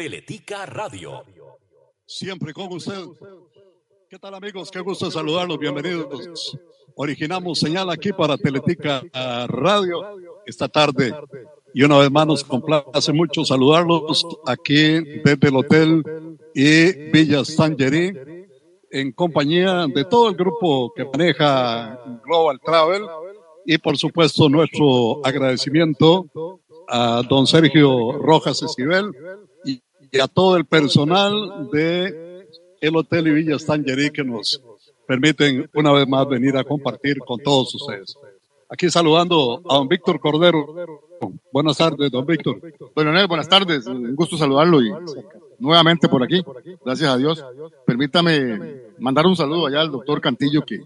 Teletica Radio. Siempre con usted. ¿Qué tal amigos? Qué gusto saludarlos. Bienvenidos. Originamos señal aquí para Teletica Radio esta tarde. Y una vez más nos complace mucho saludarlos aquí desde el Hotel y Villa Sangerí en compañía de todo el grupo que maneja Global Travel y por supuesto nuestro agradecimiento a don Sergio Rojas Esquivel y, a todo el personal de el Hotel y Villa Stangerí que nos permiten una vez más venir a compartir con todos ustedes. Aquí saludando a don Víctor Cordero. Buenas tardes, don Víctor. Bueno, buenas tardes. Un gusto saludarlo y nuevamente por aquí. Gracias a Dios. Permítame mandar un saludo allá al doctor Cantillo que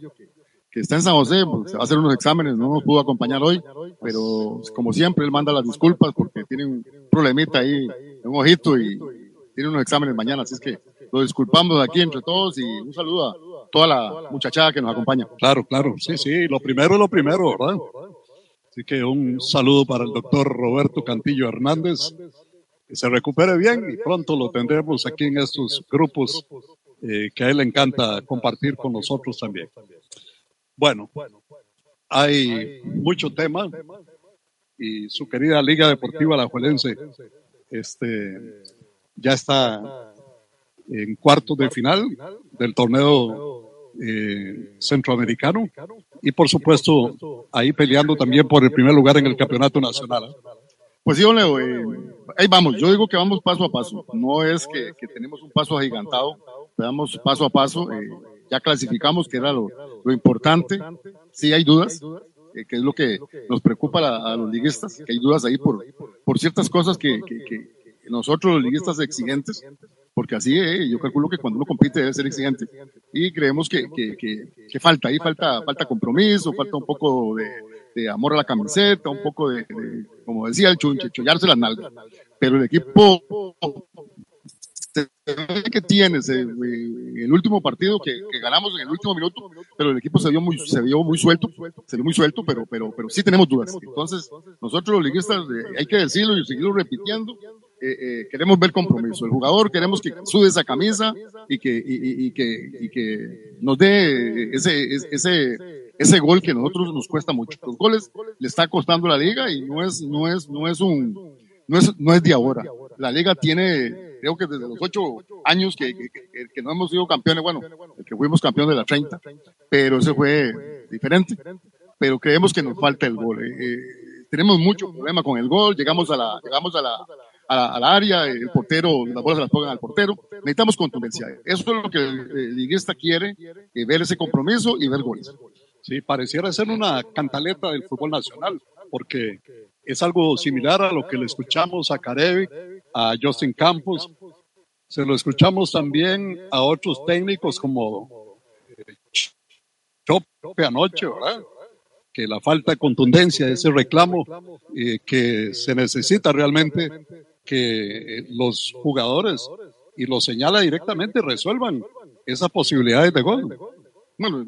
que está en San José, pues, va a hacer unos exámenes, no nos pudo acompañar hoy, pero como siempre él manda las disculpas porque tiene un problemita ahí, un ojito y tiene unos exámenes mañana, así es que lo disculpamos aquí entre todos y un saludo a toda la muchachada que nos acompaña. Claro, claro, sí, sí, lo primero es lo primero, ¿verdad? Así que un saludo para el doctor Roberto Cantillo Hernández, que se recupere bien y pronto lo tendremos aquí en estos grupos eh, que a él le encanta compartir con nosotros también. Bueno, hay mucho tema y su querida Liga Deportiva La Juelense este, ya está en cuartos de final del torneo eh, centroamericano y por supuesto ahí peleando también por el primer lugar en el campeonato nacional. Pues sí, Leo, eh, ahí vamos, yo digo que vamos paso a paso, no es que, tenemos un paso agigantado, vamos paso a paso. Eh, ya clasificamos, que era lo, lo importante. Sí hay dudas, eh, que es lo que nos preocupa a, los liguistas, que hay dudas ahí por, por ciertas cosas que, que, nosotros los liguistas exigentes, porque así eh, yo calculo que cuando uno compite debe ser exigente. Y creemos que, que, que, falta, ahí falta, falta compromiso, falta un poco de, de amor a la camiseta, un poco de, como decía el chunche, chollarse las nalgas. Pero el equipo que tienes el último partido que, ganamos en el último minuto, pero el equipo se vio muy, se vio muy suelto, se vio muy suelto, pero, pero, pero sí tenemos dudas. Entonces, nosotros los liguistas, eh, hay que decirlo y seguirlo repitiendo, eh, eh, queremos ver compromiso. El jugador queremos que sube esa camisa y que, y, que, y que nos dé ese, ese, ese gol que a nosotros nos cuesta mucho. Los goles le está costando la liga y no es, no es, no es un, no es, no es de ahora. La liga tiene, creo que desde los ocho años que, que, no hemos sido campeones, bueno, que fuimos campeones de la 30, pero eso fue diferente. Pero creemos que nos falta el gol. Eh, eh, tenemos mucho problema con el gol, llegamos a la, llegamos a la, a la, área, el portero, las bolas se las pongan al portero. Necesitamos contundencia. Eso es lo que el, liguista quiere, eh, ver ese compromiso y ver goles. Sí, pareciera ser una cantaleta del fútbol nacional, porque es algo similar a lo que le escuchamos a Carevi, a Justin Campos. Se lo escuchamos también a otros técnicos como eh, Chope anoche, ¿verdad? Que la falta de contundencia, ese reclamo eh, que se necesita realmente que los jugadores, y lo señala directamente, resuelvan esas posibilidades de gol. Bueno,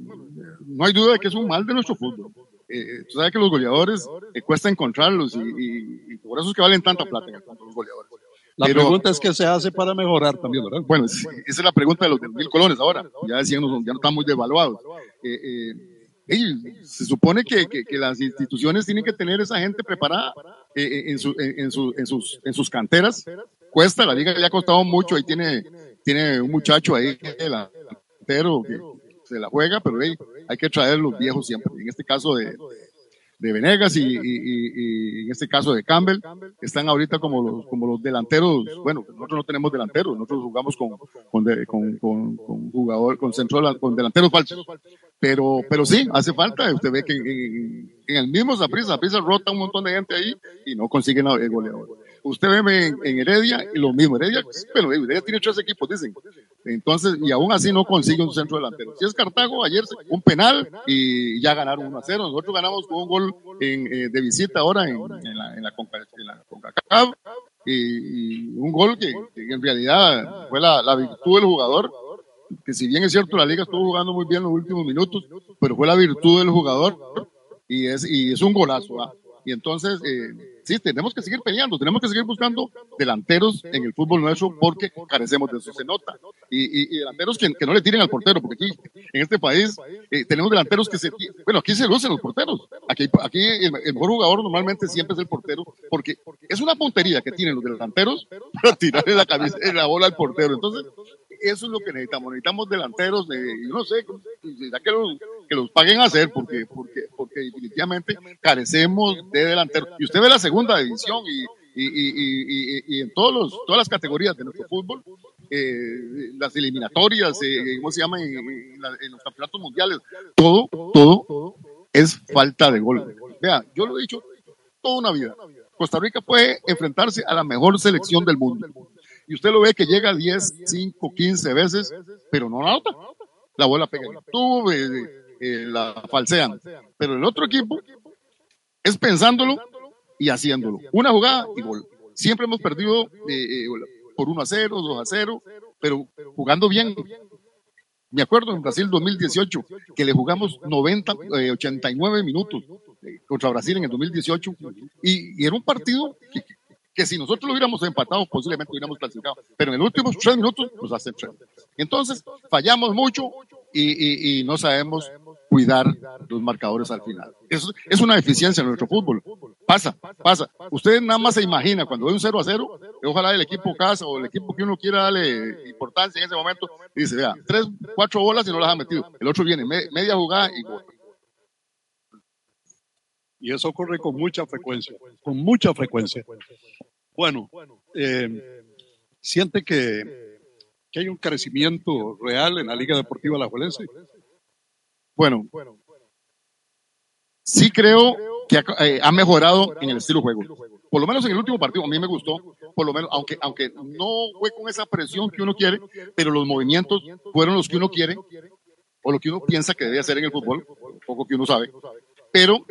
no hay duda de que es un mal de nuestro fútbol. Eh, tú sabes que los goleadores eh, cuesta encontrarlos y, por eso es que valen tanta plata los goleadores. La pregunta es qué se hace para mejorar también, ¿verdad? Bueno, esa es la pregunta de los mil colones ahora. Ya decían, ya no están muy devaluados. Eh, se supone que, que, las instituciones tienen que tener esa gente preparada en, su, en, su, en, sus, en sus canteras. Cuesta, la liga le ha costado mucho. Ahí tiene, tiene un muchacho ahí, delantero, que se la juega, pero hey, hay que traer los viejos siempre. En este caso de, de Venegas y, y, en este caso de Campbell, están ahorita como los, como los delanteros. Bueno, nosotros no tenemos delanteros, nosotros jugamos con, con, con, con, jugador, con centro, con delanteros falsos. Pero, pero sí, hace falta. Usted ve que en, el mismo Zaprisa, Zaprisa rota un montón de gente ahí y no consiguen el goleador. Usted ve en, Heredia y lo mismo. Heredia, pero Heredia tiene tres equipos, dicen. Entonces, y aún así no consigue un centro delantero. Si es Cartago, ayer un penal y ya ganaron 1 a 0. Nosotros ganamos con un gol eh, de visita ahora en, la, en la, CONCACAF y, un gol que, en realidad fue la, la virtud del jugador que si bien es cierto la liga estuvo jugando muy bien los últimos minutos, pero fue la virtud del jugador y es, y es un golazo. Y entonces, eh, sí, tenemos que seguir peleando, tenemos que seguir buscando delanteros en el fútbol nuestro porque carecemos de eso, se nota. Y, delanteros que, no le tiren al portero, porque aquí, en este país, eh, tenemos delanteros que se, bueno, aquí se lucen los porteros. Aquí, aquí el, mejor jugador normalmente siempre es el portero, porque es una puntería que tienen los delanteros para tirarle la, cabeza, la bola al portero. Entonces, eso es lo que necesitamos. Necesitamos delanteros, de, yo no sé, que los, que los paguen a hacer, porque, porque, porque definitivamente carecemos de delanteros. Y usted ve la segunda división y, y, y, y, en todos los, todas las categorías de nuestro fútbol, eh, las eliminatorias, eh, ¿cómo se llama? En, en, los campeonatos mundiales, todo, todo es falta de gol. Vea, yo lo he dicho toda una vida. Costa Rica puede enfrentarse a la mejor selección del mundo y usted lo ve que llega 10, 5, 15 veces, pero no la. La bola pega en el eh, eh, la falsean. Pero el otro equipo es pensándolo y haciéndolo. Una jugada y gol. Siempre hemos perdido eh, por 1 a 0, 2 a 0, pero jugando bien. Me acuerdo en Brasil 2018 que le jugamos 90, 89 minutos contra Brasil en el 2018 y, y era un partido que, que si nosotros lo hubiéramos empatado, posiblemente hubiéramos clasificado. Pero en los últimos tres minutos nos hacen tres. Entonces, fallamos mucho y, no sabemos cuidar los marcadores al final. Es, es una deficiencia en nuestro fútbol. Pasa, pasa. Usted nada más se imagina cuando ve un 0 a 0, ojalá el equipo casa o el equipo que uno quiera darle importancia en ese momento, dice, vea, tres, cuatro bolas y no las ha metido. El otro viene, media jugada y Y eso ocurre con mucha frecuencia, con mucha frecuencia. Bueno, eh, siente que, que, hay un crecimiento real en la Liga Deportiva La Juelense. Bueno, sí creo que eh, ha, mejorado en el estilo de juego. Por lo menos en el último partido, a mí me gustó, por lo menos, aunque, aunque no fue con esa presión que uno quiere, pero los movimientos fueron los que uno quiere, o lo que uno piensa que debe hacer en el fútbol, poco que uno sabe. Pero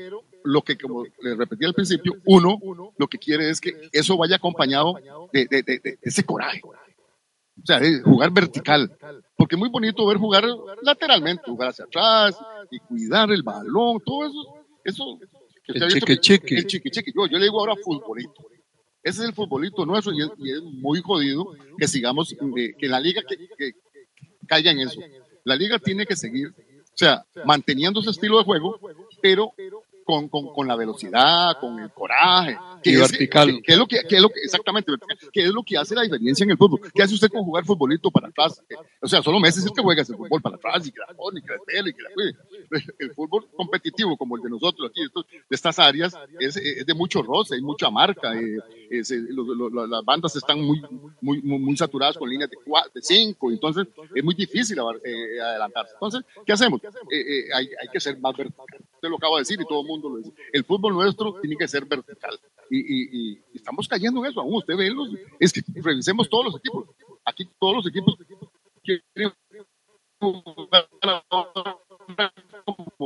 lo que, como le repetí al principio, uno lo que quiere es que eso vaya acompañado de, de, de, ese coraje. O sea, jugar vertical. Porque es muy bonito ver jugar lateralmente, jugar hacia atrás y cuidar el balón, todo eso. eso el chique chique. El chique chique. Yo, yo le digo ahora futbolito. Ese es el futbolito nuestro y es, muy jodido que sigamos, eh, que la liga que, que caiga en eso. La liga tiene que seguir, o sea, manteniendo ese estilo de juego, pero con, con, con, la velocidad, con el coraje. Que y vertical. Que, es lo que, que, es lo que, exactamente, que es lo que hace la diferencia en el fútbol. ¿Qué hace usted con jugar futbolito para atrás? O sea, solo meses es que juega ese fútbol para atrás y que la pone, y que la pele, y que la cuide. El fútbol competitivo como el de nosotros aquí, de estas áreas, es, es de mucho roce, hay mucha marca. Eh, es, eh, las bandas están muy, muy, muy, saturadas con líneas de, cuatro, de cinco, entonces es muy difícil eh, adelantarse. Entonces, ¿qué hacemos? hay, hay que ser más vertical. Usted lo acaba de decir y todo el mundo el fútbol nuestro tiene que ser vertical. Y, estamos cayendo en eso. Aún usted ve los, es que revisemos todos los equipos. Aquí todos los equipos quieren como,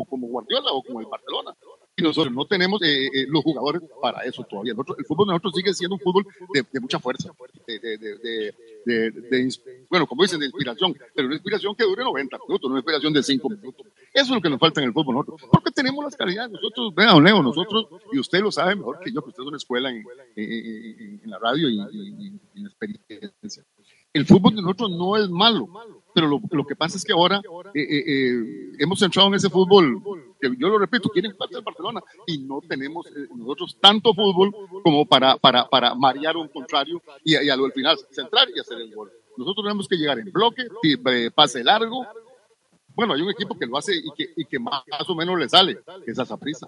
como Guardiola o como el Barcelona y nosotros no tenemos eh, eh, los jugadores para eso todavía. el fútbol de nosotros sigue siendo un fútbol de, mucha fuerza, de, bueno, como dicen, de inspiración, pero una inspiración que dure 90 minutos, una inspiración de 5 minutos. Eso es lo que nos falta en el fútbol nosotros, porque tenemos las calidades. Nosotros, vean, Leo, nosotros, y usted lo sabe mejor que yo, que usted es una escuela en, en, la radio y, en experiencia. El fútbol de nosotros no es malo, pero lo, lo que pasa es que ahora eh, eh, hemos entrado en ese fútbol que yo lo repito, quieren parte de Barcelona y no tenemos eh, nosotros tanto fútbol como para, para, para marear un contrario y, y al final centrar y hacer el gol. Nosotros tenemos que llegar en bloque, eh, pase largo. Bueno, hay un equipo que lo hace y que, y que más, o menos le sale, que es a Zaprisa.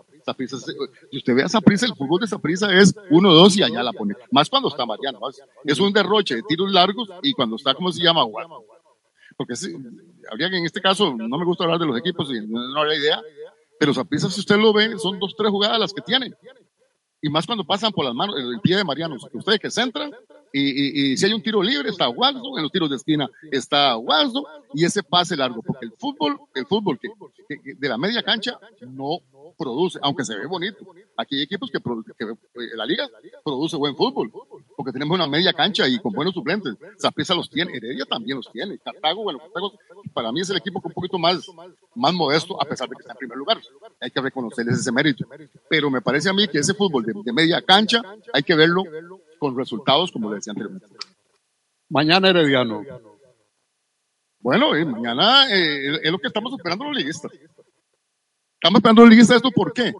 Si usted ve a Zaprisa, el fútbol de Zaprisa es uno, dos y allá la pone. Más cuando está Mariano. Es un derroche de tiros largos y cuando está, ¿cómo se llama? Porque habría que en este caso, no me gusta hablar de los equipos y no, la idea, pero Zaprisa, si usted lo ve, son dos, tres jugadas las que tiene. Y más cuando pasan por las manos, el pie de Mariano. Ustedes que centran, y, y, si hay un tiro libre, está Waldo, en los tiros de esquina está Waldo, y ese pase largo, porque el fútbol, el fútbol que, de la media cancha no produce, aunque se ve bonito. Aquí hay equipos que, que, la liga produce buen fútbol, porque tenemos una media cancha y con buenos suplentes. Zaprisa los tiene, Heredia también los tiene. Cartago, bueno, Cartago para mí es el equipo un poquito más, más modesto, a pesar de que está en primer lugar. Hay que reconocerles ese mérito. Pero me parece a mí que ese fútbol de, media cancha hay que verlo con resultados, como le decía anteriormente. Mañana Herediano. Bueno, eh, mañana es lo que estamos esperando los liguistas. Estamos esperando los liguistas esto, ¿por qué?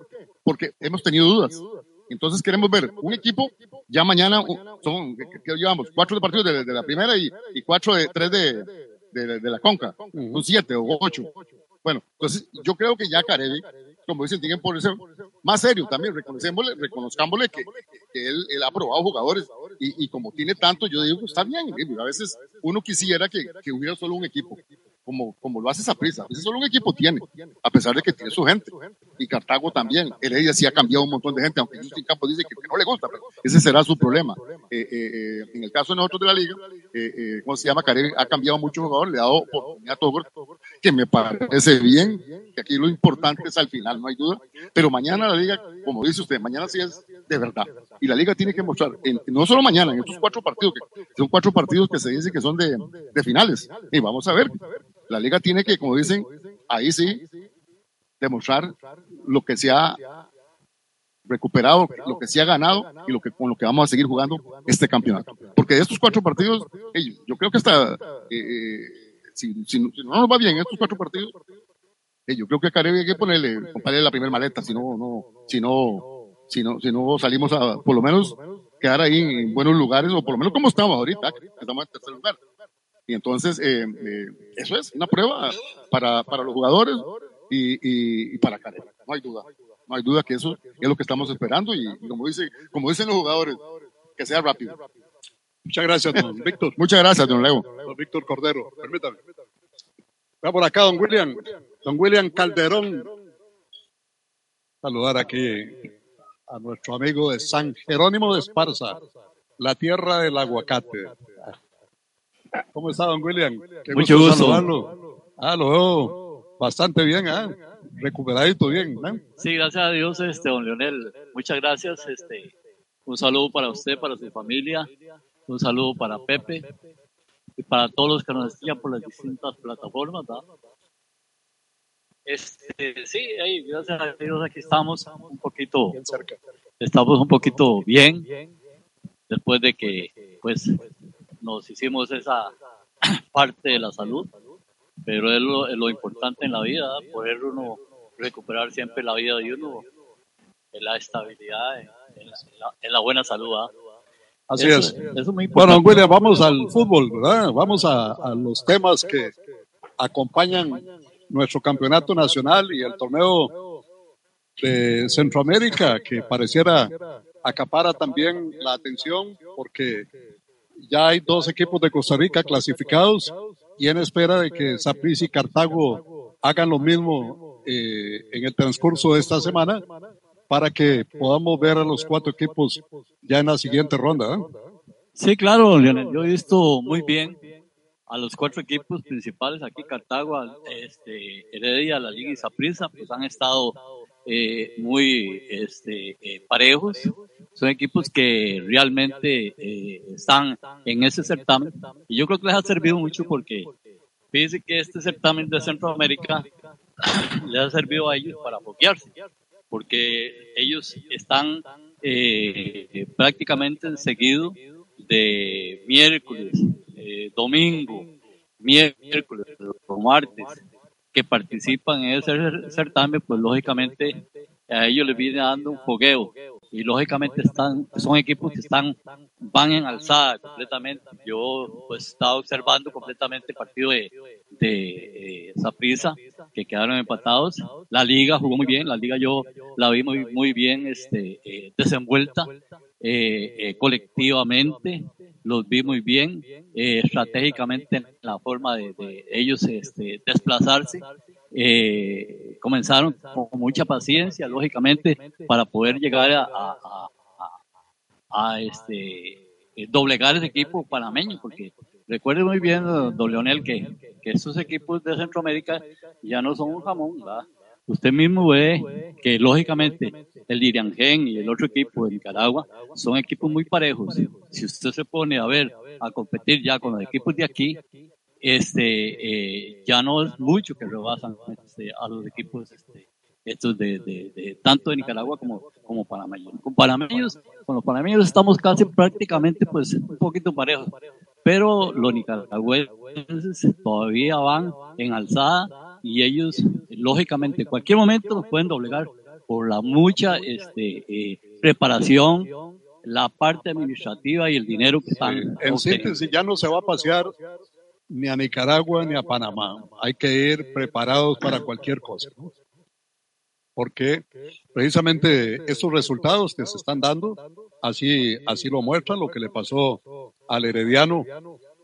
Porque hemos tenido dudas. Entonces queremos ver un equipo, ya mañana son, ¿qué, llevamos? Cuatro de partidos de, la primera y, cuatro de tres de, de, la conca, son siete o ocho. Bueno, entonces yo creo que ya Carevi, como dicen, tienen por ser más serio también, reconocémosle, reconozcámosle que, él, él, ha probado jugadores y, y, como tiene tanto, yo digo, está bien, a veces uno quisiera que, que hubiera solo un equipo, como, como lo hace esa prisa. Ese solo un equipo tiene, a pesar de que tiene su gente. Y Cartago también. Heredia sí ha cambiado un montón de gente, aunque Justin Campos dice que, no le gusta, pero ese será su problema. Eh, eh, eh, en el caso de nosotros de la liga, ¿cómo se llama? Caribe ha cambiado mucho jugador, le ha dado oportunidad a Togor, que me parece bien, que aquí lo importante es al final, no hay duda. Pero mañana la liga, como dice usted, mañana sí es de verdad. Y la liga tiene que mostrar, no solo mañana, en estos cuatro partidos, que son cuatro partidos que se dice que son de, de finales. Y vamos a ver la liga tiene que, como dicen, ahí sí, demostrar lo que se ha recuperado, lo que se ha ganado y lo que, con lo que vamos a seguir jugando este campeonato. Porque de estos cuatro partidos, yo creo que hasta, eh, eh, si, no nos va bien estos cuatro partidos, yo creo que a Caribe hay que ponerle, la primera maleta, si no, no, si no, si no, si no salimos a, por lo menos, quedar ahí en buenos lugares, o por lo menos como estamos ahorita, estamos en tercer lugar. Y entonces, eh, eh, eso es una prueba para, para los jugadores y, y, para Karen. No hay duda. No hay duda que eso es lo que estamos esperando y, como, dice, como dicen los jugadores, que sea rápido. Muchas gracias, don Víctor. Muchas gracias, don Leo. Don Víctor Cordero, permítame. Va por acá, don William. Don William Calderón. Saludar aquí a nuestro amigo de San Jerónimo de Esparza, la tierra del aguacate. ¿Cómo está, don William? Mucho gusto. Ah, lo veo bastante bien, ¿eh? Recuperadito bien, ¿eh? Sí, gracias a Dios, este, don Leonel. Muchas gracias. Este, un saludo para usted, para su familia. Un saludo para Pepe y para todos los que nos siguen por las distintas plataformas, Este, sí, gracias a Dios, aquí estamos un poquito, estamos un poquito bien, después de que, pues, nos hicimos esa parte de la salud, pero es lo, importante en la vida, poder uno recuperar siempre la vida de uno, en la estabilidad, en la, buena salud. Así es. bueno, William, vamos al fútbol, ¿verdad? Vamos a, a los temas que acompañan nuestro campeonato nacional y el torneo de Centroamérica, que pareciera acapara también la atención porque ya hay dos equipos de Costa Rica clasificados y en espera de que Saprissa y Cartago hagan lo mismo eh, en el transcurso de esta semana para que podamos ver a los cuatro equipos ya en la siguiente ronda. ¿eh? Sí, claro, Leonel. Yo he visto muy bien a los cuatro equipos principales aquí, Cartago, este, Heredia, la Liga y Saprissa, pues han estado eh, muy este, parejos. Son equipos que realmente eh, están en ese certamen. Y yo creo que les ha servido mucho porque fíjense que este certamen de Centroamérica les ha servido a ellos para foguearse porque ellos están eh, prácticamente seguido de miércoles, eh, domingo, miércoles martes que participan en ese certamen, pues lógicamente a ellos les viene dando un fogueo y lógicamente están, son equipos que están, van en alzada completamente. Yo pues estaba observando completamente el partido de, de eh, que quedaron empatados. La liga jugó muy bien, la liga yo la vi muy, muy bien este, eh, desenvuelta eh, colectivamente, los vi muy bien, estratégicamente en la forma de, ellos este, desplazarse. Eh, comenzaron con mucha paciencia, lógicamente, para poder llegar a, este, eh, doblegar ese equipo panameño, porque recuerde muy bien, don Leonel, que, que estos equipos de Centroamérica ya no son un jamón, usted mismo ve que lógicamente el Diriangén y el otro equipo de Nicaragua son equipos muy parejos. Si usted se pone a ver, a competir ya con los equipos de aquí, este, eh, ya no es mucho que rebasan este, a los equipos este, estos de, tanto de Nicaragua como, como panameños. Con panameños, con los panameños estamos casi prácticamente pues un poquito parejos, pero los nicaragüenses todavía van en alzada y ellos lógicamente en cualquier momento nos pueden doblegar por la mucha este, eh, preparación, la parte administrativa y el dinero que están. en síntesis, ya no se va a pasear ni a Nicaragua ni a Panamá. Hay que ir preparados para cualquier cosa. Porque precisamente estos resultados que se están dando, así, así lo muestran lo que le pasó al Herediano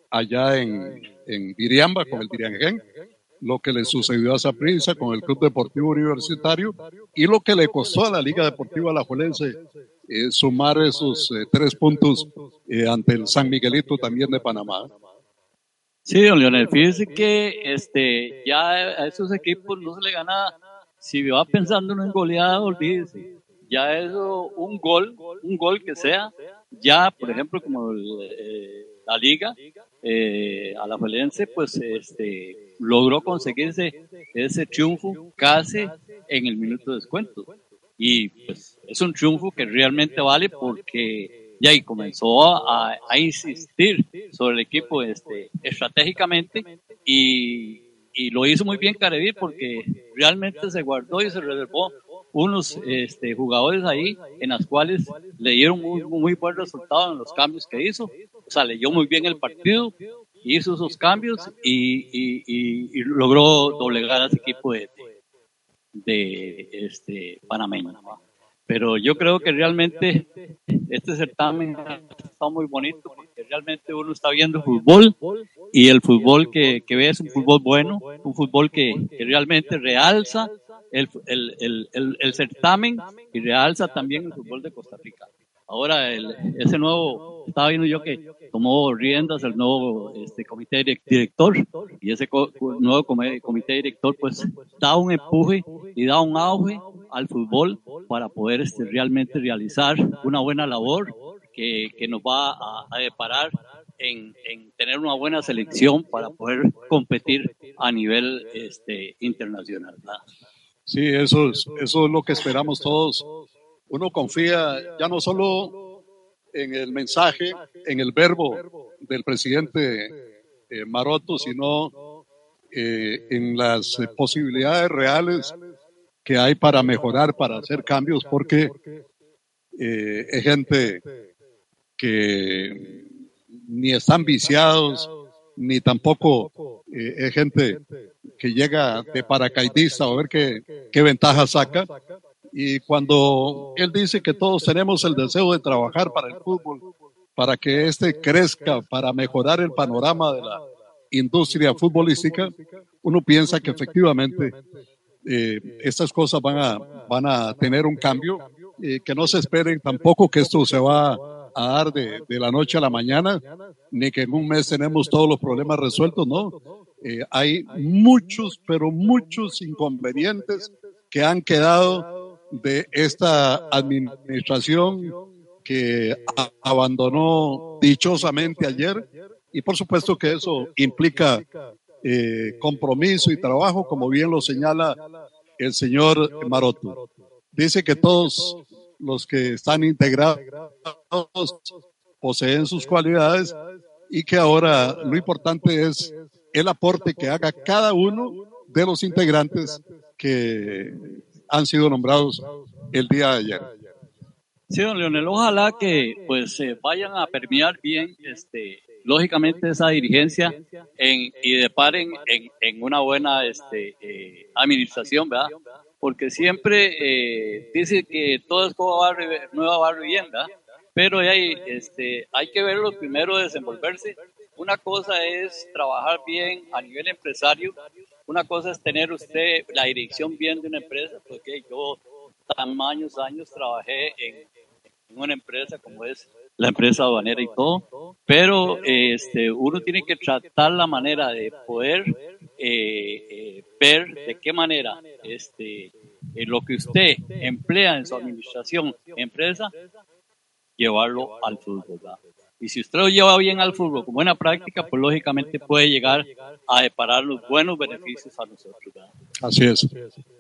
allá en, en Viriamba con el Diriangén lo que le sucedió a Saprissa con el Club Deportivo Universitario y lo que le costó a la Liga Deportiva Alajuelense eh, sumar esos eh, tres puntos eh, ante el San Miguelito también de Panamá. Sí, don Leonel, fíjese que este, ya a esos equipos no se le gana, si va pensando en goleada, olvídese, ya eso, un gol, un gol que sea, ya, por ejemplo, como la Liga, eh, Alajuelense, pues este, logró conseguirse ese triunfo casi en el minuto de descuento. Y pues es un triunfo que realmente vale porque ya ahí comenzó a, insistir sobre el equipo este, estratégicamente y, y lo hizo muy bien Careví porque realmente se guardó y se reservó unos este, jugadores ahí en las cuales le dieron un muy, buen resultado en los cambios que hizo. O sea, leyó muy bien el partido, hizo esos cambios y, y, logró doblegar a ese equipo de, de, este panameño. Pero yo creo que realmente este certamen está muy bonito porque realmente uno está viendo fútbol y el fútbol que, que ve es un fútbol bueno, un fútbol que, que realmente realza el, el, el, el, certamen y realza también el fútbol de Costa Rica. Ahora, ese nuevo, estaba viendo yo que tomó riendas el nuevo este, comité director y ese nuevo comité director pues da un empuje y da un auge al fútbol para poder este, realmente realizar una buena labor que, que nos va a, a deparar en, en, tener una buena selección para poder competir a nivel este, internacional. Sí, eso es, eso es lo que esperamos todos. Uno confía ya no solo en el mensaje, en el verbo del presidente eh, Maroto, sino eh, en las posibilidades reales que hay para mejorar, para hacer cambios, porque eh, es gente que ni están viciados, ni tampoco es gente que llega de paracaidista a ver qué, qué ventaja saca, y cuando él dice que todos tenemos el deseo de trabajar para el fútbol, para que éste crezca, para mejorar el panorama de la industria futbolística, uno piensa que efectivamente eh, estas cosas van a, van a tener un cambio, eh, que no se esperen tampoco que esto se va a dar de, de, la noche a la mañana, ni que en un mes tenemos todos los problemas resueltos, no. Eh, hay muchos, pero muchos inconvenientes que han quedado de esta administración que abandonó dichosamente ayer y por supuesto que eso implica eh, compromiso y trabajo, como bien lo señala el señor Maroto. Dice que todos los que están integrados poseen sus cualidades y que ahora lo importante es el aporte que haga cada uno de los integrantes que han sido nombrados el día de ayer. Sí, don Leonel, ojalá que pues se vayan a permear bien, este, lógicamente esa dirigencia en, y deparen en, en una buena este, eh, administración, ¿verdad? Porque siempre eh, dice que todo es barrio, nueva barrio vivienda, pero hay, este, hay que verlo primero desenvolverse. Una cosa es trabajar bien a nivel empresario una cosa es tener usted la dirección bien de una empresa, porque yo tan años, trabajé en, una empresa como es la empresa aduanera y todo, pero este, uno tiene que tratar la manera de poder eh, ver de qué manera este, lo que usted emplea en su administración, empresa, llevarlo al fútbol. Y si usted lo lleva bien al fútbol como buena práctica, pues lógicamente puede llegar a deparar los buenos beneficios a nosotros. Así es.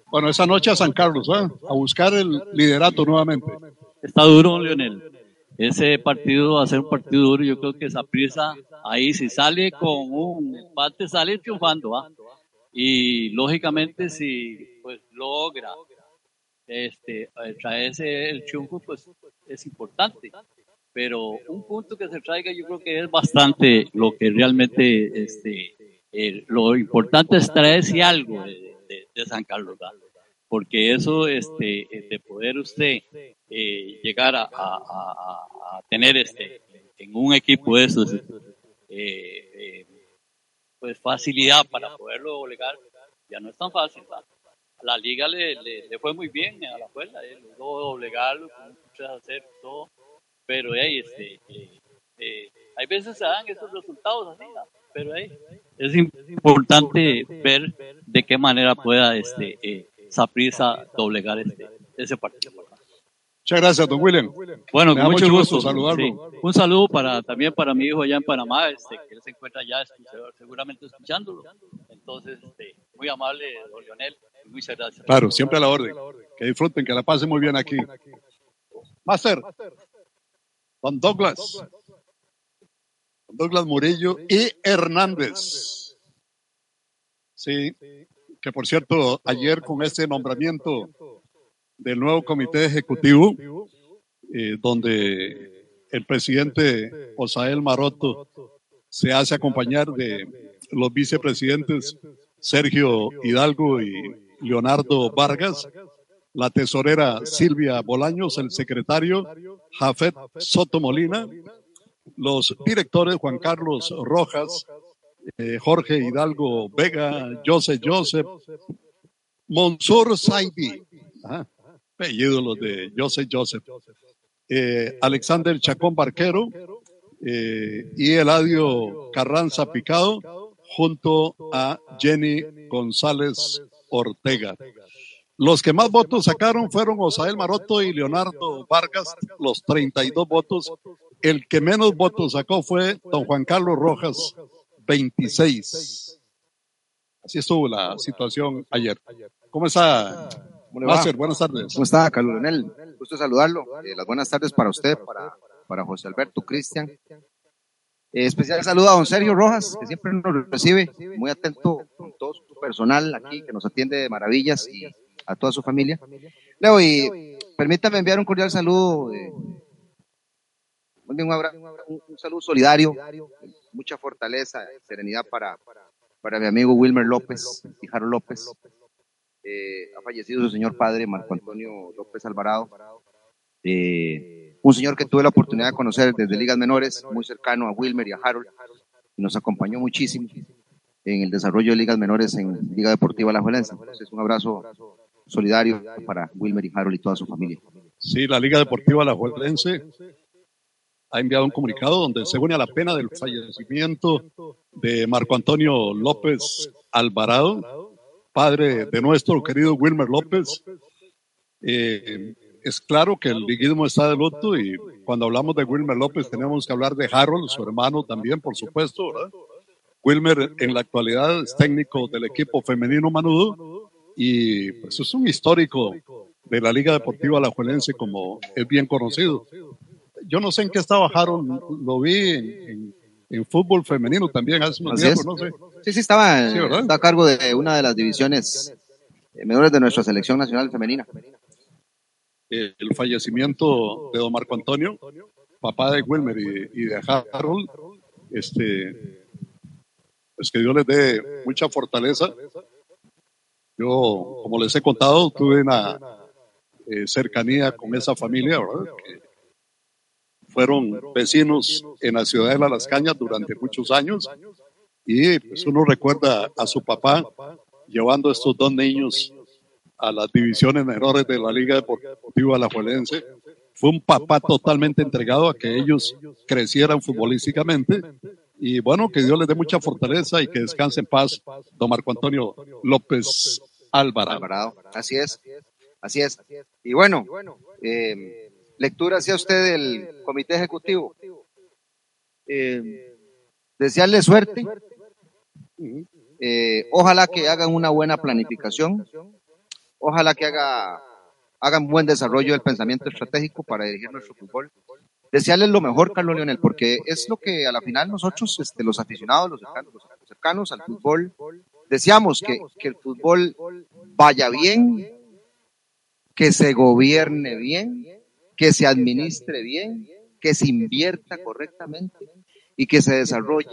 Bueno, esa noche a San Carlos, ¿eh? a buscar el liderato nuevamente. Está duro, Lionel. Ese partido va a ser un partido duro. Yo creo que esa prisa ahí, si sale con un empate, sale triunfando. ¿ah? Y lógicamente, si pues logra este, traerse el triunfo, pues es importante pero un punto que se traiga yo creo que es bastante lo que realmente, este, eh, lo importante es traerse algo de, San Carlos, porque eso este, de poder usted eh, llegar a, tener este, en un equipo eso, eh, pues facilidad para poderlo obligar, ya no es tan fácil. La liga le, le, fue muy bien a la fuerza, logró doblegarlo, hacer todo pero ahí este, eh, eh, hay veces se dan esos resultados así, pero es importante ver de qué manera pueda este, eh, Saprisa doblegar este, ese partido. Muchas gracias, don William. Bueno, con mucho, gusto, saludarlo. Un saludo para también para mi hijo allá en Panamá, este, que él se encuentra ya seguramente escuchándolo. Entonces, este, muy amable, don Leonel, muchas gracias. Claro, siempre a la orden. Que disfruten, que la pasen muy bien aquí. Master. Don Douglas. Douglas Murillo y Hernández. Sí, que por cierto, ayer con este nombramiento del nuevo comité ejecutivo, eh, donde el presidente Osael Maroto se hace acompañar de los vicepresidentes Sergio Hidalgo y Leonardo Vargas, la tesorera Silvia Bolaños, el secretario Jafet Soto Molina, los directores Juan Carlos Rojas, eh, Jorge Hidalgo Vega, Joseph Joseph, Monsur Saidi, apellido los de Joseph Joseph, eh, Alexander Chacón Barquero eh, y Eladio Carranza Picado, junto a Jenny González Ortega. Los que más votos sacaron fueron Osael Maroto y Leonardo Vargas, los 32 votos. El que menos votos sacó fue don Juan Carlos Rojas, 26. Así estuvo la situación ayer. ¿Cómo está? ¿Cómo Buenas tardes. ¿Cómo está, Carlos Leonel? Gusto saludarlo. Eh, las buenas tardes para usted, para, para José Alberto, Cristian. Eh, especial saludo a don Sergio Rojas, que siempre nos recibe, muy atento con todo su personal aquí, que nos atiende de maravillas y a toda su familia. Leo, y permítame enviar un cordial saludo, eh, un, un, saludo solidario, mucha fortaleza, serenidad para, para mi amigo Wilmer López, Hijaro López. Eh, ha fallecido su señor padre, Marco Antonio López Alvarado. Eh, un señor que tuve la oportunidad de conocer desde ligas menores, muy cercano a Wilmer y a Harold, y nos acompañó muchísimo en el desarrollo de ligas menores en Liga Deportiva La Juelense. Entonces, un abrazo solidario para Wilmer y Harold y toda su familia. Sí, la Liga Deportiva La Juelense ha enviado un comunicado donde se une a la pena del fallecimiento de Marco Antonio López Alvarado, padre de nuestro querido Wilmer López. Eh, es claro que el liguismo está de luto y cuando hablamos de Wilmer López tenemos que hablar de Harold, su hermano también, por supuesto. Wilmer en la actualidad es técnico del equipo femenino Manudo y pues es un histórico de la Liga Deportiva Alajuelense como es bien conocido. Yo no sé en qué estaba Harold, lo vi en, fútbol femenino también hace unos días, no sé. Sí, sí, estaba, a cargo de una de las divisiones menores de nuestra selección nacional femenina. El fallecimiento de don Marco Antonio, papá de Wilmer y, de Harold, este, pues que Dios les dé mucha fortaleza yo, como les he contado, tuve una eh, cercanía con esa familia, ¿verdad? Que fueron vecinos en la ciudad de Las Cañas durante muchos años y pues uno recuerda a su papá llevando a estos dos niños a las divisiones menores de la Liga Deportiva Alajuelense, fue un papá totalmente entregado a que ellos crecieran futbolísticamente. Y bueno, que Dios les dé mucha fortaleza y que descanse en paz, don Marco Antonio López Alvarado. Así es, así es. Y bueno, eh, lectura hacia usted del comité ejecutivo. Eh, desearle suerte. Eh, ojalá que hagan una buena planificación. Ojalá que haga, hagan buen desarrollo del pensamiento estratégico para dirigir nuestro fútbol. Desearles lo mejor, Carlos Leonel, porque es lo que a la final nosotros, este, los aficionados, los cercanos, los cercanos al fútbol, deseamos que el fútbol vaya bien, que se gobierne bien, que se administre bien, que se invierta correctamente y que se desarrolle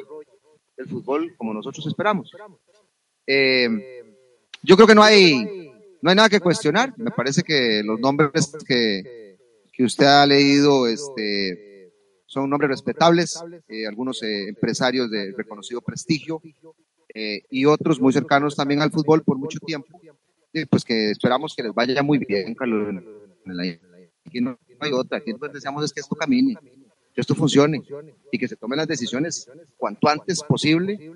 el fútbol como nosotros esperamos. Eh, yo creo que no hay, no hay nada que cuestionar. Me parece que los nombres que, que usted ha leído este, son nombres respetables, eh, algunos eh, empresarios de reconocido prestigio y otros muy cercanos también al fútbol por mucho tiempo. pues que esperamos que les vaya muy bien, Carlos. Aquí no hay otra, aquí lo que deseamos es que esto camine que esto funcione y que se tomen las decisiones cuanto antes posible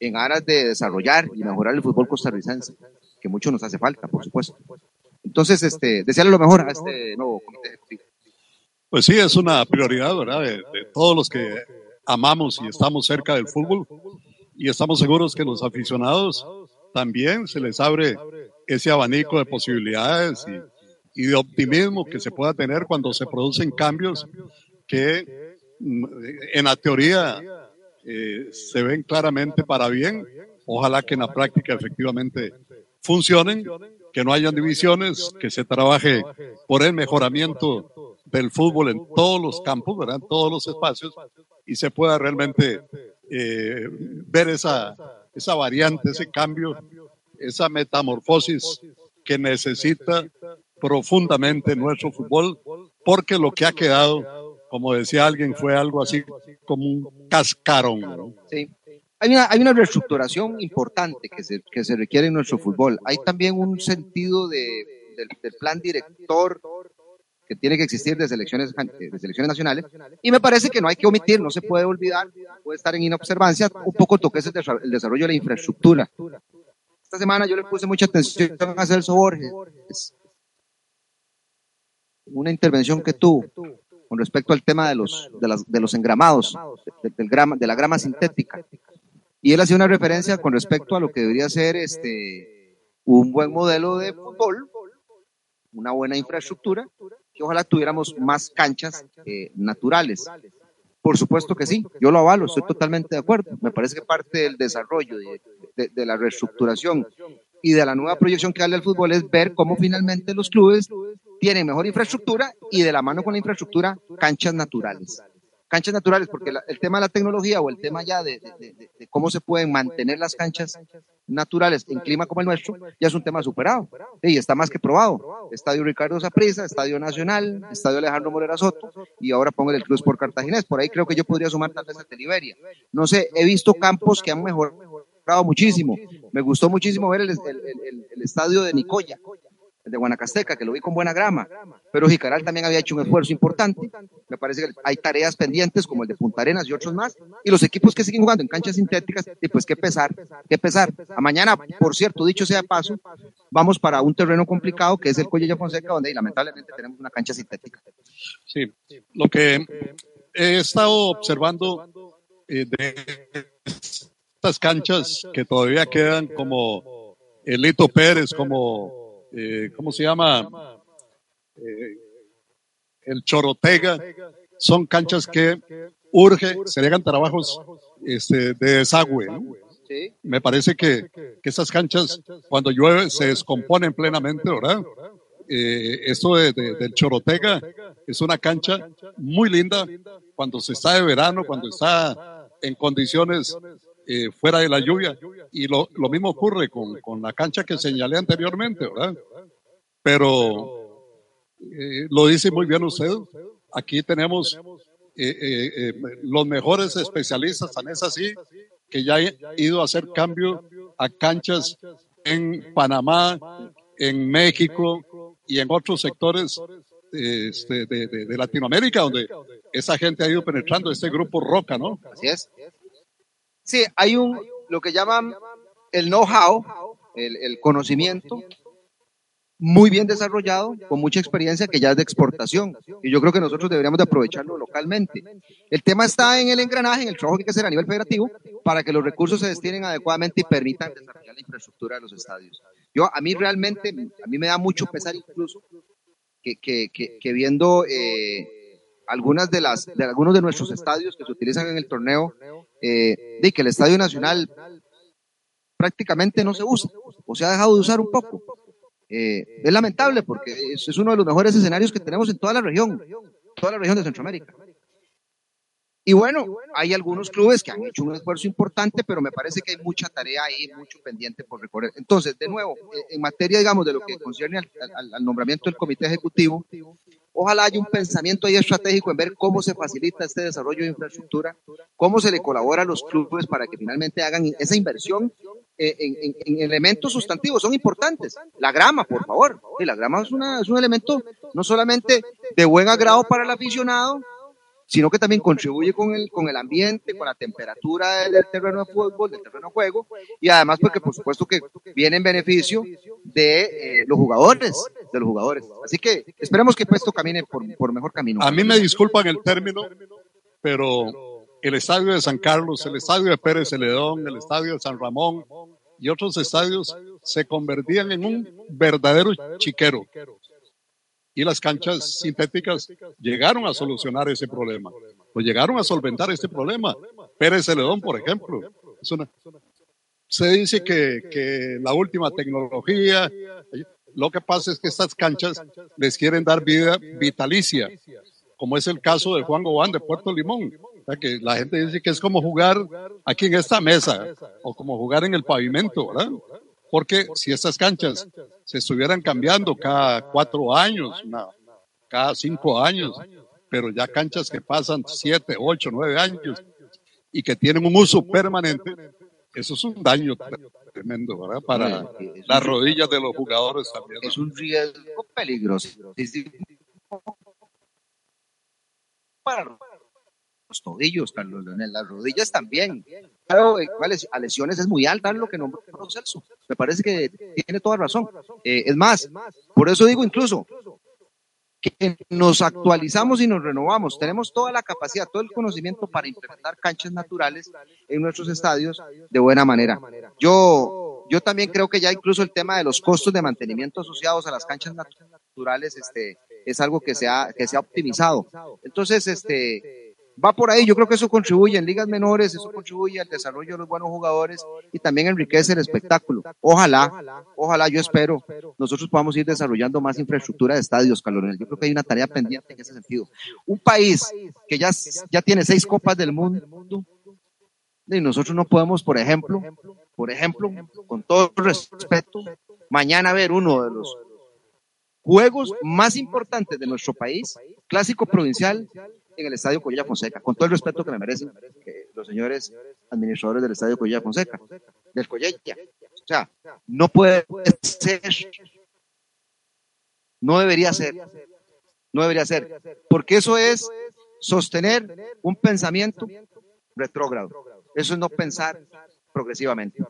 en aras de desarrollar y mejorar el fútbol costarricense, que mucho nos hace falta, por supuesto. Entonces, este, desearle lo mejor a este nuevo comité. Pues sí, es una prioridad, ¿verdad? De, de, todos los que amamos y estamos cerca del fútbol y estamos seguros que los aficionados también se les abre ese abanico de posibilidades y, y de optimismo que se pueda tener cuando se producen cambios que mm, en la teoría eh, se ven claramente para bien. Ojalá que en la práctica efectivamente funcionen, que no hayan divisiones, que se trabaje por el mejoramiento del fútbol en todos los campos, ¿verdad? en todos los espacios, y se pueda realmente eh, ver esa, esa variante, ese cambio, esa metamorfosis que necesita profundamente nuestro fútbol, porque lo que ha quedado como decía alguien, fue algo así como un cascarón. Hay una, hay una reestructuración importante que se, que se requiere en nuestro fútbol. Hay también un sentido de, del, plan director que tiene que existir de selecciones, de selecciones nacionales. Y me parece que no hay que omitir, no se puede olvidar, puede estar en inobservancia, un poco toque el desarrollo de la infraestructura. Esta semana yo le puse mucha atención a Celso Borges. Una intervención que tuvo con respecto al tema de los, de, las, de los engramados, de, del grama, de la grama sintética. Y él hacía una referencia con respecto a lo que debería ser este, un buen modelo de fútbol, una buena infraestructura, que ojalá tuviéramos más canchas eh, naturales. Por supuesto que sí, yo lo avalo, estoy totalmente de acuerdo. Me parece que parte del desarrollo, de, de, de la reestructuración y de la nueva proyección que darle al fútbol es ver cómo finalmente los clubes tienen mejor infraestructura y de la mano con la infraestructura, canchas naturales. Canchas naturales, porque la, el tema de la tecnología o el tema ya de, de, de, de, cómo se pueden mantener las canchas naturales en clima como el nuestro, ya es un tema superado y está más que probado. Estadio Ricardo Zaprisa, Estadio Nacional, Estadio Alejandro Morera Soto y ahora pongo el Cruz por Cartaginés. Por ahí creo que yo podría sumar tal vez a Teliberia. No sé, he visto campos que han mejorado muchísimo. Me gustó muchísimo ver el, el, el, el estadio de Nicoya, de Guanacasteca, que lo vi con buena grama, pero Jicaral también había hecho un esfuerzo importante. Me parece que hay tareas pendientes como el de Punta Arenas y otros más, y los equipos que siguen jugando en canchas sintéticas, y pues qué pesar, qué pesar. A mañana, por cierto, dicho sea paso, vamos para un terreno complicado que es el Cuello de Fonseca, donde lamentablemente tenemos una cancha sintética. Sí, lo que he estado observando eh, de estas canchas que todavía quedan como Elito Pérez, como eh, ¿cómo se llama? Eh, el Chorotega, son canchas que urge, se llegan trabajos este, de desagüe. ¿no? Me parece que, que esas canchas, cuando llueve, se descomponen plenamente, ¿verdad? Eh, esto de, de, del Chorotega es una cancha muy linda cuando se está de verano, cuando está en condiciones eh, fuera de la lluvia. Y lo, lo mismo ocurre con, con, la cancha que señalé anteriormente, ¿verdad? Pero eh, lo dice muy bien usted. Aquí tenemos eh, eh, eh los mejores especialistas, tan es así, que ya han ido a hacer cambio a canchas en Panamá, en México y en otros sectores este, de, de, Latinoamérica, donde esa gente ha ido penetrando este grupo Roca, ¿no? Así es. Sí, hay un, lo que llaman el know-how, el, conocimiento muy bien desarrollado, con mucha experiencia que ya es de exportación. Y yo creo que nosotros deberíamos de aprovecharlo localmente. El tema está en el engranaje, en el trabajo que hay que hacer a nivel federativo, para que los recursos se destinen adecuadamente y permitan desarrollar la infraestructura de los estadios. Yo, a mí realmente, a mí me da mucho pesar incluso que, que, que, viendo eh, algunas de las, de algunos de nuestros estadios que se utilizan en el torneo, eh, que el Estadio Nacional prácticamente no se usa o se ha dejado de usar un poco. Eh, es lamentable porque es, es, uno de los mejores escenarios que tenemos en toda la región, toda la región de Centroamérica. Y bueno, hay algunos clubes que han hecho un esfuerzo importante, pero me parece que hay mucha tarea ahí, mucho pendiente por recorrer. Entonces, de nuevo, en materia, digamos, de lo que concierne al, nombramiento del comité ejecutivo, ojalá haya un pensamiento ahí estratégico en ver cómo se facilita este desarrollo de infraestructura, cómo se le colabora a los clubes para que finalmente hagan esa inversión eh, en, elementos sustantivos, son importantes. La grama, por favor. la grama es, una, es un elemento no solamente de buen agrado para el aficionado, sino que también contribuye con el, con el ambiente, con la temperatura del, terreno de fútbol, del terreno de juego, y además porque por supuesto que viene en beneficio de eh, los jugadores, de los jugadores. Así que esperemos que esto camine por, por mejor camino. A mí me disculpan el término, pero el estadio de San Carlos, el estadio de Pérez Celedón, el estadio de San Ramón y otros estadios se convertían en un verdadero chiquero y las canchas sintéticas llegaron a solucionar ese problema, pues llegaron a solventar este problema. Pérez Celedón, por ejemplo, se dice que, que la última tecnología, lo que pasa es que estas canchas les quieren dar vida vitalicia, como es el caso de Juan Gobán de Puerto Limón, que la gente dice que es como jugar aquí en esta mesa o como jugar en el pavimento, ¿verdad? Porque si estas canchas se estuvieran cambiando cada cuatro años, cada cinco años, pero ya canchas que pasan siete, ocho, nueve años y que tienen un uso permanente, eso es un daño tremendo, ¿verdad? Para las rodillas de los jugadores también. Es un riesgo peligroso. Para los tobillos, Carlos Leonel, las rodillas también. Claro, a lesiones es muy alta, lo que nombró Celso. Me parece que tiene toda razón. Eh, es más, por eso digo incluso que nos actualizamos y nos renovamos. Tenemos toda la capacidad, todo el conocimiento para implementar canchas naturales en nuestros estadios de buena manera. Yo, yo también creo que ya incluso el tema de los costos de mantenimiento asociados a las canchas naturales este, es algo que se ha, que se ha optimizado. Entonces, este, va por ahí. Yo creo que eso contribuye en ligas menores, eso contribuye al desarrollo de los buenos jugadores y también enriquece el espectáculo. Ojalá, ojalá, yo espero, nosotros podamos ir desarrollando más infraestructura de estadios, Calonel. Yo creo que hay una tarea pendiente en ese sentido. Un país que ya, ya tiene seis copas del mundo, y nosotros no podemos, por ejemplo, por ejemplo, con todo respeto, mañana ver uno de los juegos más importantes de nuestro país, clásico provincial, en el Estadio Collella Fonseca, con todo el respeto que me merecen los señores administradores del Estadio Collella Fonseca, del Collella. O sea, no puede ser, no debería ser, no debería ser, porque eso es sostener un pensamiento retrógrado. Eso es no pensar progresivamente.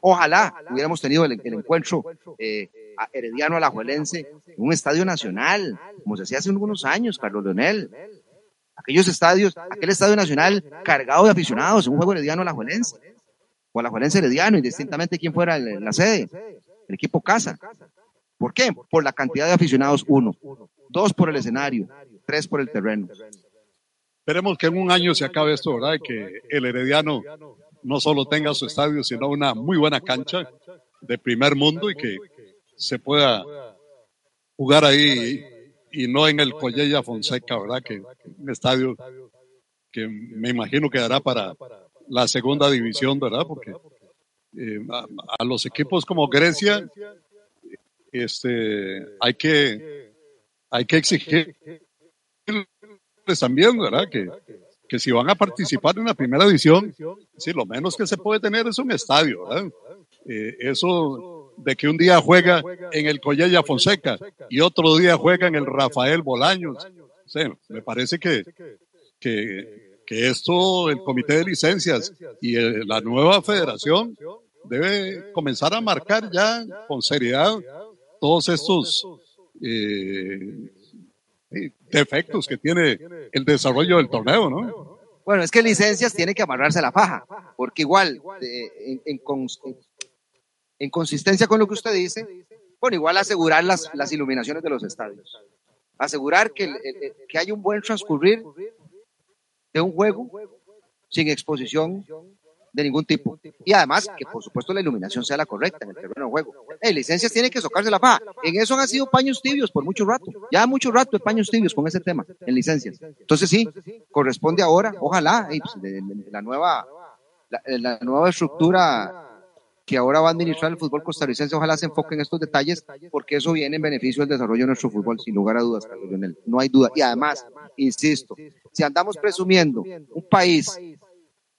Ojalá hubiéramos tenido el, encuentro eh, herediano alajuelense en un estadio nacional, como se hacía hace algunos años, Carlos Leonel aquellos estadios, aquel estadio nacional cargado de aficionados, un juego herediano alajuelense, o alajuelense herediano, indistintamente quién fuera la sede, el equipo casa. ¿Por qué? Por la cantidad de aficionados, uno. Dos por el escenario, tres por el terreno. Esperemos que en un año se acabe esto, ¿verdad? Que el herediano no solo tenga su estadio, sino una muy buena cancha de primer mundo y que se pueda jugar ahí y no en el Collella Fonseca, ¿verdad? Que un estadio que me imagino que dará para la segunda división, ¿verdad? Porque eh, a, los equipos como Grecia, este, hay que, hay que exigirles también, ¿verdad? Que, que si van a participar en la primera división, sí, lo menos que se puede tener es un estadio, ¿verdad? Eh, eso de que un día juega en el Collella Fonseca y otro día juega en el Rafael Bolaños. me parece que, que, esto, el comité de licencias y la nueva federación debe comenzar a marcar ya con seriedad todos estos eh, defectos que tiene el desarrollo del torneo, ¿no? Bueno, es que licencias tiene que amarrarse la faja, porque igual, en, en, consistencia con lo que usted dice, bueno, igual asegurar las, las iluminaciones de los estadios, asegurar que, que hay un buen transcurrir de un juego sin exposición de ningún tipo. Y además, que por supuesto la iluminación sea la correcta en el terreno de juego. Hey, licencias tienen que socarse la faja. En eso han sido paños tibios por mucho rato. Ya mucho rato de paños tibios con ese tema, en licencias. Entonces sí, corresponde ahora, ojalá, pues, la nueva, la, nueva estructura que ahora va a administrar el fútbol costarricense, ojalá se enfoque en estos detalles, porque eso viene en beneficio del desarrollo de nuestro fútbol, sin lugar a dudas, Carlos Lionel. No hay duda. Y además, insisto, si andamos presumiendo un país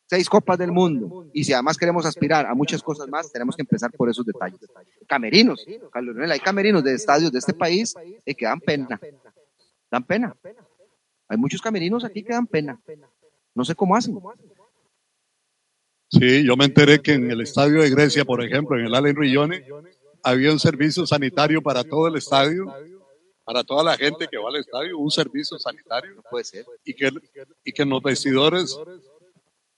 seis copas del mundo y si además queremos aspirar a muchas cosas más, tenemos que empezar por esos detalles. Camerinos, Carlos hay camerinos de estadios de este país que dan pena. Dan pena. Hay muchos camerinos aquí que dan pena. No sé cómo hacen. Sí, yo me enteré que en el estadio de Grecia, por ejemplo, en el Allen Rillone, había un servicio sanitario para todo el estadio, para toda la gente que va al estadio, un servicio sanitario. puede ser. Y que, y que los vestidores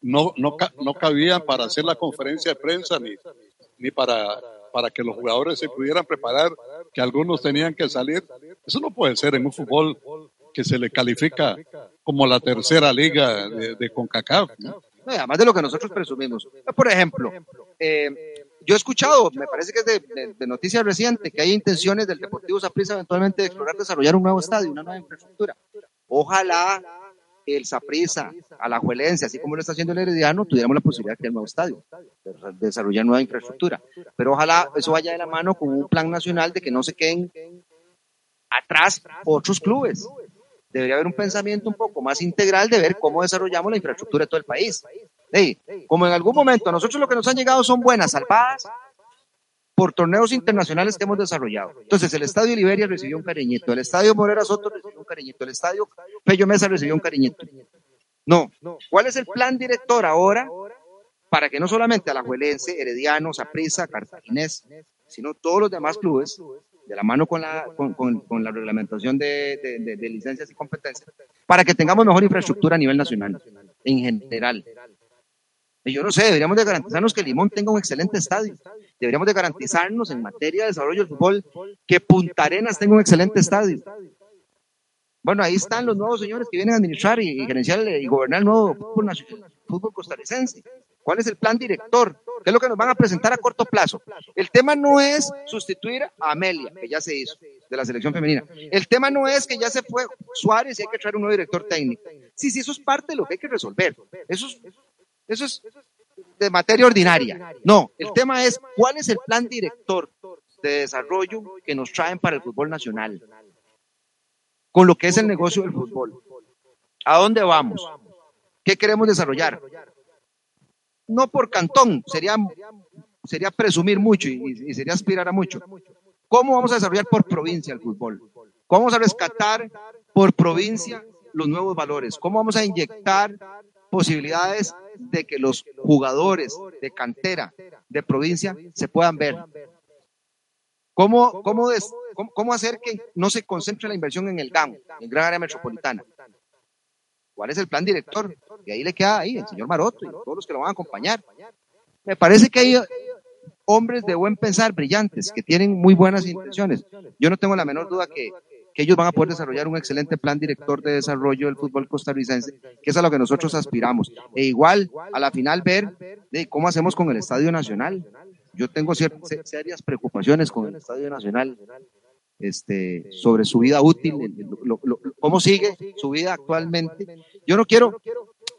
no, no, no cabían para hacer la conferencia de prensa ni, ni para, para que los jugadores se pudieran preparar, que algunos tenían que salir. Eso no puede ser en un fútbol que se le califica como la tercera liga de, CONCACAF. Además de lo que nosotros presumimos. Por ejemplo, eh, yo he escuchado, me parece que es de, de, noticia reciente, que hay intenciones del Deportivo Saprissa eventualmente de explorar desarrollar un nuevo estadio, una nueva infraestructura. Ojalá el Saprissa, Alajuelense, así como lo está haciendo el Herediano, tuviéramos la posibilidad de crear un nuevo estadio, de desarrollar nueva infraestructura. Pero ojalá eso vaya de la mano con un plan nacional de que no se queden atrás otros clubes. Debería haber un pensamiento un poco más integral de ver cómo desarrollamos la infraestructura de todo el país. como en algún momento a nosotros lo que nos han llegado son buenas salvadas, por torneos internacionales que hemos desarrollado. Entonces, el Estadio Liberia recibió un cariñito, el Estadio Morera Soto recibió un cariñito, el Estadio Pello Mesa recibió un cariñito. No. ¿Cuál es el plan director ahora para que no solamente Alajuelense, Herediano, Saprissa, Cartaginés, sino todos los demás clubes, de la mano con la, con, la reglamentación de, de licencias y competencias, para que tengamos mejor infraestructura a nivel nacional, en general? Y yo no sé, deberíamos de garantizarnos que Limón tenga un excelente estadio. Deberíamos de garantizarnos en materia de desarrollo del fútbol que Punta Arenas tenga un excelente estadio. Bueno, ahí están los nuevos señores que vienen a administrar y, gerenciar y gobernar el nuevo fútbol, fútbol costarricense. ¿Cuál es el plan director? ¿Qué es lo que nos van a presentar a corto plazo? El tema no es sustituir a Amelia, que ya se hizo, de la selección femenina. El tema no es que ya se fue Suárez y hay que traer un nuevo director técnico. Sí, sí, eso es parte de lo que hay que resolver. Eso es, de materia ordinaria. No, el tema es cuál es el plan director de desarrollo que nos traen para el fútbol nacional, con lo que es el negocio del fútbol. ¿A dónde vamos? ¿Qué queremos desarrollar? No por cantón, sería, sería presumir mucho y, sería aspirar a mucho. ¿Cómo vamos a desarrollar por provincia el fútbol? ¿Cómo vamos a rescatar por provincia los nuevos valores? ¿Cómo vamos a inyectar posibilidades de que los jugadores de cantera de provincia se puedan ver. ¿Cómo, cómo, cómo, hacer que no se concentre la inversión en el GAM, en gran área metropolitana? ¿Cuál es el plan director? Y ahí le queda ahí el señor Maroto y todos los que lo van a acompañar. Me parece que hay hombres de buen pensar, brillantes, que tienen muy buenas intenciones. Yo no tengo la menor duda que que ellos van a poder desarrollar un excelente plan director de desarrollo del fútbol costarricense, que es a lo que nosotros aspiramos. E igual, a la final, ver de cómo hacemos con el Estadio Nacional. Yo tengo ciertas serias preocupaciones con el Estadio Nacional este, sobre su vida útil, cómo sigue su vida actualmente. Yo no quiero,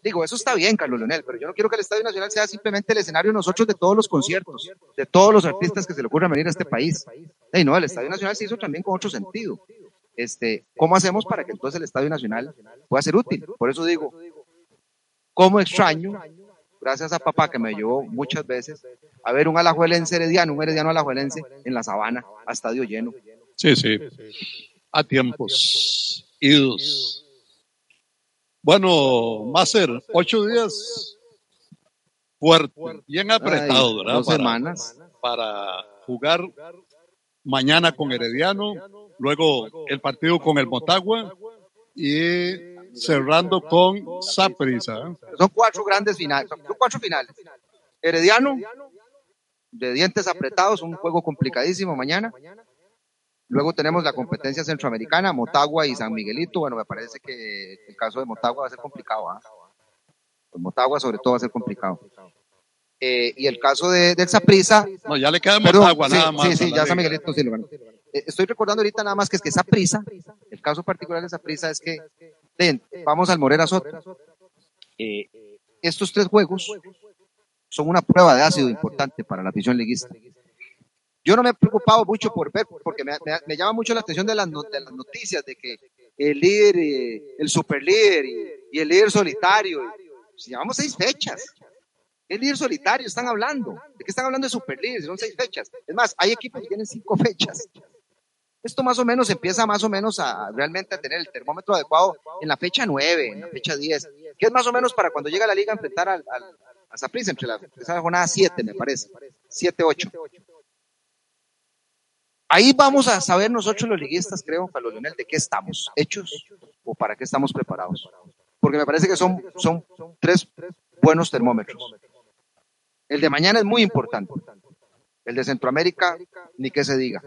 digo, eso está bien, Carlos Leonel, pero yo no quiero que el Estadio Nacional sea simplemente el escenario de nosotros de todos los conciertos, de todos los artistas que se le ocurran venir a este país. Y no, el Estadio Nacional se hizo también con otro sentido este, ¿cómo hacemos para que entonces el Estadio Nacional pueda ser útil? Por eso digo, ¿cómo extraño gracias a papá que me llevó muchas veces a ver un alajuelense herediano, un herediano alajuelense en la sabana, a estadio lleno. Sí, sí. A tiempos idos. Bueno, Máster, ocho días fuerte, bien apretado, ¿verdad? Dos semanas. Para jugar mañana con Herediano, luego el partido con el Motagua y cerrando con Saprissa. Son cuatro grandes finales, son cuatro finales. Herediano, de dientes apretados, un juego complicadísimo mañana. Luego tenemos la competencia centroamericana, Motagua y San Miguelito. Bueno, me parece que el caso de Motagua va a ser complicado. ¿ah? Pues Motagua sobre todo va a ser complicado. Eh, y el caso de, del Saprissa. No, ya le queda Perdón, Motagua sí, nada más. Sí, sí, ya San. Miguelito sí lo ganó. Eh, Estoy recordando ahorita nada más que es que esa prisa, el caso particular de esa prisa es que ven, vamos al Morera Soto. Eh, estos tres juegos son una prueba de ácido importante para la afición liguista. Yo no me he preocupado mucho por ver, porque me, llama mucho la atención de las, noticias de que el líder, eh, el super líder y, y el líder solitario. Si llevamos seis fechas. El líder solitario, están hablando. ¿De qué están hablando de super líder? Son seis fechas. Es más, hay equipos que tienen cinco fechas. Esto más o menos empieza más o menos a realmente a tener el termómetro adecuado en la fecha 9, en la fecha 10, que es más o menos para cuando llega la liga a enfrentar al, al, a Saprissa, entre la esa jornada 7, me parece, 7, 8. Ahí vamos a saber nosotros los liguistas, creo, Carlos Leonel, de qué estamos hechos o para qué estamos preparados. Porque me parece que son, son tres buenos termómetros. El de mañana es muy importante. El de Centroamérica, ni qué se diga.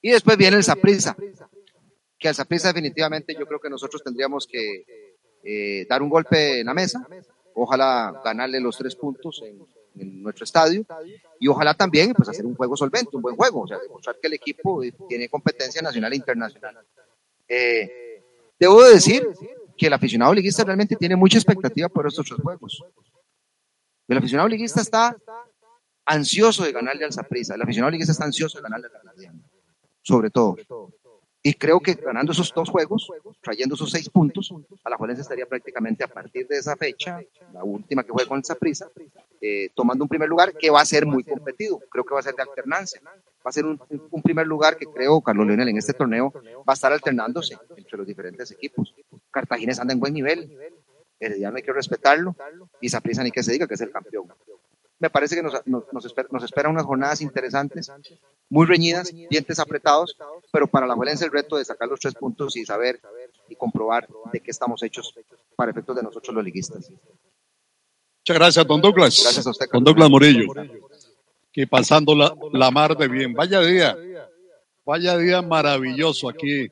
Y después viene el Saprissa, que al Saprissa definitivamente yo creo que nosotros tendríamos que eh, dar un golpe en la mesa, ojalá ganarle los tres puntos en nuestro estadio y ojalá también pues hacer un juego solvente, un buen juego, o sea, demostrar que el equipo tiene competencia nacional e internacional. Eh, debo de decir que el aficionado liguista realmente tiene mucha expectativa por estos tres juegos. El aficionado liguista está ansioso de ganarle al Saprissa, el aficionado liguista está ansioso de ganarle al Herediano, sobre todo. Y creo que ganando esos dos juegos, trayendo esos seis puntos, Alajuelense estaría prácticamente a partir de esa fecha, la última que juega con Saprissa, eh, tomando un primer lugar que va a ser muy competido. Creo que va a ser de alternancia. Va a ser un, primer lugar que creo, Carlos Leonel, en este torneo va a estar alternándose entre los diferentes equipos. Cartagines anda en buen nivel. Herediano hay que respetarlo. Y Saprissa ni que se diga que es el campeón. Me parece que nos, nos, nos, espera, nos esperan unas jornadas interesantes, muy reñidas, dientes apretados, pero para la Juelense el reto de sacar los tres puntos y saber y comprobar de qué estamos hechos para efectos de nosotros los liguistas. Muchas gracias, don Douglas. Gracias a usted, Don Douglas Morillo. Que pasando la, la mar de bien. Vaya día. Vaya día maravilloso aquí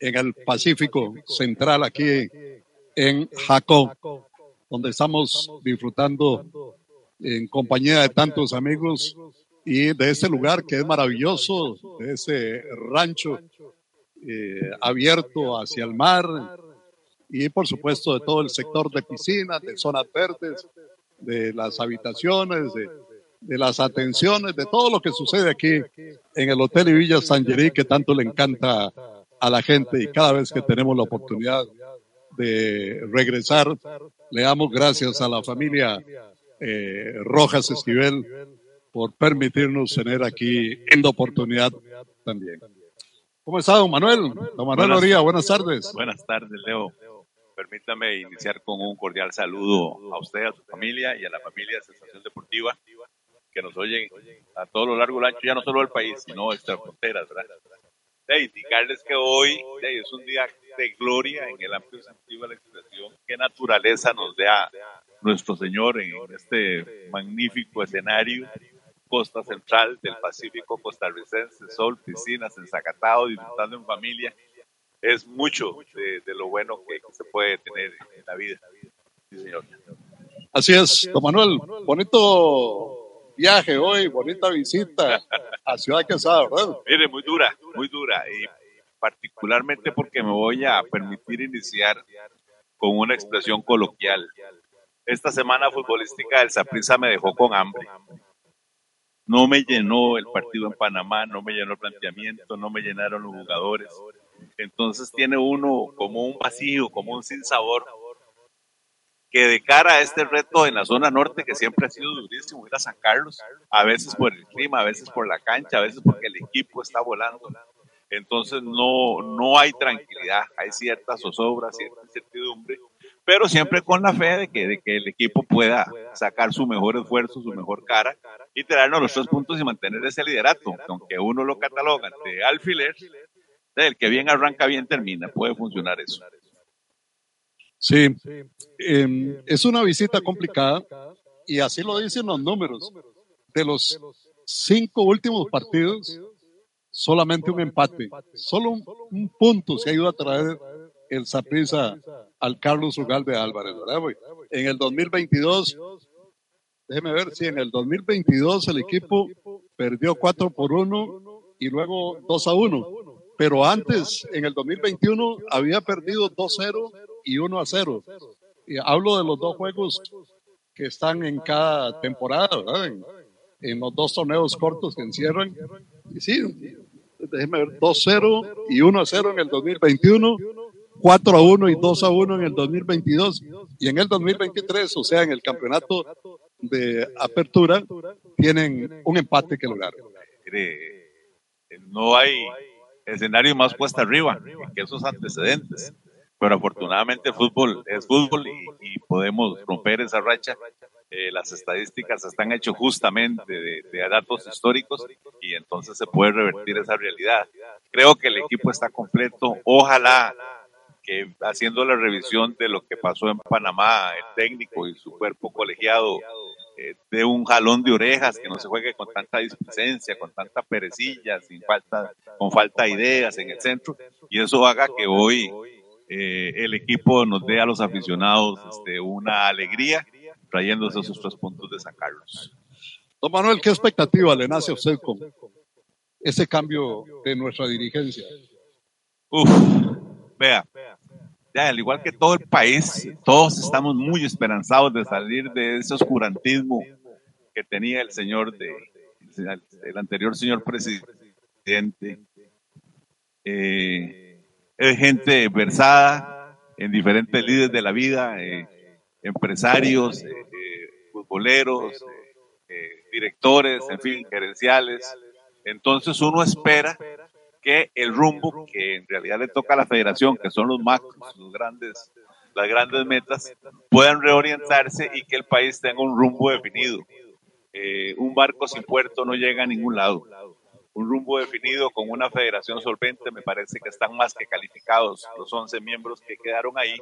en el Pacífico Central, aquí en Jacob, donde estamos disfrutando en compañía de tantos amigos y de este lugar que es maravilloso, de ese rancho eh, abierto hacia el mar y por supuesto de todo el sector de piscinas, de zonas verdes, de las habitaciones, de, de las atenciones, de todo lo que sucede aquí en el Hotel Villa San que tanto le encanta a la gente. Y cada vez que tenemos la oportunidad de regresar, le damos gracias a la familia eh, Rojas Esquivel por permitirnos tener aquí esta oportunidad también. ¿Cómo está, don Manuel? Don Manuel Oría, buenas tardes. Buenas tardes, Leo. Permítame iniciar con un cordial saludo a usted, a su familia y a la familia de Sensación Deportiva que nos oyen a todo lo largo del ancho, ya no solo del país, sino extra fronteras, ¿verdad? De indicarles que hoy de, es un día de gloria en el amplio sentido de la expresión. Qué naturaleza nos da nuestro Señor en este magnífico escenario, costa central del Pacífico costarricense, sol, piscinas, ensacatado, disfrutando en familia es mucho de, de lo bueno que, que se puede tener en la vida. Sí, señor. Así es, don Manuel, bonito viaje hoy, bonita visita a Ciudad Quesada, ¿verdad? Mire, muy dura, muy dura. Y particularmente porque me voy a permitir iniciar con una expresión coloquial. Esta semana futbolística del Saprissa me dejó con hambre. No me llenó el partido en Panamá, no me llenó el planteamiento, no me llenaron los jugadores. Entonces tiene uno como un vacío, como un sinsabor. que de cara a este reto en la zona norte, que siempre ha sido durísimo ir a San Carlos, a veces por el clima, a veces por la cancha, a veces porque el equipo está volando, entonces no, no hay tranquilidad, hay cierta zozobra, cierta incertidumbre, pero siempre con la fe de que, de que el equipo pueda sacar su mejor esfuerzo, su mejor cara y traernos los tres puntos y mantener ese liderato, aunque uno lo cataloga de alfiler, el que bien arranca, bien termina, puede funcionar eso. Sí, eh, es una visita complicada y así lo dicen los números. De los cinco últimos partidos, solamente un empate, solo un, punto se ha ido a traer el Saprissa al Carlos de Álvarez, ¿verdad? En el 2022, déjeme ver si en el 2022 el equipo perdió 4 por 1 y luego 2 a 1. Pero antes, en el 2021, había perdido 2-0 y 1 a 0. Y hablo de los dos juegos que están en cada temporada, ¿verdad? En, en los dos torneos cortos que encierran. Y sí, déjeme ver, 2-0 y 1-0 en el 2021, 4-1 y 2-1 en el 2022 y en el 2023, o sea, en el campeonato de apertura, tienen un empate que lograr. No hay escenario más puesta arriba que esos antecedentes, pero afortunadamente el fútbol es fútbol y podemos romper esa racha eh, las estadísticas están hechas justamente de, datos históricos y entonces se puede revertir esa realidad. Creo que el equipo está completo. Ojalá que haciendo la revisión de lo que pasó en Panamá, el técnico y su cuerpo colegiado eh, de un jalón de orejas, que no se juegue con tanta displicencia, con tanta perecilla, sin falta, con falta de ideas en el centro, y eso haga que hoy eh, el equipo nos dé a los aficionados este, una alegría trayéndose esos tres puntos de San Carlos. Don Manuel, ¿qué expectativa le nace a usted con ese cambio de nuestra dirigencia? Uf, vea, ya, al igual que todo el país, todos estamos muy esperanzados de salir de ese oscurantismo que tenía el señor de el anterior señor presidente. Eh, es gente versada en diferentes líderes de la vida, eh, empresarios, eh, futboleros, eh, directores, en fin, gerenciales. Entonces uno espera que el rumbo que en realidad le toca a la federación, que son los macros, los grandes, las grandes metas, puedan reorientarse y que el país tenga un rumbo definido. Eh, un barco sin puerto no llega a ningún lado. Un rumbo definido con una federación solvente, me parece que están más que calificados los 11 miembros que quedaron ahí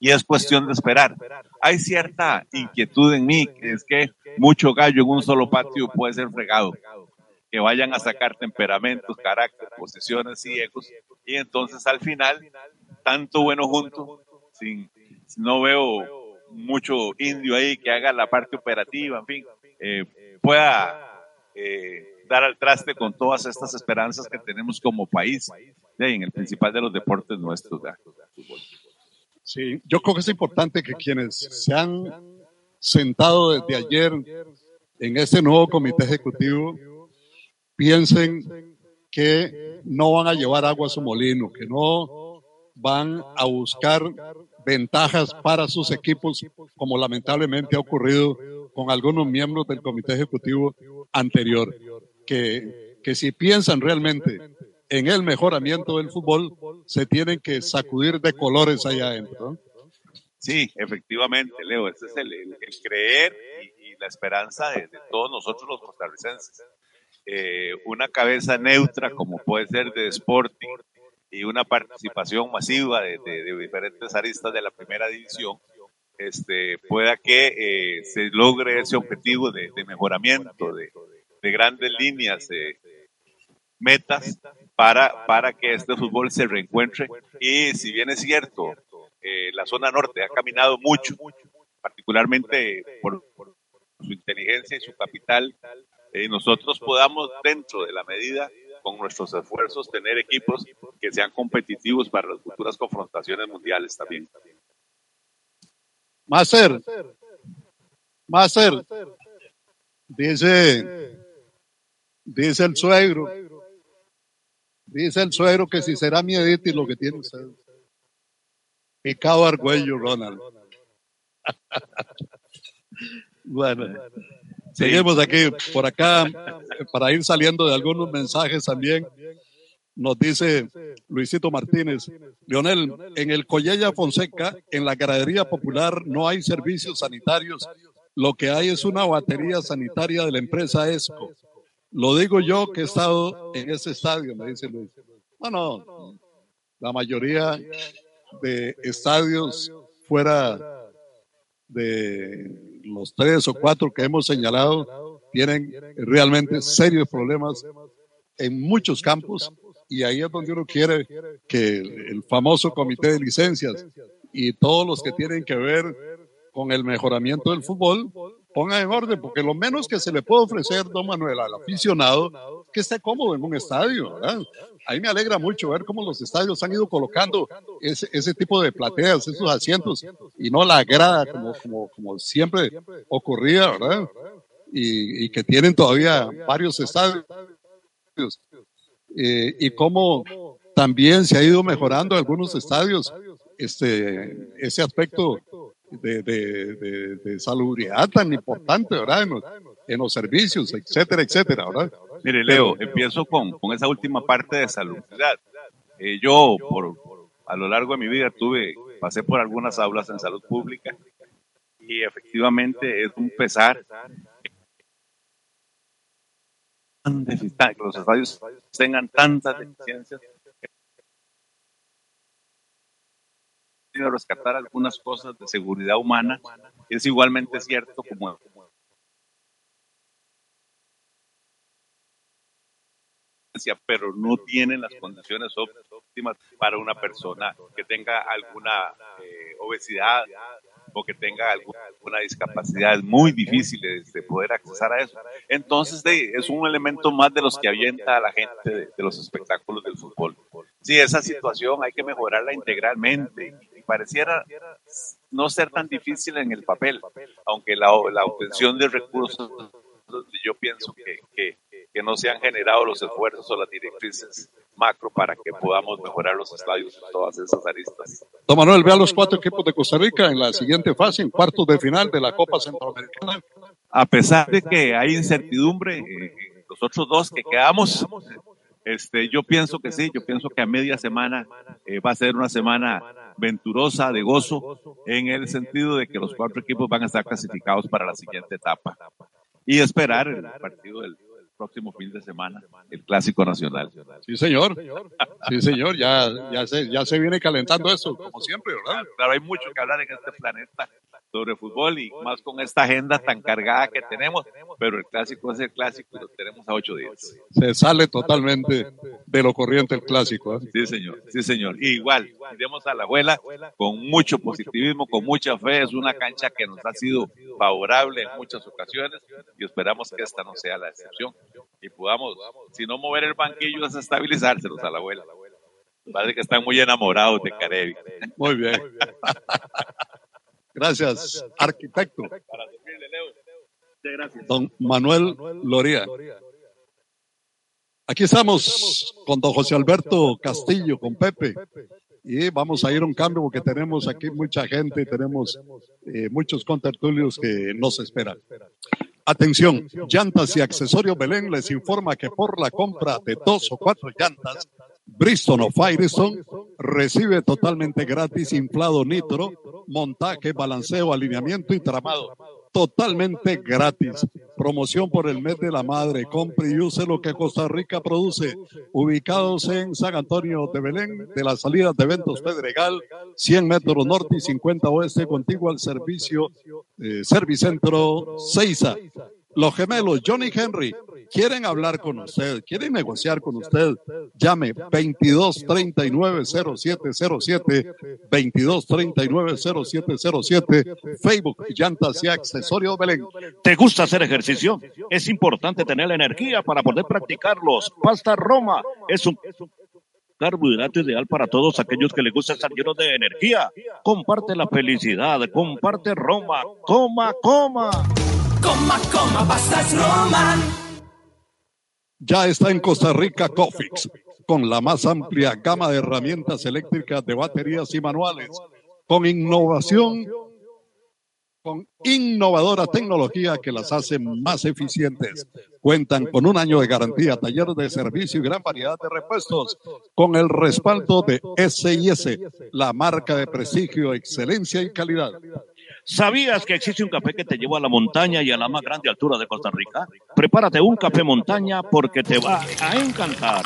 y es cuestión de esperar. Hay cierta inquietud en mí, que es que mucho gallo en un solo patio puede ser fregado, que vayan a sacar temperamentos, carácter, posiciones y egos, y entonces al final, tanto bueno junto, sin, no veo mucho indio ahí que haga la parte operativa, en fin, eh, pueda eh, dar al traste con todas estas esperanzas que tenemos como país, en el principal de los deportes nuestros. Sí, yo creo que es importante que quienes se han sentado desde ayer en este nuevo comité ejecutivo piensen que no van a llevar agua a su molino, que no van a buscar ventajas para sus equipos, como lamentablemente ha ocurrido con algunos miembros del comité ejecutivo anterior, que, que si piensan realmente en el mejoramiento del fútbol se tienen que sacudir de colores allá adentro. Sí, efectivamente, Leo, ese es el, creer y, la esperanza de, todos nosotros los costarricenses. Eh, una cabeza neutra como puede ser de Sporting y una participación masiva de, diferentes aristas de la primera división, este, pueda que eh, se logre ese objetivo de, mejoramiento, de, grandes líneas, metas para, para que este fútbol se reencuentre. Y si bien es cierto, eh, la zona norte ha caminado mucho, particularmente por, su inteligencia y su capital, eh, nosotros podamos, dentro de la medida, con nuestros esfuerzos, tener equipos que sean competitivos para las futuras confrontaciones mundiales también. Master, Master, dice, dice el suegro Dice el suegro que si será mi y lo que tiene usted. Picado Argüello, Ronald. bueno, seguimos aquí. Por acá, para ir saliendo de algunos mensajes también, nos dice Luisito Martínez, Leonel, en el Collella Fonseca, en la ganadería popular, no hay servicios sanitarios. Lo que hay es una batería sanitaria de la empresa ESCO. Lo digo yo que he estado en ese estadio, me dice Luis. Bueno, la mayoría de estadios fuera de los tres o cuatro que hemos señalado tienen realmente serios problemas en muchos campos y ahí es donde uno quiere que el famoso comité de licencias y todos los que tienen que ver con el mejoramiento del fútbol pongan en orden, porque lo menos que se le puede ofrecer, don Manuel, al aficionado, que esté cómodo en un estadio, ¿verdad? Ahí me alegra mucho ver cómo los estadios han ido colocando ese, ese tipo de plateas, esos asientos, y no la grada como, como, como siempre ocurría, ¿verdad? Y, y que tienen todavía varios estadios. Eh, y cómo también se ha ido mejorando algunos estadios este, ese aspecto de, de, de, salubridad tan importante, ¿verdad? En los, servicios, etcétera, etcétera, ¿verdad? Mire, Leo, empiezo con, con esa última parte de salubridad. Eh, yo, por, a lo largo de mi vida, tuve, pasé por algunas aulas en salud pública y efectivamente es un pesar que los estadios tengan tantas deficiencias rescatar algunas cosas de seguridad humana, es igualmente cierto como pero no tienen las condiciones óptimas para una persona que tenga alguna eh, obesidad o que tenga alguna discapacidad. Es muy difícil de, poder accesar a eso. Entonces, es un elemento más de los que avienta a la gente de, los espectáculos del fútbol. Sí, esa situación hay que mejorarla integralmente pareciera no ser tan difícil en el papel, aunque la, la obtención de recursos, yo pienso que, que, que no se han generado los esfuerzos o las directrices macro para que podamos mejorar los estadios en todas esas aristas. Don Manuel, vea los cuatro equipos de Costa Rica en la siguiente fase, en cuartos de final de la Copa Centroamericana. A pesar de que hay incertidumbre, eh, los otros dos que quedamos, este, yo pienso que sí, yo pienso que a media semana eh, va a ser una semana venturosa, de gozo, en el sentido de que los cuatro equipos van a estar clasificados para la siguiente etapa y esperar el partido del próximo fin de semana, el Clásico Nacional. Sí, señor. Sí, señor. Ya, ya, se, ya se viene calentando eso, como siempre, ¿verdad? Claro, hay mucho que hablar en este planeta sobre fútbol y más con esta agenda tan cargada que tenemos, pero el clásico es el clásico y lo tenemos a ocho días. Se sale totalmente de lo corriente el clásico. ¿eh? Sí, señor, sí, señor. igual, iremos a la abuela con mucho positivismo, con mucha fe. Es una cancha que nos ha sido favorable en muchas ocasiones y esperamos que esta no sea la excepción y podamos, si no mover el banquillo, desestabilizárselos a la abuela. Parece que están muy enamorados de Carevi. Muy bien. Gracias, arquitecto. Don Manuel Loría. Aquí estamos con don José Alberto Castillo, con Pepe. Y vamos a ir a un cambio porque tenemos aquí mucha gente, tenemos eh, muchos contertulios que nos esperan. Atención, llantas y accesorios Belén les informa que por la compra de dos o cuatro llantas, Bristol o Firestone recibe totalmente gratis inflado nitro, montaje, balanceo, alineamiento y tramado. Totalmente gratis. Promoción por el mes de la madre. Compre y use lo que Costa Rica produce. Ubicados en San Antonio de Belén, de las salidas de eventos Pedregal, 100 metros norte y 50 oeste, contigo al servicio eh, Servicentro Seiza. Los gemelos Johnny Henry quieren hablar con usted, quieren negociar con usted. Llame 22 39 0707, 22 39 0707, Facebook Llantas y Accesorios Belén. ¿Te gusta hacer ejercicio? Es importante tener la energía para poder practicarlos. Pasta Roma es un carbohidrato ideal para todos aquellos que les gusta estar llenos de energía. Comparte la felicidad, comparte Roma, coma, coma. Coma, coma, pastas Roman. Ya está en Costa Rica Cofix, con la más amplia gama de herramientas eléctricas de baterías y manuales, con innovación con innovadora tecnología que las hace más eficientes. Cuentan con un año de garantía, taller de servicio y gran variedad de repuestos, con el respaldo de SIS, la marca de prestigio, excelencia y calidad. ¿Sabías que existe un café que te lleva a la montaña y a la más grande altura de Costa Rica? Prepárate un café montaña porque te va a encantar.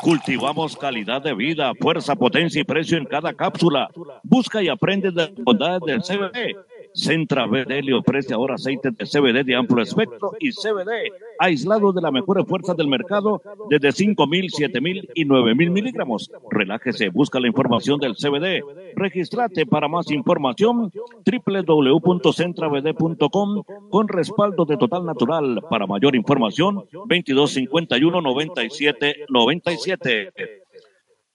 Cultivamos calidad de vida, fuerza, potencia y precio en cada cápsula. Busca y aprende de las bondades del CBD. Centra BD le ofrece ahora aceite de CBD de amplio espectro y CBD aislado de las mejores fuerzas del mercado desde 5.000, 7.000 y 9.000 miligramos. Relájese, busca la información del CBD. Regístrate para más información www.centrabd.com con respaldo de Total Natural. Para mayor información 2251 97 97.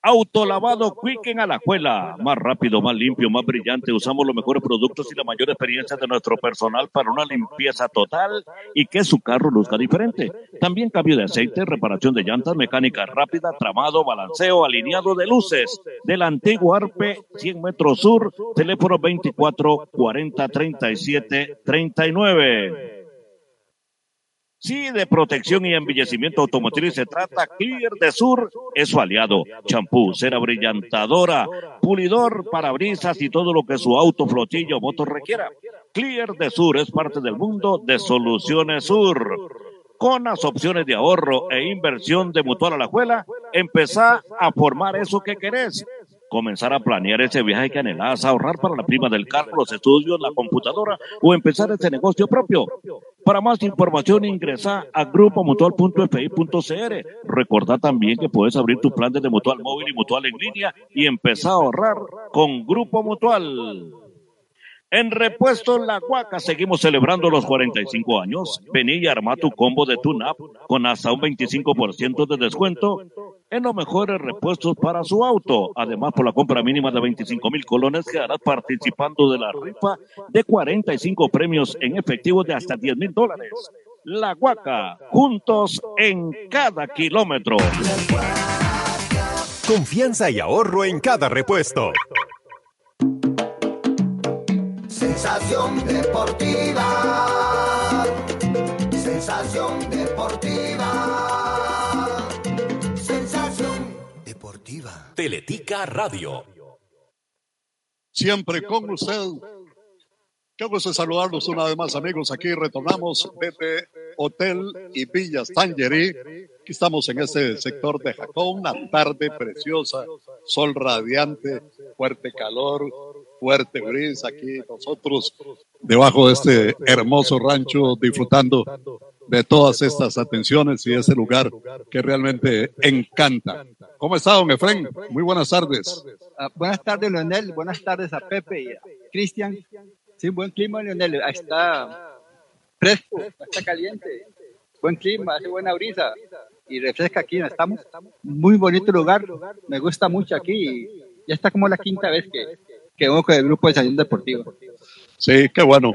Autolavado Quicken a la Juela. Más rápido, más limpio, más brillante. Usamos los mejores productos y la mayor experiencia de nuestro personal para una limpieza total y que su carro luzca diferente. También cambio de aceite, reparación de llantas, mecánica rápida, tramado, balanceo, alineado de luces. Del antiguo Arpe, 100 metros sur, teléfono 24 40 37 39. Si de protección y embellecimiento automotriz se trata, Clear de Sur es su aliado. Champú, cera brillantadora, pulidor, parabrisas y todo lo que su auto, flotilla o moto requiera. Clear de Sur es parte del mundo de Soluciones Sur. Con las opciones de ahorro e inversión de Mutual a la Juela, empezá a formar eso que querés comenzar a planear ese viaje que anhelás, ahorrar para la prima del carro, los estudios, la computadora o empezar ese negocio propio. Para más información ingresa a grupomutual.fi.cr. Recordá también que puedes abrir tu plan de mutual móvil y mutual en línea y empezar a ahorrar con Grupo Mutual. En repuesto La Guaca seguimos celebrando los 45 años. Vení y arma tu combo de tune-up con hasta un 25% de descuento en los mejores repuestos para su auto. Además, por la compra mínima de 25 mil colones quedarás participando de la rifa de 45 premios en efectivo de hasta 10 mil dólares. La Guaca, juntos en cada kilómetro. Confianza y ahorro en cada repuesto. Sensación deportiva. Sensación deportiva. Teletica Radio. Siempre con usted. Qué saludarlos una vez más, amigos. Aquí retornamos desde Hotel y Villas Tangerí. Aquí estamos en este sector de Jacón, una tarde preciosa, sol radiante, fuerte calor, fuerte brisa aquí nosotros debajo de este hermoso rancho disfrutando de todas estas atenciones y ese lugar que realmente encanta. ¿Cómo está, don Efren? Muy buenas tardes. Ah, buenas tardes, Leonel. Buenas tardes a Pepe y a Cristian. Sí, buen clima, Leonel. Ahí Está fresco, está caliente. Buen clima, hace buena brisa y refresca aquí estamos. Muy bonito lugar. Me gusta mucho aquí. Ya está como la quinta vez que, que vengo con el grupo de Salud Deportivo. Sí, qué bueno.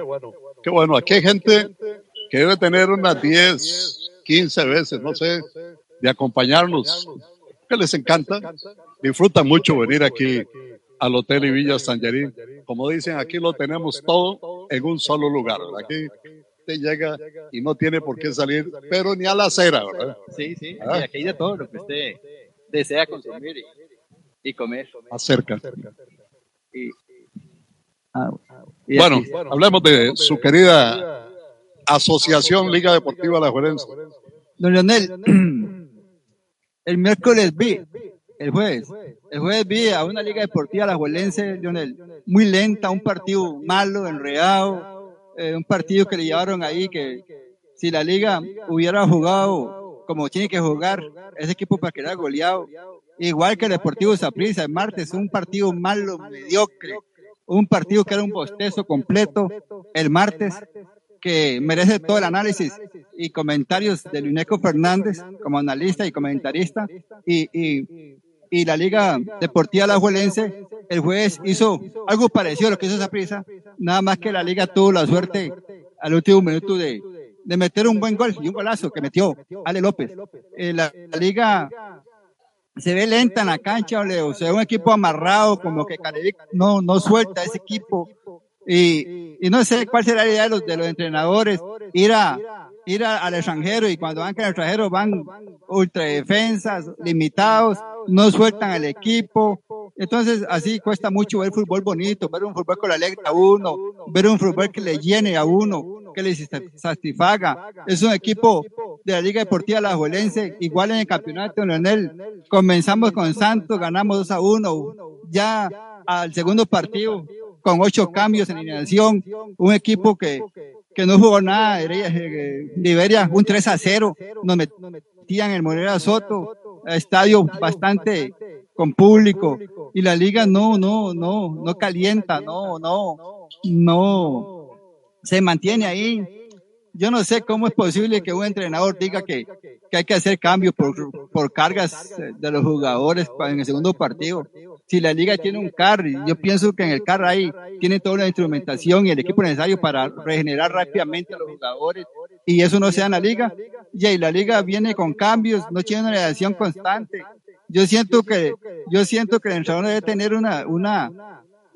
Qué bueno. Aquí hay gente que debe tener unas 10, 15 veces, no sé, de acompañarnos. Que les encanta. Disfrutan mucho venir aquí al Hotel y Villa Sanjerín. Como dicen, aquí lo tenemos todo en un solo lugar. Aquí te llega y no tiene por qué salir, pero ni a la acera, ¿verdad? Sí, sí. Ah. Aquí hay de todo lo que usted desea consumir y, y comer. Más cerca. Y, ah, y Bueno, hablemos de su querida Asociación Liga Deportiva La Juelense. Don Leonel, el miércoles vi, el jueves, el jueves vi a una liga deportiva alajuelense, Leonel, muy lenta, un partido malo, enredado, eh, un partido que le llevaron ahí que si la liga hubiera jugado como tiene que jugar, ese equipo para que era goleado, igual que el Deportivo Saprissa el martes, un partido malo, mediocre, un partido que era un bostezo completo el martes, que merece todo el análisis y comentarios de Luneco Fernández como analista y comentarista y, y, y la Liga Deportiva Alajuelense el jueves hizo algo parecido a lo que hizo Saprissa, nada más que la Liga tuvo la suerte al último minuto de, de meter un buen gol y un golazo que metió Ale López. Eh, la, la Liga se ve lenta en la cancha, o sea, un equipo amarrado, como que no, no suelta ese equipo. Y, no sé cuál será la idea de los, de los entrenadores, ir a, al extranjero y cuando van al extranjero van ultradefensas, limitados, no sueltan al equipo. Entonces así cuesta mucho ver fútbol bonito, ver un fútbol que le alegre a uno, ver un fútbol que le llene a uno, que le sat- satisfaga. Es un equipo de la Liga Deportiva La Juelense, igual en el campeonato, Leonel. Comenzamos con Santos, ganamos 2 a 1. Ya al segundo partido, con ocho cambios en alineación, un equipo que, que no jugó nada, Heredia- eh, Liberia, un 3 a 0, nos metían el Morera Soto, estadio bastante con público, y la liga no, no, no, no calienta, no, no, no, se mantiene ahí. Yo no sé cómo es posible que un entrenador diga que, que hay que hacer cambios por, por cargas eh, de los jugadores en el segundo partido. Si la liga tiene un CAR, yo pienso que en el CAR ahí tiene toda la instrumentación y el equipo necesario para regenerar rápidamente a los jugadores, y eso no se da en la liga. Y la liga viene con cambios, no tiene una relación constante. Yo siento que, yo siento que el entrenador debe tener una, una,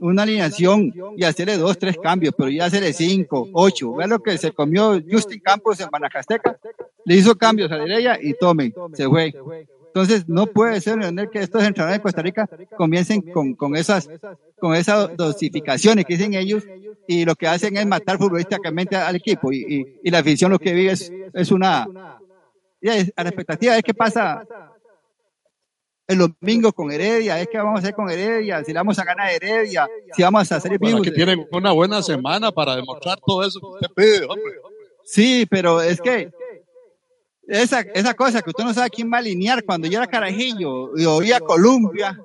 una alineación y hacerle dos, tres cambios, pero ya hacerle cinco, ocho. Vea lo que se comió Justin Campos en Banacasteca. Le hizo cambios a Derecha y tome, se fue. Entonces, no puede ser, Leonel, que estos entrenadores de Costa Rica comiencen con, con esas, con esas dosificaciones que dicen ellos y lo que hacen es matar futbolísticamente al equipo y, y, y la afición lo que vive es, es una, a la expectativa es que pasa el domingo con Heredia, es que vamos a hacer con Heredia, si le vamos a ganar a Heredia, si vamos a hacer Bueno, vivos. que tienen una buena semana para demostrar todo eso que usted pide, hombre. Sí, pero es que esa, esa cosa que usted no sabe quién va a alinear cuando yo era carajillo y oía Colombia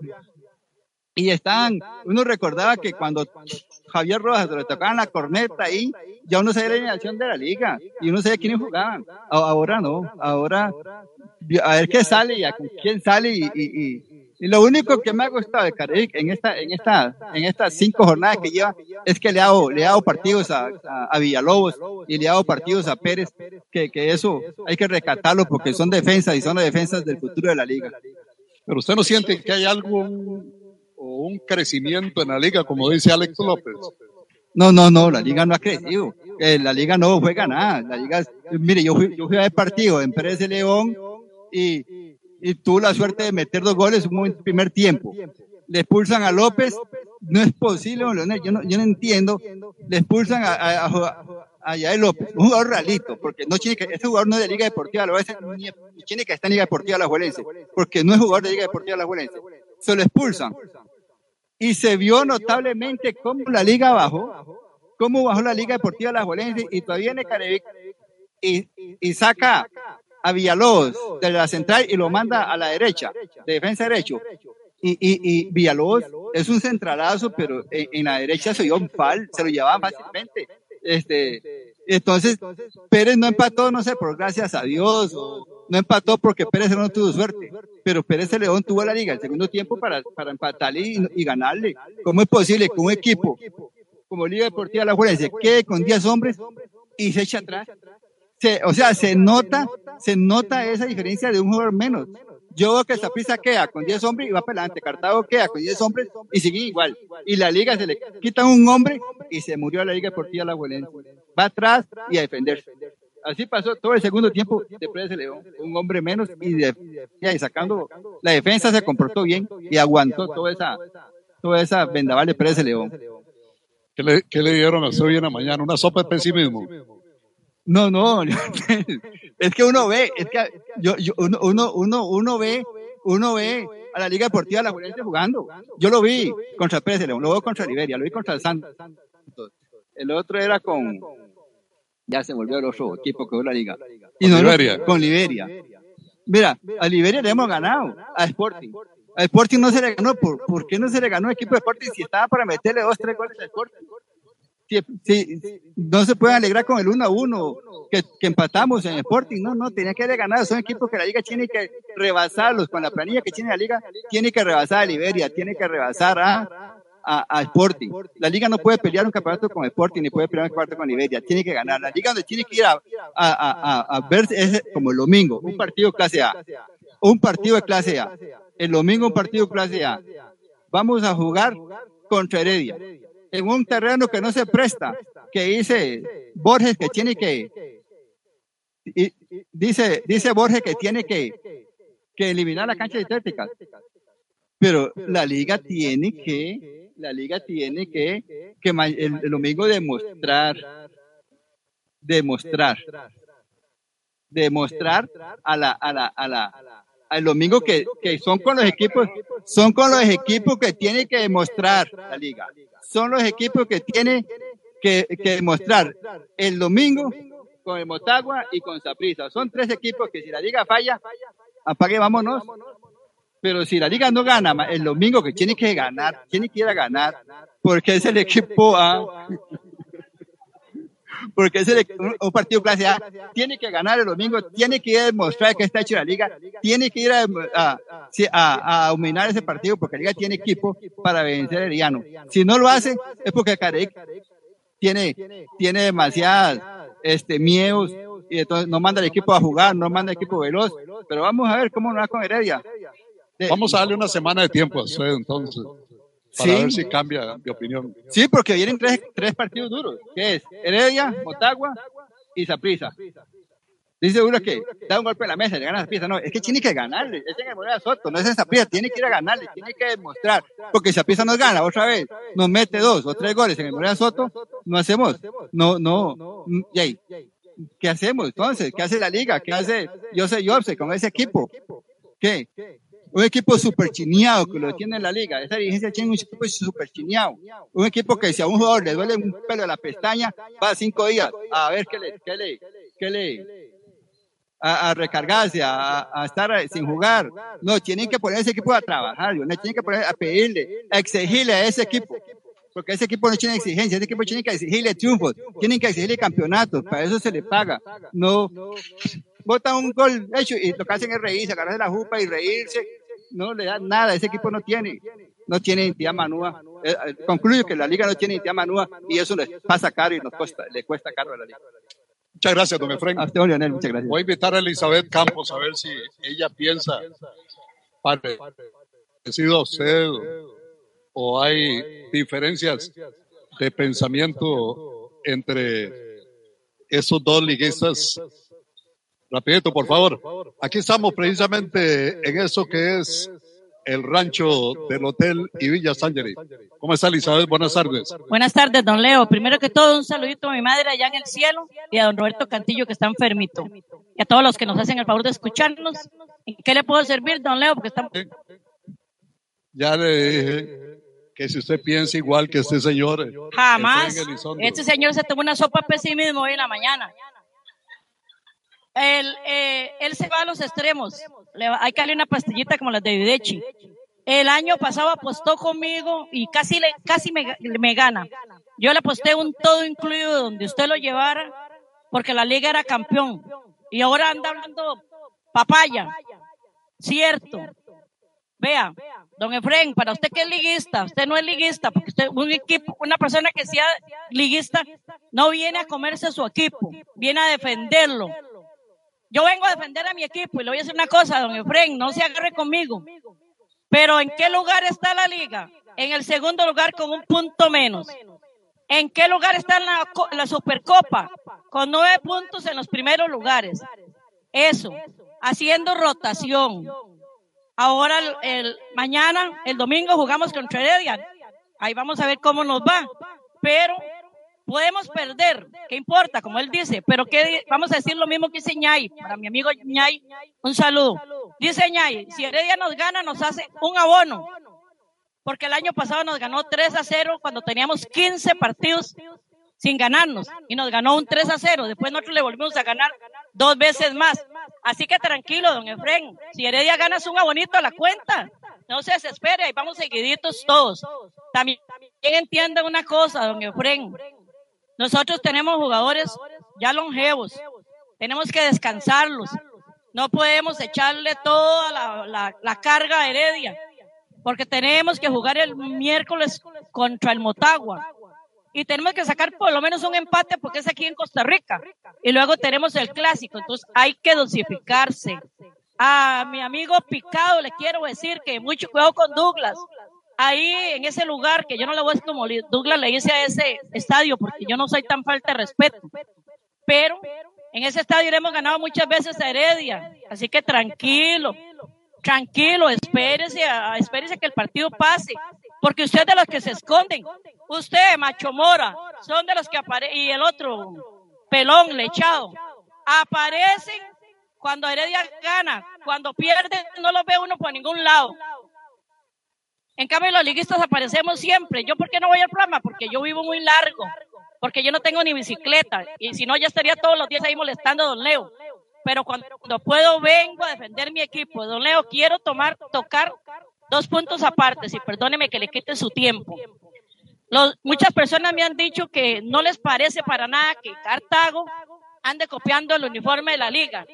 y están, uno recordaba que cuando Javier Rojas le tocaban la corneta ahí, ya uno sabía la alineación de la liga y uno sabía quiénes jugaban. Ahora no, ahora a ver qué sale y a quién sale y, y, y- y lo único que me ha gustado de en esta, en esta, en estas cinco jornadas que lleva es que le ha dado, le ha dado partidos a, a, a Villalobos y le ha dado partidos a Pérez, que, que eso hay que rescatarlo porque son defensas y son las defensas del futuro de la liga. Pero usted no siente que hay algo un crecimiento en la liga, como dice Alex López. No, no, no, la liga no ha crecido. Eh, la liga no juega nada. La liga, mire, yo fui, yo fui a ver partido en Pérez de León y, y tuve la suerte de meter dos goles en un primer tiempo. Le expulsan a López. No es posible, Leonel, yo no, yo no entiendo. Le expulsan a, a, a, a Yael López, un jugador realito, porque no tiene que, este jugador no es de Liga Deportiva La Juelense, ni tiene que estar en Liga Deportiva La Juelense, porque no es jugador de Liga Deportiva La Juelense. Se lo expulsan y se vio notablemente cómo la liga bajó, cómo bajó la Liga Deportiva La Juelense y todavía viene Carevic y, y saca a Villalobos de la central y lo manda a la derecha, de defensa derecho. Y, y, y Villalobos es un centralazo, pero en, en la derecha se dio un fal, se lo llevaban fácilmente. Este, entonces, Pérez no empató, no sé, por gracias a Dios, o no empató porque Pérez no tuvo suerte, pero Pérez León tuvo la liga el segundo tiempo para, para empatarle y, y ganarle. ¿Cómo es posible que un equipo como Liga Deportiva La Juelense quede con 10 hombres y se echa atrás? Se, o sea, se nota, se nota esa diferencia de un jugador menos. Yo veo que Zaprisa queda con 10 hombres y va para adelante. Cartago queda con 10 hombres y sigue igual. Y la liga se le quitan un hombre y se murió la Liga Deportiva La Juelense. Va atrás y a defenderse. Así pasó todo el segundo tiempo de Pérez de León. Un hombre menos y, de, y sacando la defensa se comportó bien y aguantó toda esa, toda esa vendaval de Pérez de León. ¿Qué le, qué le dieron a usted hoy en la mañana? Una sopa de pesimismo. No, no, es que uno ve, es que yo, yo, uno, uno, uno, uno ve, uno ve a la Liga Deportiva La Juelense jugando. Yo lo vi contra Pérez de León, lo veo contra Liberia, lo vi contra el Santos. El otro era con, ya se volvió el otro equipo que la liga. Y Con no, Liberia. con Liberia. Mira, a Liberia le hemos ganado, a Sporting. A Sporting no se le ganó, ¿por, ¿por qué no se le ganó al equipo de Sporting si estaba para meterle dos, tres goles a Sporting? Si, si- no se puede alegrar con el 1 a 1 que, que empatamos en Sporting, no, no, tenía que haber ganado, son equipos que la liga tiene que rebasarlos, con la planilla que tiene la liga, tiene que rebasar a Liberia, tiene que rebasar a, a, a Sporting. La liga no puede pelear un campeonato con Sporting, ni puede pelear un campeonato con Liberia, tiene que ganar. La liga donde tiene que ir a, a, a, ver es como el domingo, un partido clase A, un partido de clase A. El domingo un partido clase A. Vamos a jugar contra Heredia. en un terreno que no se presta, que dice Borges que tiene que, y- dice, dice Borges que tiene que, que eliminar la cancha sintética. Pero la liga tiene que, la liga tiene que, que el, el domingo demostrar, demostrar, demostrar a la, a la, a la, al domingo que, que son con los equipos, son con los equipos que tiene que demostrar la liga. Son los equipos que tiene que, que demostrar el domingo con el Motagua y con Saprissa. Son tres equipos que si la liga falla, apague, vámonos. Pero si la liga no gana el domingo, que tiene que ganar, tiene que ir a ganar, porque es el equipo A, porque es el, un, un partido clase A, tiene que ganar el domingo, tiene que ir a demostrar que está hecho la liga, tiene que ir a, a, a dominar ese partido, porque la liga tiene equipo para vencer el llano. Si no lo hace, es porque Carec tiene, tiene demasiadas este, miedos y entonces no manda el equipo a jugar, no manda el equipo veloz. Pero vamos a ver cómo nos va con Heredia. Vamos a darle una semana de tiempo a usted entonces, para Sí. ver si cambia de opinión. Sí, porque vienen tres, tres partidos duros, que es Heredia, Motagua y Saprissa. Dice uno que da un golpe en la mesa y le gana a Saprissa. No, es que tiene que ganarle. Es en el Morera Soto, no es en Saprissa. Tiene que ir a ganarle, tiene que demostrar. Porque si Saprissa nos gana otra vez, nos mete dos o tres goles en el Morera Soto, no hacemos. No, no. y ahí, ¿Qué hacemos entonces? ¿Qué hace la liga? ¿Qué hace Jose Jobse con ese equipo? ¿Qué? Un equipo super chineado que lo tiene en la liga. Esa dirigencia tiene un equipo super chineado. Un equipo que si a un jugador le duele un pelo de la pestaña, va cinco días a ver qué le, qué le, a, a recargarse, a, a estar sin jugar. No, tienen que poner ese equipo a trabajar, ¿no? tienen que poner a pedirle, a exigirle a ese equipo. Porque ese equipo no tiene exigencia, ese equipo tiene que exigirle triunfos, tienen que exigirle campeonatos, para eso se le paga. No, bota un gol hecho y lo que hacen es reírse, agarrarse la jupa y reírse. No le dan nada, ese equipo no tiene, no tiene identidad manúa. Eh, eh, concluyo que la liga no tiene identidad manúa y eso les pasa caro y nos cuesta, le cuesta caro a la liga. Muchas gracias, don Efraín. A usted, Leonel, muchas gracias. Voy a invitar a Elizabeth Campos a ver si ella piensa parecido a usted o hay diferencias de pensamiento entre esos dos liguistas. Rapidito, por favor. Aquí estamos precisamente en eso que es el rancho del Hotel y Villa Sangeri. ¿Cómo está Elizabeth? Buenas tardes. Buenas tardes, don Leo. Primero que todo, un saludito a mi madre allá en el cielo y a don Roberto Cantillo que está enfermito. Y a todos los que nos hacen el favor de escucharnos. ¿En qué le puedo servir, don Leo? Porque estamos... Ya le dije que si usted piensa igual que este señor. Jamás. Este señor se tomó una sopa pesimismo hoy en la mañana. Él, eh, él se va a los extremos. Hay que darle una pastillita como las de Videchi. El año pasado apostó conmigo y casi, le, casi me, gana. Yo le aposté un todo incluido donde usted lo llevara porque la liga era campeón. Y ahora anda hablando papaya. Cierto. Vea, don Efren, para usted que es liguista, usted no es liguista, porque usted, un equipo, una persona que sea liguista, no viene a comerse su equipo, viene a defenderlo. Yo vengo a defender a mi equipo y le voy a decir una cosa, don Efren, no se agarre conmigo. Pero ¿en qué lugar está la liga? En el segundo lugar con un punto menos. ¿En qué lugar está la, co- la Supercopa? Con nueve puntos en los primeros lugares. Eso, haciendo rotación. Ahora, el, el- mañana, el domingo, jugamos contra Heredia. Ahí vamos a ver cómo nos va. Pero podemos perder, ¿qué importa? Como él dice, pero que vamos a decir lo mismo que dice Ñay. Para mi amigo Ñay, un saludo. Dice Ñay, si Heredia nos gana, nos hace un abono. Porque el año pasado nos ganó 3 a 0 cuando teníamos 15 partidos sin ganarnos y nos ganó un 3 a 0. Después nosotros le volvimos a ganar dos veces más. Así que tranquilo, don Efren. Si Heredia gana es un abonito a la cuenta. No se desespere, ahí vamos seguiditos todos. También entiende una cosa, don Efren. Nosotros tenemos jugadores ya longevos. Tenemos que descansarlos. No podemos echarle toda la, la- carga Heredia. Porque tenemos que jugar el miércoles contra el Motagua. Y tenemos que sacar por lo menos un empate porque es aquí en Costa Rica. Y luego tenemos el clásico. Entonces hay que dosificarse. A mi amigo Picado le quiero decir que mucho cuidado con Douglas. Ahí en ese lugar, que yo no le voy a decir como Douglas le dice a ese estadio, porque yo no soy tan falta de respeto, pero en ese estadio hemos ganado muchas veces a Heredia, así que tranquilo, tranquilo, espérese, espérese que el partido pase, porque usted es de los que se esconden, usted, Macho Mora, son de los que aparecen, y el otro, pelón, lechado, aparecen cuando Heredia gana, cuando pierde no los ve uno por ningún lado. En cambio, los liguistas aparecemos siempre. ¿Yo por qué no voy al programa? Porque yo vivo muy largo, porque yo no tengo ni bicicleta, y si no, ya estaría todos los días ahí molestando a don Leo. Pero cuando, puedo, vengo a defender mi equipo. Don Leo, quiero tomar, tocar dos puntos aparte, y perdóneme que le quite su tiempo. Los- muchas personas me han dicho que no les parece para nada que Cartago ande copiando el uniforme de la liga.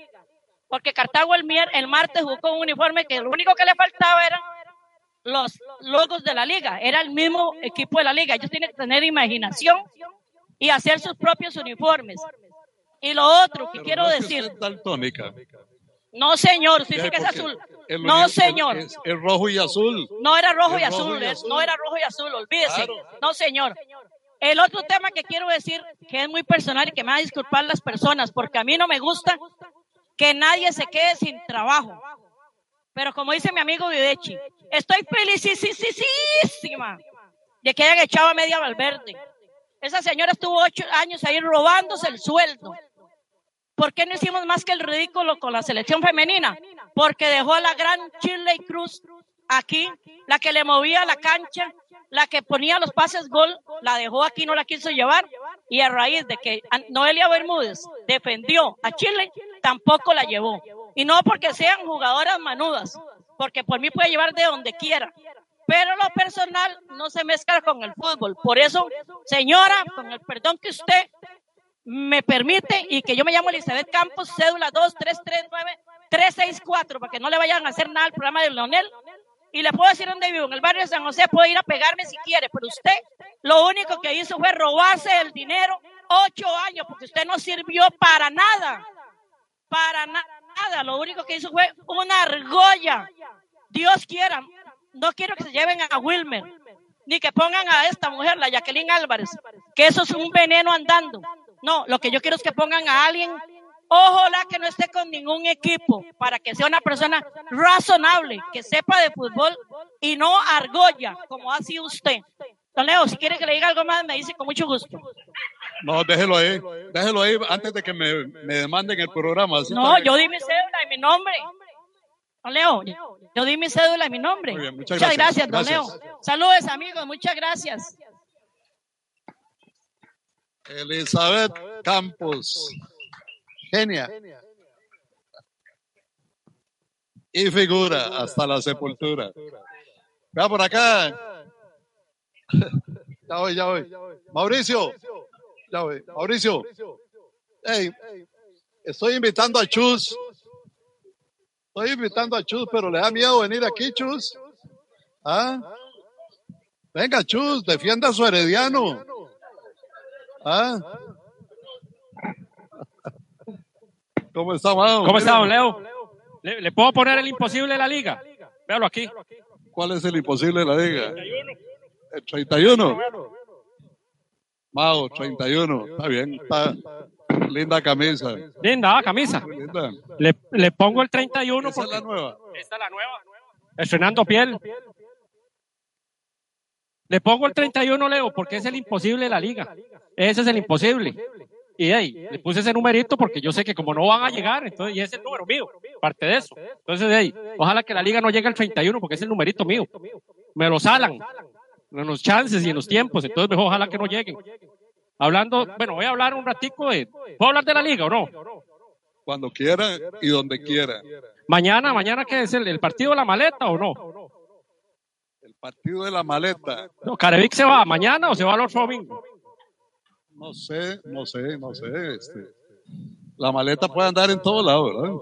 Porque Cartago el, mier- el martes jugó un uniforme que lo único que le faltaba era los logos de la liga. Era el mismo equipo de la liga. Ellos tienen que tener imaginación y hacer sus propios uniformes. Y lo otro que Pero quiero no decir, no señor, usted dice que es azul. el No señor. Es, es rojo y azul. No era rojo y rojo azul, y es- azul. no era rojo y azul, olvídese. Claro. No, señor. El otro tema que quiero decir, que es muy personal y que me van a disculpar las personas, porque a mí no me gusta que nadie se quede sin trabajo. Pero como dice mi amigo Videchi, estoy felicísima de que hayan echado a media Valverde. Esa señora estuvo ocho años ahí robándose el sueldo. ¿Por qué no hicimos más que el ridículo con la selección femenina? Porque dejó a la gran Shirley Cruz aquí, la que le movía la cancha, la que ponía los pases gol, la dejó aquí, no la quiso llevar. Y a raíz de que Noelia Bermúdez defendió a Chile, tampoco la llevó. Y no porque sean jugadoras manudas, porque por mí puede llevar de donde quiera. Pero lo personal no se mezcla con el fútbol. Por eso, señora, con el perdón que usted me permite y que yo me llamo Elizabeth Campos, cédula 2339364, para que no le vayan a hacer nada al programa de Leonel. Y le puedo decir dónde vivo, en el barrio de San José, puede ir a pegarme si quiere, pero usted lo único que hizo fue robarse el dinero ocho años, porque usted no sirvió para nada, para na- nada, lo único que hizo fue una argolla. Dios quiera, no quiero que se lleven a Wilmer, ni que pongan a esta mujer, la Jacqueline Álvarez, que eso es un veneno andando. No, lo que yo quiero es que pongan a alguien, ojalá que no esté con ningún equipo, para que sea una persona razonable, que sepa de fútbol y no argolla, como ha sido usted. Don Leo, si quiere que le diga algo más, me dice con mucho gusto. No, déjelo ahí. Déjelo ahí antes de que me, me demanden el programa. No, yo di mi cédula y mi nombre. Don Leo, yo di mi cédula y mi nombre. Muy bien, muchas muchas gracias. gracias, don. Leo. Saludos, amigos, muchas gracias. Elizabeth Campos. Genia. Y figura hasta la sepultura. Vea por acá. Ya voy, ya voy. Mauricio. Mauricio. Hey, estoy invitando a Chus. Estoy invitando a Chus, pero le da miedo venir aquí, Chus. ¿Ah? Venga, Chus, defienda a su herediano. ¿Ah? ¿Cómo está, Mao? ¿Cómo está, don Leo? ¿Le, le puedo poner el imposible de la liga? Véalo aquí. ¿Cuál es el imposible de la liga? El 31. Mao, 31. Está bien, está linda camisa. Linda ah, camisa. Linda. Le, le pongo el 31 Esa es porque la nueva. esta es la nueva. Estrenando piel. Le pongo el 31, Leo, porque es el imposible de la liga. Ese es el imposible. Y ahí, le puse ese numerito porque yo sé que como no van a llegar, entonces, y es el número mío, parte de eso. Entonces, de ahí, ojalá que la liga no llegue al 31 porque es el numerito mío. Me lo salan en los chances y en los tiempos, entonces mejor ojalá que no lleguen. Hablando, bueno, voy a hablar un ratico de, ¿puedo hablar de la liga o no? Cuando quiera y donde quiera. Mañana, mañana, ¿qué es el, el partido de la maleta o no? El partido de la maleta. No, Carevic se va mañana o se va el otro domingo. No sé, no sé, no sé. Este, la maleta puede andar en todos lados, ¿verdad?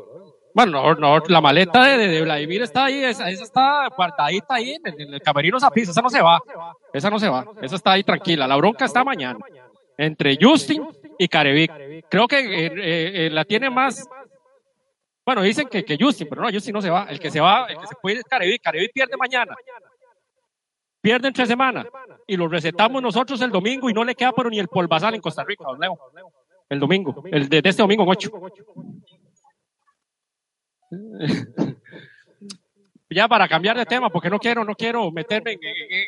Bueno, no, no, la maleta de, de Vladimir está ahí, esa, esa está guardadita ahí en el, en el camerino Zapisa, esa no se va, esa no se va, esa está ahí tranquila, la bronca está mañana, entre Justin y Carevic. Creo que eh, eh, eh, la tiene más, bueno, dicen que, que Justin, pero no, Justin no se va, el que se va, el que se puede ir es Carevic, Carevic pierde mañana. pierde entre semana. Y lo recetamos nosotros el domingo y no le queda pero ni el polvazal en Costa Rica, don Leo. El domingo, el de, de este domingo en 8. ya para cambiar de tema, porque no quiero, no quiero meterme en,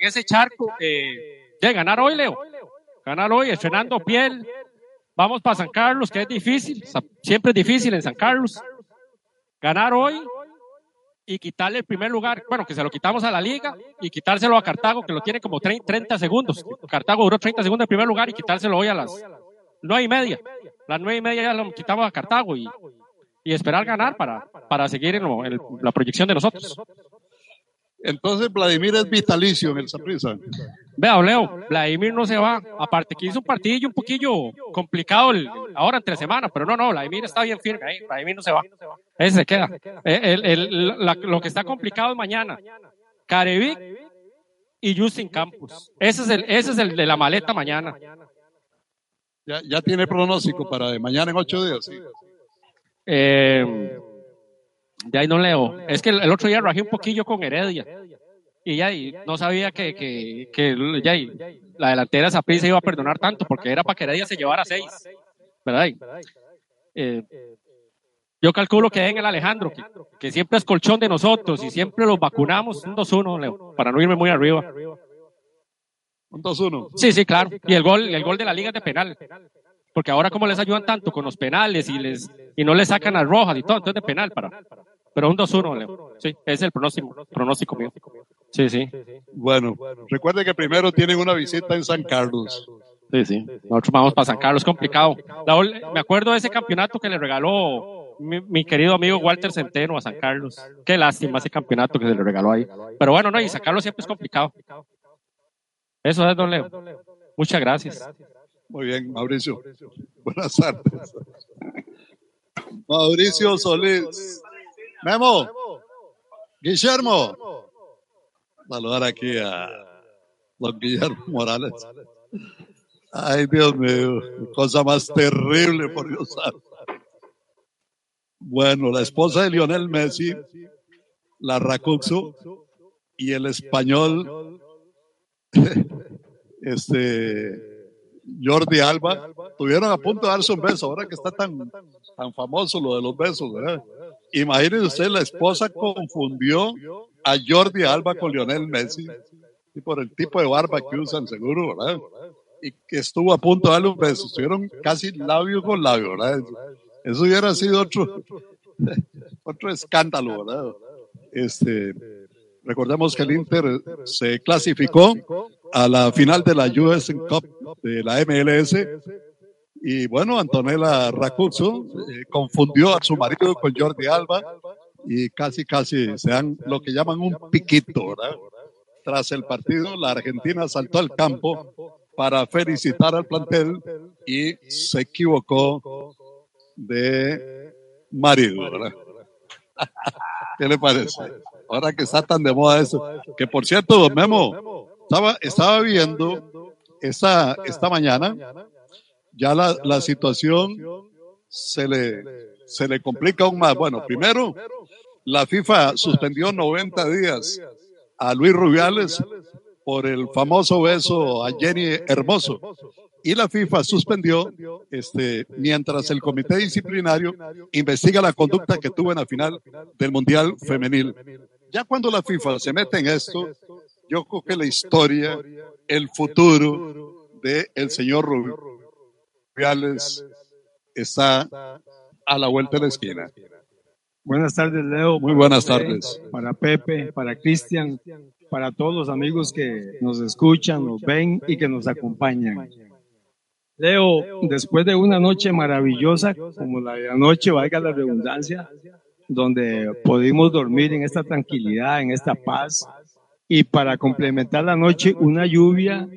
ese charco. De ganar hoy, Leo. Ganar hoy, estrenando piel. Vamos para San Carlos, que es difícil. siempre es difícil en San Carlos. Ganar hoy y quitarle el primer lugar. Bueno, que se lo quitamos a la liga y quitárselo a Cartago, que lo tiene como 30, 30 segundos. Cartago duró 30 segundos en primer lugar y quitárselo hoy a las nueve y media. Las nueve y media ya lo quitamos a Cartago y, y esperar ganar para, para seguir en, lo- en la proyección de nosotros. Entonces Vladimir es vitalicio en el Saprissa. Vea, Leo, Vladimir no se va. Aparte que hizo un partidillo un poquillo complicado el- ahora entre semanas, pero no, no, Vladimir está bien firme ahí. Vladimir no se va. Ese se queda. Eh, el- el- la- lo que está complicado es mañana. Carevic y Justin Campos. Ese es el, ese es el de la maleta mañana. Ya, ya tiene pronóstico para de mañana en ocho días. sí. Eh, de ahí no leo. Es que el, otro día rajé un poquillo con Heredia. Y ya y no sabía que, que, que ya y la delantera Saprissa se iba a perdonar tanto, porque era para que Heredia se llevara seis. ¿Verdad? Eh, yo calculo que en el Alejandro, que, que siempre es colchón de nosotros y siempre los vacunamos, un 2-1, Leo, para no irme muy arriba. Un 2-1. Sí, sí, claro. Y el gol, el gol de la liga es de penal. Porque ahora como les ayudan tanto con los penales y les y no les sacan las rojas y todo, entonces de penal para. Pero un 2-1, Leo. Sí, es el pronóstico, pronóstico mío. Sí, sí. Bueno, recuerde que primero tienen una visita en San Carlos. Sí, sí. Nosotros vamos para San Carlos, complicado. La me acuerdo de ese campeonato que le regaló mi, mi querido amigo Walter Centeno a San Carlos. Qué lástima ese campeonato que se le regaló ahí. Pero bueno, no, y San Carlos siempre es complicado. Eso es, don Leo. Muchas gracias. Muy bien, Mauricio. Buenas tardes. Mauricio Solís. Memo. Guillermo. Saludar aquí a don Guillermo Morales. Ay, Dios mío, cosa más terrible, por Dios. Bueno, la esposa de Lionel Messi, la Racuxo, y el español, este, Jordi Alba, estuvieron a punto de darse un beso, ahora que está tan, tan famoso lo de los besos, ¿verdad? Imagínense usted, la esposa confundió a Jordi Alba con Lionel Messi, y por el tipo de barba que usan, seguro, ¿verdad? Y que estuvo a punto de darle un beso, estuvieron casi labio con labio, ¿verdad? Eso hubiera sido otro, otro escándalo, ¿verdad? Este, recordemos que el Inter se clasificó a la final de la US Cup de la MLS y bueno, Antonella Racuzzo eh, confundió a su marido con Jordi Alba y casi casi se dan lo que llaman un piquito, ¿verdad? Tras el partido, la Argentina saltó al campo para felicitar al plantel y se equivocó de marido, ¿verdad? ¿Qué le parece? Ahora que está tan de moda eso. Que por cierto, don Memo, estaba, estaba viendo esta, esta mañana, ya la, la situación se le, se le complica aún más. Bueno, primero, la FIFA suspendió 90 días a Luis Rubiales por el famoso beso a Jenny Hermoso. Y la FIFA suspendió, este, mientras el comité disciplinario investiga la conducta que tuvo en la final del Mundial Femenil. Ya cuando la FIFA se mete en esto, yo creo que la historia, el futuro de el señor Rubiales está a la vuelta de la esquina. Buenas tardes, Leo. Muy buenas tardes. Para Pepe, para Cristian, para todos los amigos que nos escuchan, nos ven y que nos acompañan. Leo, después de una noche maravillosa, como la de anoche, valga la redundancia, donde pudimos dormir en esta tranquilidad, en esta paz, y para complementar la noche, una lluvia,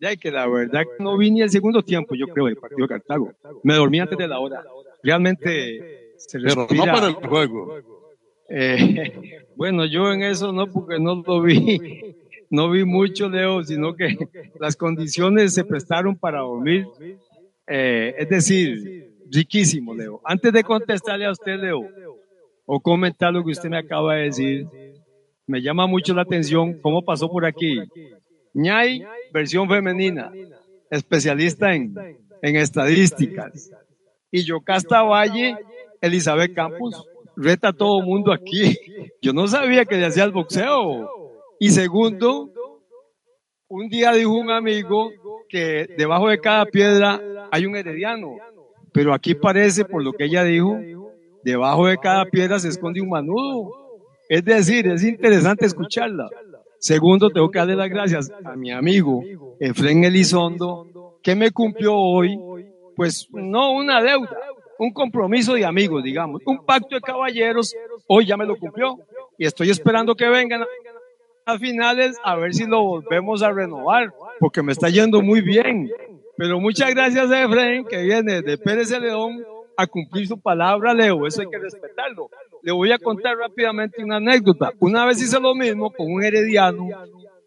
ya que la verdad no vi ni el segundo tiempo, yo creo, del partido de Cartago. Me dormí antes de la hora. Realmente se Pero no respira- para el juego. eh, bueno, yo en eso no, porque no lo vi, no vi mucho, Leo, sino que las condiciones se prestaron para dormir. Eh, es decir, riquísimo, Leo. Antes de contestarle a usted, Leo, o comentar lo que usted me acaba de decir, me llama mucho la atención cómo pasó por aquí. ñay, versión femenina, especialista en, en estadísticas. Y Yocasta Valle, Elizabeth Campos, reta a todo mundo aquí. Yo no sabía que le hacía el boxeo. Y segundo, un día dijo un amigo que debajo de cada piedra hay un herediano. Pero aquí parece, por lo que ella dijo, debajo de cada piedra se esconde un manudo. Es decir, es interesante escucharla. Segundo, tengo que darle las gracias a mi amigo Efren Elizondo, que me cumplió hoy, pues no una deuda, un compromiso de amigos, digamos, un pacto de caballeros, hoy ya me lo cumplió y estoy esperando que vengan a finales a ver si lo volvemos a renovar, porque me está yendo muy bien. Pero muchas gracias a Efraín, que viene de Pérez de León a cumplir su palabra, Leo, eso hay que respetarlo. Le voy a contar rápidamente una anécdota. Una vez hice lo mismo con un herediano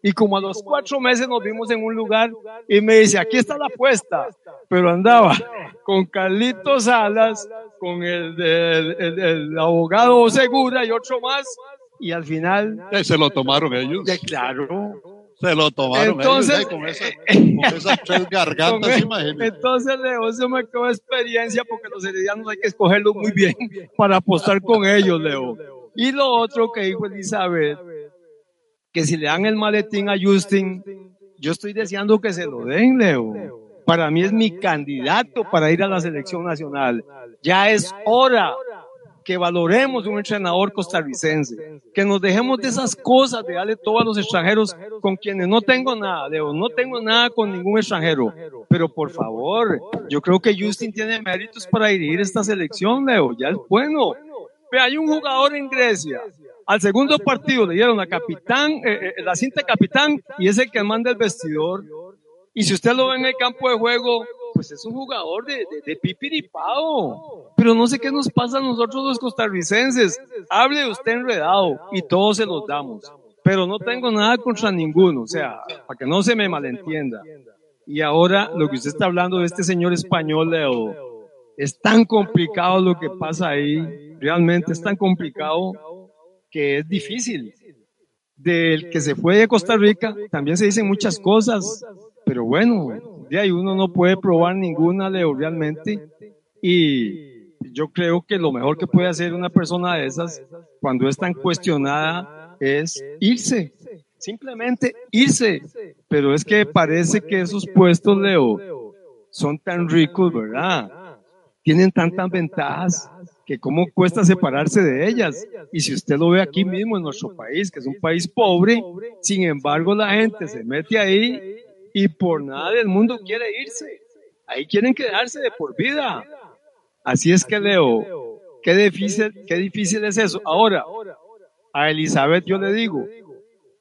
y como a los cuatro meses nos vimos en un lugar y me dice, aquí está la apuesta. Pero andaba con Carlitos Salas, con el, el, el, abogado Segura y otro más. Y al final... Se lo tomaron ellos. Ya, claro. Se lo tomaron entonces, ellos, con, esa, con, esas tres gargantas, imagínate. Entonces, Leo, eso me quedó experiencia porque los heredianos hay que escogerlos muy bien para apostar con ellos, Leo. Y lo otro que dijo Elizabeth, que si le dan el maletín a Justin, yo estoy deseando que se lo den, Leo. Para mí es mi candidato para ir a la selección nacional. Ya es hora que valoremos un entrenador costarricense, que nos dejemos de esas cosas de darle todo a los extranjeros con quienes no tengo nada, Leo, no tengo nada con ningún extranjero, pero por favor, yo creo que Justin tiene méritos para dirigir esta selección, Leo, ya es bueno. Ve, hay un jugador en Grecia, al segundo partido le dieron a capitán, eh, eh, la cinta capitán y es el que manda el vestidor. Y si usted lo ve en el campo de juego, pues es un jugador de, de, de pipiripao. Pero no sé qué nos pasa a nosotros los costarricenses. Hable usted enredado y todos se los damos. Pero no tengo nada contra ninguno, o sea, para que no se me malentienda. Y ahora lo que usted está hablando de este señor español, Leo, es tan complicado lo que pasa ahí, realmente es tan complicado que es difícil. Del que se fue de Costa Rica, también se dicen muchas cosas, pero bueno, de uno no puede probar ninguna, Leo, realmente. Y yo creo que lo mejor que puede hacer una persona de esas, cuando es tan cuestionada, es irse. Simplemente irse. Pero es que parece que esos puestos, Leo, son tan ricos, ¿verdad? Tienen tantas ventajas que cómo cuesta separarse de ellas. Y si usted lo ve aquí mismo en nuestro país, que es un país pobre, sin embargo la gente se mete ahí y por nada del mundo quiere irse. Ahí quieren quedarse de por vida. Así es que Leo, qué difícil, qué difícil es eso. Ahora, a Elizabeth yo le digo,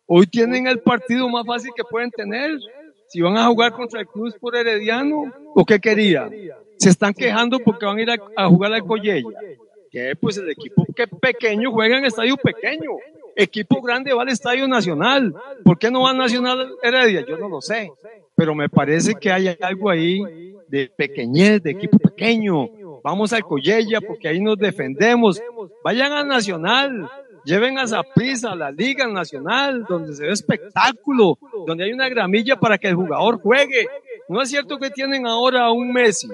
hoy tienen el partido más fácil que pueden tener. Si van a jugar contra el Cruz por Herediano, ¿o qué quería? Se están quejando porque van a ir a, jugar al Collella. Que pues el equipo que pequeño juega en estadio pequeño. Equipo grande va al estadio nacional. ¿Por qué no va al Nacional Heredia? Yo no lo sé. Pero me parece que hay algo ahí de pequeñez, de equipo pequeño. Vamos al Collella porque ahí nos defendemos. Vayan al Nacional. Lleven a Zaprisa, a la Liga Nacional, donde se ve espectáculo, donde hay una gramilla para que el jugador juegue. No es cierto que tienen ahora a un Messi,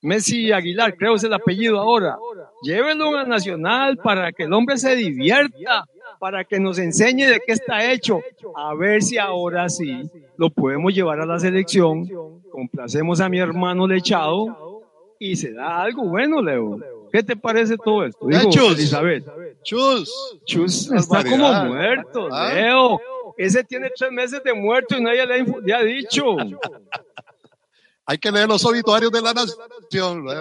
Messi Aguilar, creo es el apellido ahora. Llévenlo a Nacional para que el hombre se divierta, para que nos enseñe de qué está hecho. A ver si ahora sí lo podemos llevar a la selección. Complacemos a mi hermano Lechado y se da algo bueno, Leo. ¿Qué te parece todo esto? Digo, Chus. Elizabeth. Chus. Chus está como muerto, ¿Ah? Leo. Ese tiene tres meses de muerto y nadie le ha, info- le ha dicho. Hay que leer los obituarios de la nación.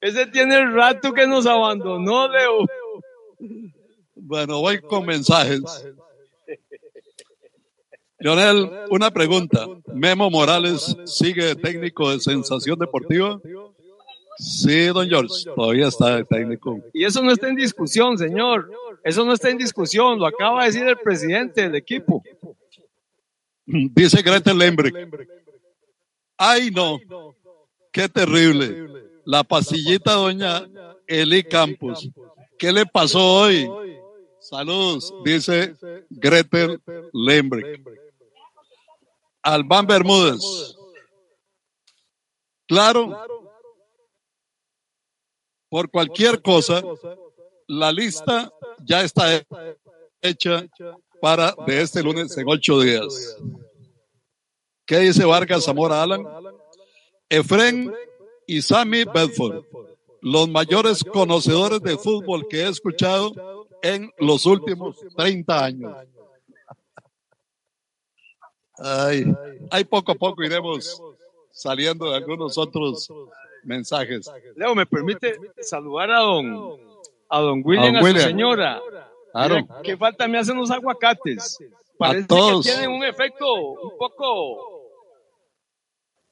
Ese tiene el rato que nos abandonó, Leo. Bueno, voy con mensajes. Lionel, una pregunta. ¿Memo Morales sigue técnico de Sensación Deportiva? Sí, don George, todavía está de técnico. Y eso no está en discusión, señor. Eso no está en discusión. Lo acaba de decir el presidente del equipo. Dice Greta Lembrick. Ay, no. Qué terrible. La pasillita doña Eli Campos. ¿Qué le pasó hoy? Saludos, dice Gretel Lembrick. Albán Bermúdez. Claro, por cualquier cosa, la lista ya está hecha para de este lunes en ocho días. ¿Qué dice Vargas Zamora Alan? Efren y Sammy Bedford, los mayores conocedores de fútbol que he escuchado en los últimos 30 años. Ay, ahí poco a poco iremos saliendo de algunos otros mensajes. Leo, ¿me permite saludar a don, a don William, A su señora? Claro. ¿Qué falta me hacen los aguacates? Parece todos. que tienen un efecto un poco...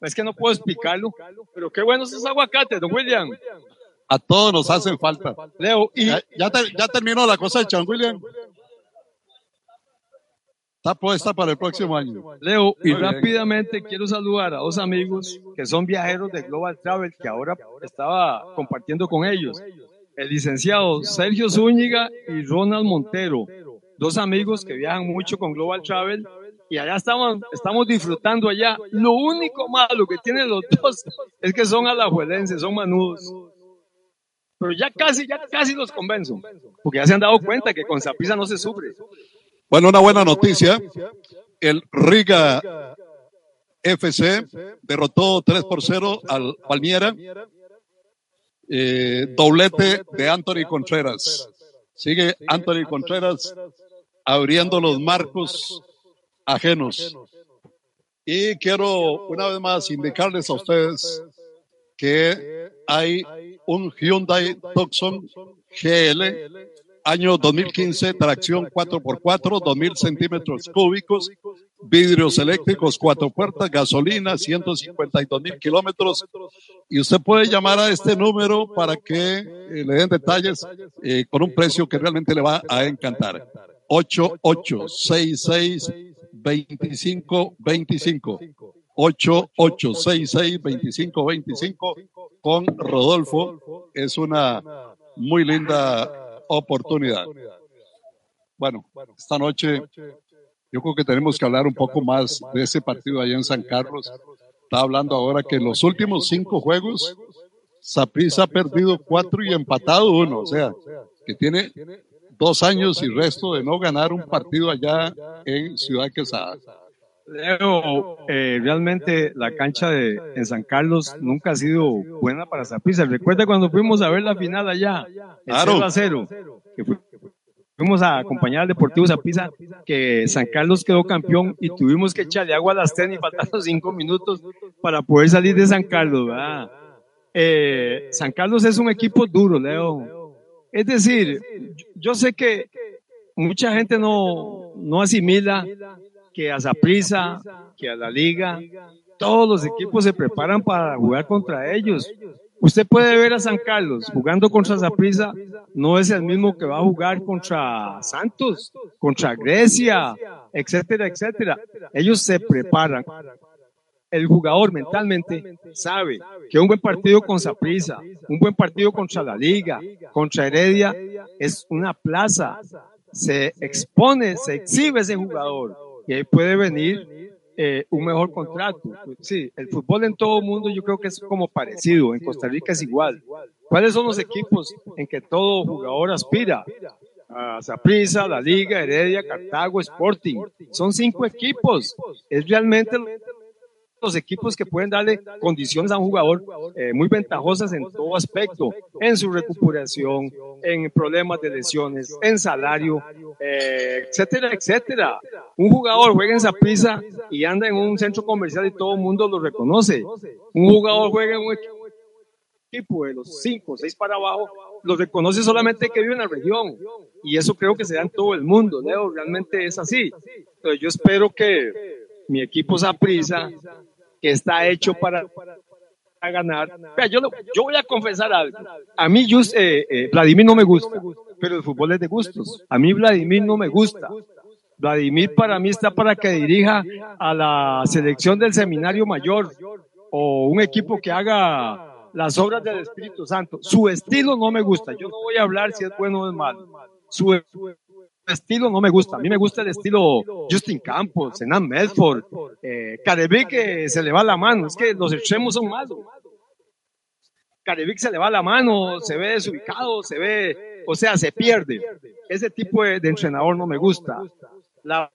Es que no puedo explicarlo, pero qué buenos esos aguacates, don William. A todos nos hacen falta. Leo, y ya, ya ter- ya terminó la cosecha, William. Está puesta para el próximo año. Leo, y rápidamente quiero saludar a dos amigos que son viajeros de Global Travel que ahora estaba compartiendo con ellos. El licenciado Sergio Zúñiga y Ronald Montero, dos amigos que viajan mucho con Global Travel y allá estamos, estamos disfrutando allá. Lo único malo que tienen los dos es que son alajuelenses, son manudos. Pero ya casi, ya casi los convenzo, porque ya se han dado cuenta que con Zapisa no se sufre. Bueno, una buena noticia. El Riga FC derrotó 3 por 0 al Palmiera. Eh, doblete de Anthony Contreras. Sigue Anthony Contreras abriendo los marcos ajenos. Y quiero una vez más indicarles a ustedes que hay un Hyundai Tucson GL año 2015, tracción 4x4, 2000 centímetros cúbicos, vidrios eléctricos, cuatro puertas, gasolina, 152 mil kilómetros. Y usted puede llamar a este número para que eh, le den detalles eh, con un precio que realmente le va a encantar. 8866 2525 8866 2525 con Rodolfo. Es una muy linda oportunidad. Bueno, esta noche yo creo que tenemos que hablar un poco más de ese partido allá en San Carlos. Está hablando ahora que en los últimos cinco juegos, Saprissa ha perdido cuatro y empatado uno. O sea, que tiene dos años y resto de no ganar un partido allá en Ciudad Quesada. Leo, eh, realmente la cancha de en San Carlos nunca ha sido buena para Saprissa. Recuerda cuando fuimos a ver la final allá, el Claro. 0 a 0, que fu- fuimos a acompañar al Deportivo Saprissa, que San Carlos quedó campeón y tuvimos que echarle agua a las tenis faltando cinco minutos para poder salir de San Carlos, ¿verdad? Eh, San Carlos es un equipo duro, Leo. Es decir, yo- yo sé que mucha gente no, no asimila que a Saprissa, que a la liga, todos los equipos se preparan para jugar contra ellos. Usted puede ver a San Carlos jugando contra Saprissa, no es el mismo que va a jugar contra Santos, contra Grecia, etcétera, etcétera. Ellos se preparan. El jugador mentalmente sabe que un buen partido con Saprissa, un buen partido contra la Liga, contra Heredia, es una plaza. Se expone, se exhibe ese jugador ahí puede venir eh, un mejor contrato. Sí, el fútbol en todo el mundo yo creo que es como parecido. En Costa Rica es igual. ¿Cuáles son los equipos en que todo jugador aspira? A Saprissa, la Liga, Heredia, Cartago, Sporting. Son cinco equipos. Es realmente los equipos que pueden darle condiciones a un jugador eh, muy ventajosas en todo aspecto, en su recuperación, en problemas de lesiones, en salario, eh, etcétera, etcétera. Un jugador juega en Saprissa y anda en un centro comercial y todo el mundo lo reconoce. Un jugador juega en un equipo de los cinco, seis para abajo, lo reconoce solamente que vive en la región. Y eso creo que se da en todo el mundo, Leo, realmente es así. Entonces yo espero que mi equipo Saprissa, que está hecho para ganar. Yo, yo voy a confesar algo. A mí Just- eh, eh, Vladimir no me gusta, pero el fútbol es de gustos. A mí Vladimir no me gusta. Vladimir para mí está para que dirija a la selección del seminario mayor o un equipo que haga las obras del Espíritu Santo. Su estilo no me gusta. Yo no voy a hablar si es bueno o es malo. Su estilo no me gusta. A mí me gusta el estilo Justin Campos, Enan Medford, eh, Carevic que se le va la mano. Es que los extremos son malos. Carevic se le va la mano, se ve desubicado, se ve, o sea, se pierde. Ese tipo de, de entrenador no me gusta. La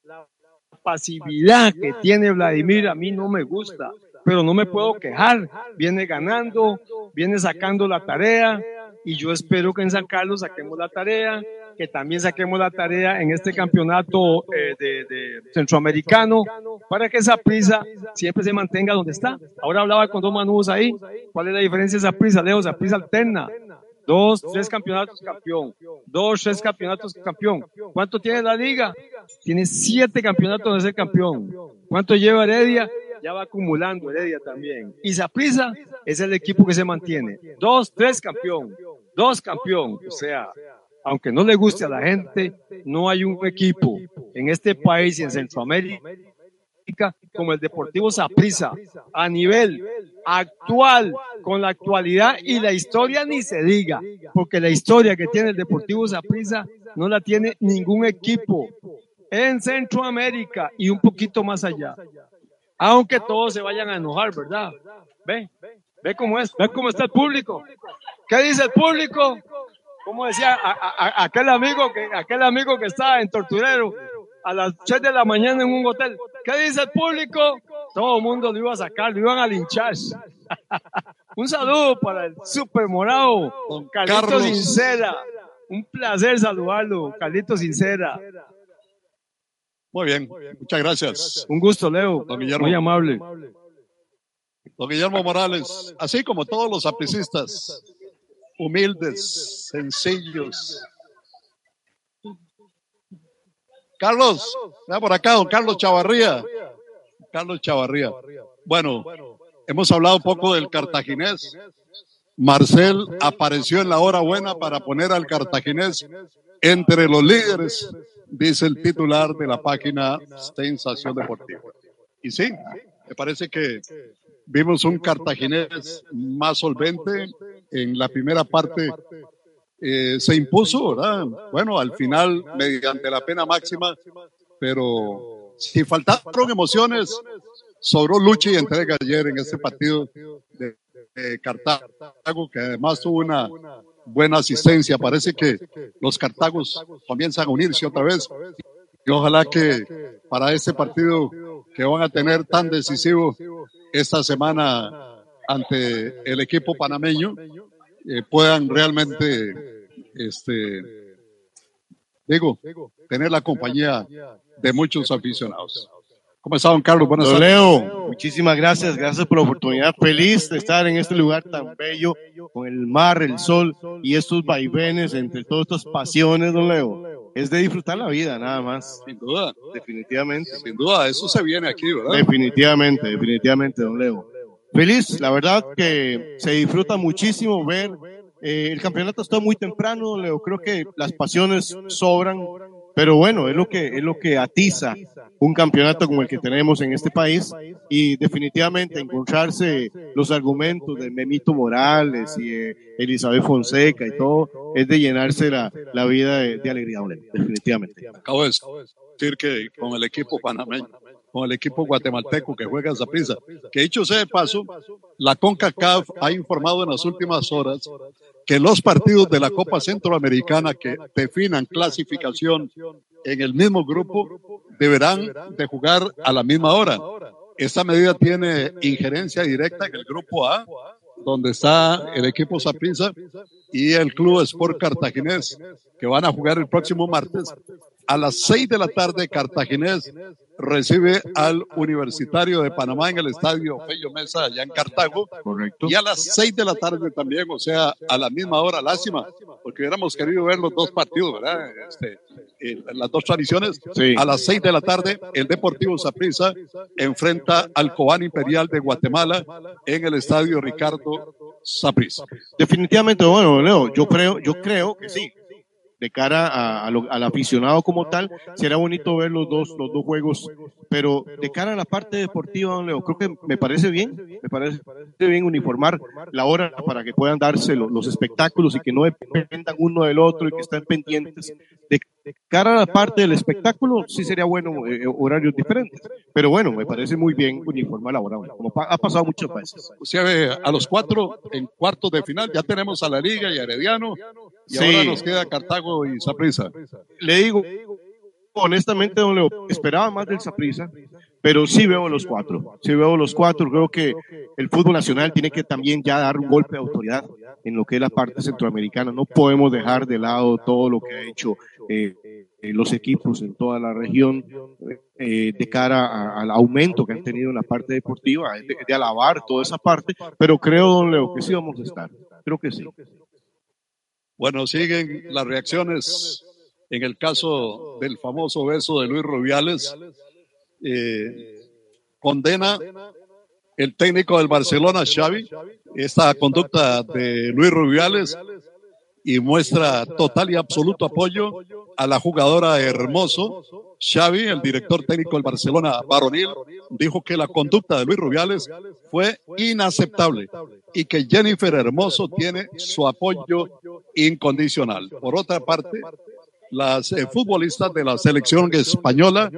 pasividad que tiene Vladimir a mí no me gusta, pero no me puedo quejar. Viene ganando, viene sacando la tarea y yo espero que en San Carlos saquemos la tarea, que también saquemos la tarea en este campeonato eh, de, de centroamericano para que esa prisa siempre se mantenga donde está. Ahora hablaba con dos manudos ahí. ¿Cuál es la diferencia de esa prisa, Leo? Esa prisa alterna. Dos, tres campeonatos campeón. Dos, tres campeonatos campeón. ¿Cuánto tiene la liga? Tiene siete campeonatos de ser campeón. ¿Cuánto lleva Heredia? Ya va acumulando Heredia también. Y Saprisa es el equipo que se mantiene. Dos, tres campeón. Dos campeón. O sea, aunque no le guste a la gente, no hay un equipo en este país y en Centroamérica como el Deportivo Saprissa a nivel actual, con la actualidad y la historia ni se diga, porque la historia que tiene el Deportivo Saprissa no la tiene ningún equipo en Centroamérica y un poquito más allá. Aunque todos se vayan a enojar, ¿verdad? Ve, ve cómo es, ve cómo está el público. ¿Qué dice el público? Como decía a- a- a- aquel amigo que aquel amigo que estaba en Torturero a las 3 de la mañana en un hotel. ¿Qué dice el público? Todo el mundo lo iba a sacar, lo iban a linchar. un saludo para el super morado, Carlito Carlos. Sincera. Un placer saludarlo, Carlito Sincera. Muy bien, muchas gracias. Un gusto, Leo. Don Guillermo. Muy amable. Don Guillermo Morales, así como todos los apricistas, humildes, sencillos. Carlos, vea por acá, Carlos Chavarría. Carlos Chavarría. Bueno, hemos hablado un poco del cartaginés. Marcel apareció en la hora buena para poner al cartaginés entre los líderes, dice el titular de la página Sensación Deportiva. Y sí, me parece que vimos un cartaginés más solvente en la primera parte. eh, se impuso, ¿verdad? Bueno, al final, mediante la pena máxima, pero si faltaron emociones, sobró lucha y entrega ayer en este partido de, de Cartago, que además tuvo una buena asistencia. Parece que los Cartagos comienzan a unirse otra vez. Y ojalá que para este partido que van a tener tan decisivo esta semana ante el equipo panameño, eh, puedan realmente, este, digo, tener la compañía de muchos aficionados. ¿Cómo está, don Carlos? Buenas tardes. Leo, muchísimas gracias, gracias por la oportunidad. Feliz de estar en este lugar tan bello, con el mar, el sol y estos vaivenes entre todas estas pasiones, don Leo. Es de disfrutar la vida, nada más. Sin duda. Definitivamente. Sin duda, eso se viene aquí, ¿verdad? Definitivamente, definitivamente, don Leo. Feliz, la verdad que se disfruta muchísimo ver. eh, el campeonato está muy temprano, don Leo. Creo que las pasiones sobran, pero bueno, es lo que es lo que atiza un campeonato como el que tenemos en este país y definitivamente encontrarse los argumentos de Memito Morales y de Elizabeth Fonseca y todo es de llenarse la, la vida de, de alegría, definitivamente. Acabo de decir que con el equipo panameño, con el equipo guatemalteco que juega esa prisa, que dicho sea de paso, la CONCACAF ha informado en las últimas horas que los partidos de la Copa Centroamericana que definan clasificación en el mismo grupo deberán de jugar a la misma hora. Esta medida tiene injerencia directa en el grupo A, donde está el equipo Saprissa y el Club Sport Cartaginés, que van a jugar el próximo martes a las seis de la tarde. Cartaginés recibe al Universitario de Panamá en el estadio Fello Mesa, allá en Cartago. Correcto. Y a las seis de la tarde también, o sea, a la misma hora, lástima, porque hubiéramos querido ver los dos partidos, ¿verdad? Este, eh, las dos tradiciones. Sí. A las seis de la tarde, el Deportivo Saprissa enfrenta al Cobán Imperial de Guatemala en el estadio Ricardo Saprissa. Definitivamente, bueno, Leo, yo creo, yo creo que sí. De cara a- lo- al aficionado como tal, será bonito ver los dos, los dos juegos, pero de cara a la parte deportiva, don Leo, creo que me parece bien, me parece bien uniformar la hora para que puedan darse lo- los espectáculos y que no dependan uno del otro y que estén pendientes de cara a la parte del espectáculo, sí sería bueno eh, horarios diferentes. Pero bueno, me parece muy bien uniforme laboral, como pa- ha pasado muchas veces. Usted ve a los cuatro en cuartos de final, ya tenemos a la Liga y a Herediano, y Sí. ahora nos queda Cartago y Saprissa. Le digo, honestamente, don Leo, esperaba más del Saprissa, pero sí veo los cuatro. Sí veo los cuatro. Creo que el fútbol nacional tiene que también ya dar un golpe de autoridad en lo que es la parte centroamericana. No podemos dejar de lado todo lo que ha hecho eh, los equipos en toda la región eh, de cara a- al aumento que han tenido en la parte deportiva, de, de alabar toda esa parte, pero creo, don Leo, que sí vamos a estar. Creo que sí. Bueno, siguen las reacciones en el caso del famoso beso de Luis Rubiales. Eh, condena el técnico del Barcelona, Xavi, esta conducta de Luis Rubiales y muestra total y absoluto apoyo a la jugadora Hermoso. Xavi, el director técnico del Barcelona varonil, dijo que la conducta de Luis Rubiales fue inaceptable y que Jennifer Hermoso tiene su apoyo incondicional. Por otra parte, las eh, futbolistas de la selección española,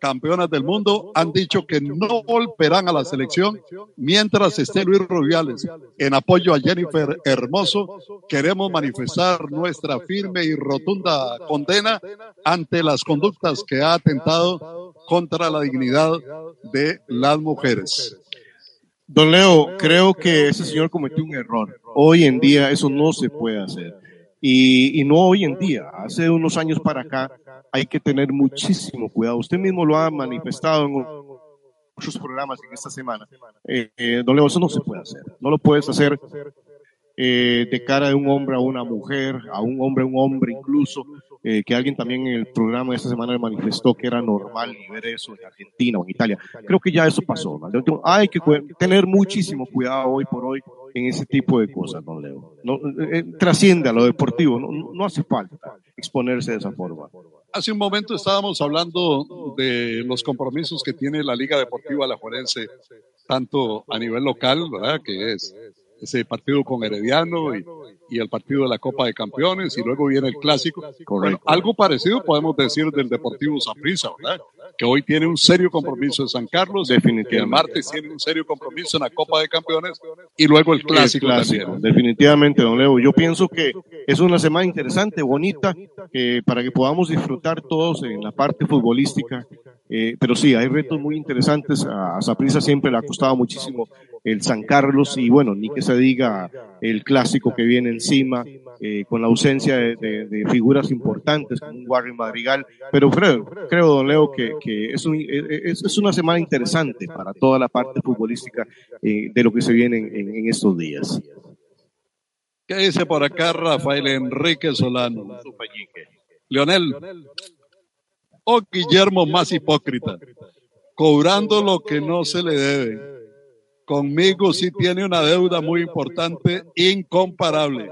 campeonas del mundo, han dicho que no volverán a la selección mientras esté Luis Rubiales. En apoyo a Jennifer Hermoso, queremos manifestar nuestra firme y rotunda condena ante las conductas que ha atentado contra la dignidad de las mujeres. Don Leo, creo que ese señor cometió un error. Hoy en día eso no se puede hacer. Y, y no hoy en día, hace unos años para acá hay que tener muchísimo cuidado. Usted mismo lo ha manifestado en muchos programas en esta semana. Eh, eh, don Leo, eso no se puede hacer. No lo puedes hacer eh, de cara de un hombre a una mujer, a un hombre a un hombre incluso, eh, que alguien también en el programa de esta semana manifestó que era normal ver eso en Argentina o en Italia. Creo que ya eso pasó. ¿no? Hay que tener muchísimo cuidado hoy por hoy en ese tipo de cosas, don Leo. No, eh, eh, trasciende a lo deportivo, no, no- hace falta exponerse de esa forma. Hace un momento estábamos hablando de los compromisos que tiene la Liga Deportiva Alajuelense, tanto a nivel local, ¿verdad? Que es ese partido con Herediano y, y el partido de la Copa de Campeones, y luego viene el Clásico. Bueno, algo parecido podemos decir del Deportivo Saprissa, ¿verdad? Que hoy tiene un serio compromiso en San Carlos, Definitivamente. el martes tiene un serio compromiso en la Copa de Campeones, y luego el Clásico, El clásico, definitivamente, don Leo. Yo pienso que es una semana interesante, bonita, eh, para que podamos disfrutar todos en la parte futbolística. Eh, pero sí, hay retos muy interesantes. A Saprissa siempre le ha costado muchísimo el San Carlos y bueno, ni que se diga el clásico que viene encima, eh, con la ausencia de, figuras importantes como un Warren Madrigal. Pero creo, creo don Leo, que, que es, un- es, es una semana interesante para toda la parte futbolística eh, de lo que se viene en- estos días. ¿Qué dice por acá Rafael Enrique Solano? Leonel, o Guillermo más hipócrita, cobrando lo que no se le debe. Conmigo sí tiene una deuda muy importante, incomparable.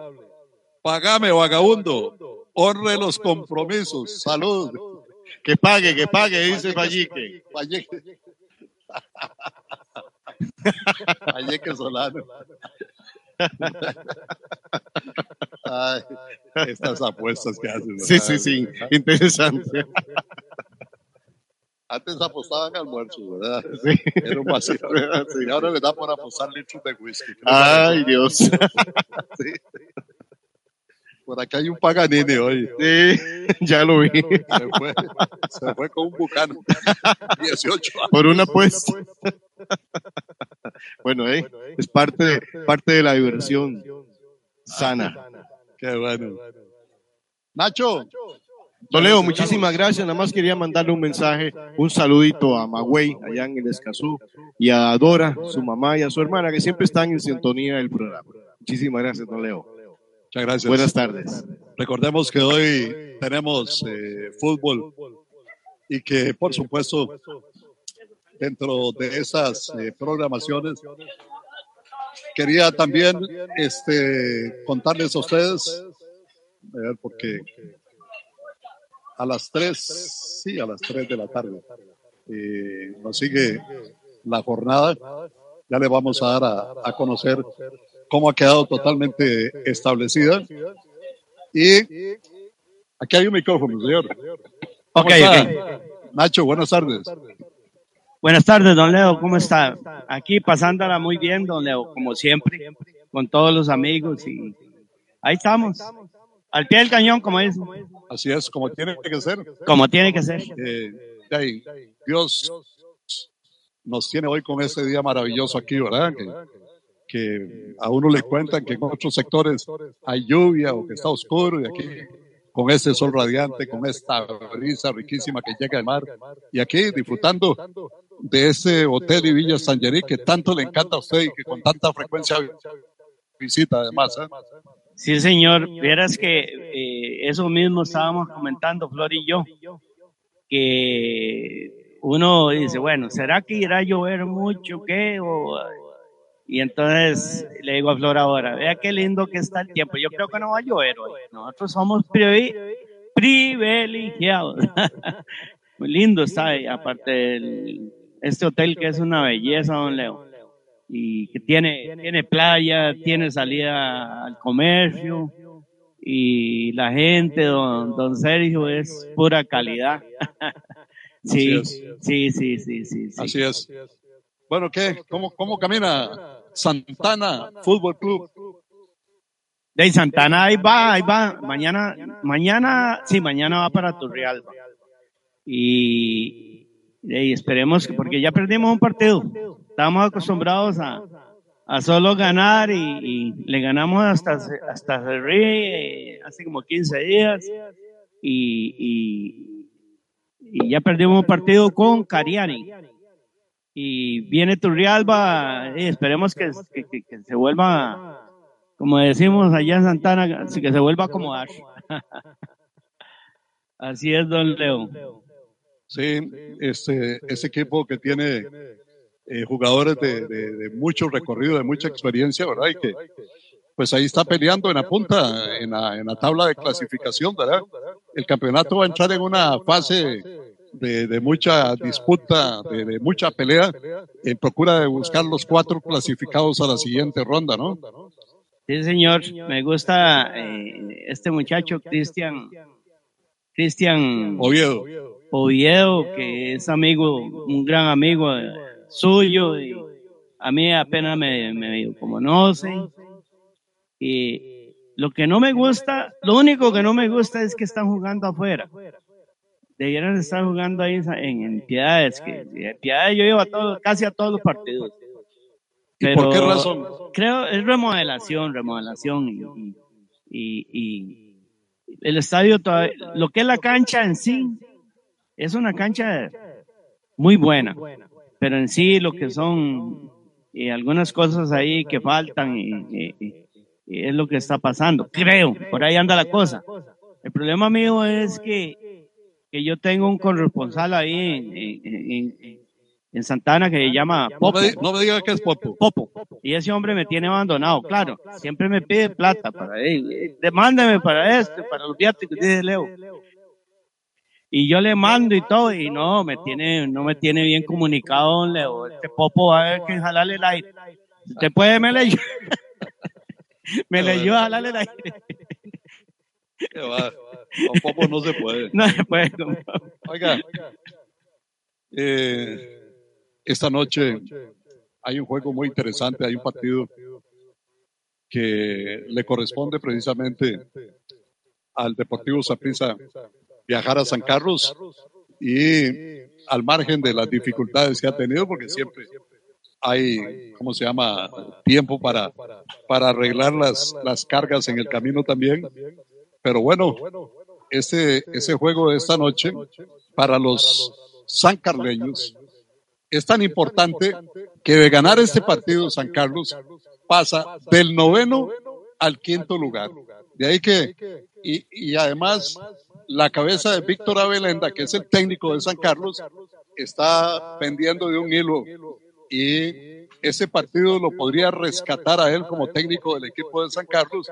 Pagame, vagabundo. Honre los compromisos. Salud. Que pague, que pague, dice Vallique. Valleque. Valleque Solano. Ay, estas apuestas que hacen. Sí, sí, sí, interesante. Antes apostaban almuerzos, ¿verdad? Sí. Era un vacío. Ahora les da por apostar litros de whisky. ¿Qué les Ay? Dios. Sí. Por acá hay un Paganini hoy. Sí, ya lo vi. Se fue, se fue con un bucano. 18 años. Por una apuesta. Bueno, eh, es parte de, parte de la diversión sana. Qué bueno. Nacho. Don Leo, muchísimas gracias. Nada más quería mandarle un mensaje, un saludito a Magüey, allá en el Escazú, y a Dora, su mamá y a su hermana, que siempre están en sintonía del programa. Muchísimas gracias, don Leo. Muchas gracias. Buenas tardes. Recordemos que hoy tenemos eh, fútbol y que, por supuesto, dentro de esas eh, programaciones, quería también este, contarles a ustedes, a ver, porque a las 3, sí, a las 3 de la tarde, eh, nos sigue la jornada. Ya le vamos a dar a, a conocer cómo ha quedado totalmente establecida. Y Aquí hay un micrófono, señor. Ok, está? Nacho, buenas tardes. Buenas tardes, don Leo, ¿cómo está? Aquí pasándola muy bien, don Leo, como siempre, con todos los amigos y ahí estamos, al pie del cañón, como es. Así es, como tiene que ser. Como tiene que ser. Eh, ahí, Dios nos tiene hoy con este día maravilloso aquí, ¿verdad? Que, que a uno le cuentan que en otros sectores hay lluvia o que está oscuro y aquí con este sol radiante, con esta brisa riquísima que llega del mar y aquí disfrutando de ese hotel y Villa San Jerry que tanto le encanta a usted y que con tanta frecuencia visita además. ¿eh? Sí, señor. Vieras que eh, eso mismo estábamos comentando, Flor y yo, que uno dice, bueno, ¿será que irá a llover mucho? ¿Qué? O, y entonces le digo a Flor ahora, vea qué lindo que está el tiempo. Yo creo que no va a llover hoy. Nosotros somos privi- privilegiados. Muy lindo está aparte del, este hotel que es una belleza, don Leo. Y que tiene, tiene playa, tiene salida al comercio. Y la gente, don, don Sergio, es pura calidad. sí, sí, sí, sí, sí, sí. Así es. Bueno, ¿qué? ¿Cómo, cómo camina Santana Fútbol Club? De Santana, ahí va, ahí va. Mañana, mañana, sí, mañana va para Turrialba. Y, y esperemos que, porque ya perdimos un partido. Estamos acostumbrados a, a solo ganar y, y le ganamos hasta, hasta eh, hace como 15 días. Y, y, y ya perdimos un partido con Cariani. Y viene Turrialba, y esperemos que, que, que- que se vuelva, como decimos allá en Santana, que se vuelva a acomodar. Así es, don Leo. Sí, este, ese equipo que tiene eh, jugadores de, de- de mucho recorrido, de mucha experiencia, ¿verdad? Y que pues ahí está peleando en la punta, en la, en la tabla de clasificación, ¿verdad? El campeonato va a entrar en una fase de, de mucha disputa, de, de mucha pelea, en procura de buscar los cuatro clasificados a la siguiente ronda, ¿no? Sí, señor. Me gusta eh, este muchacho, Cristian. Cristian Oviedo. Oviedo, que es amigo, un gran amigo eh, suyo. Y a mí apenas me, me conoce. Y lo que no me gusta, lo único que no me gusta es que están jugando afuera. Debieran estar jugando ahí en, en Piedades, que en Piedades yo llevo a todos, casi a todos los partidos. ¿Y por qué razón? Creo es remodelación, remodelación y, y, y- y el estadio todavía, lo que es la cancha en sí es una cancha muy buena, pero en sí lo que son eh, algunas cosas ahí que faltan y, y- y- y es lo que está pasando, creo, por ahí anda la cosa. El problema mío es que, que yo tengo un corresponsal ahí en, en- en- en Santana que se llama No Popo. me, no me diga que es Popo. Popo. Y ese hombre me tiene abandonado, claro. Siempre me pide plata para él. Demándeme para esto, para los viáticos, dice Leo. Y yo le mando y todo, y no, me tiene, no me tiene bien comunicado, don Leo. Este Popo va a ver que jalarle el aire. Usted puede, me leyó. me leyó a jalarle el aire. Qué va. Con Popo no se puede. No se puede. Oiga, eh, esta noche hay un juego muy interesante, hay un partido que le corresponde precisamente al Deportivo Saprissa viajar a San Carlos y al margen de las dificultades que ha tenido, porque siempre hay, ¿cómo se llama?, tiempo para, para arreglar las, las cargas en el camino también. Pero bueno, ese, ese juego de esta noche para los sancarleños es tan importante que de ganar este partido San Carlos pasa del noveno al quinto lugar. De ahí que, y, y además la cabeza de Víctor Abelenda, que es el técnico de San Carlos, está pendiendo de un hilo. Y ese partido lo podría rescatar a él como técnico del equipo de San Carlos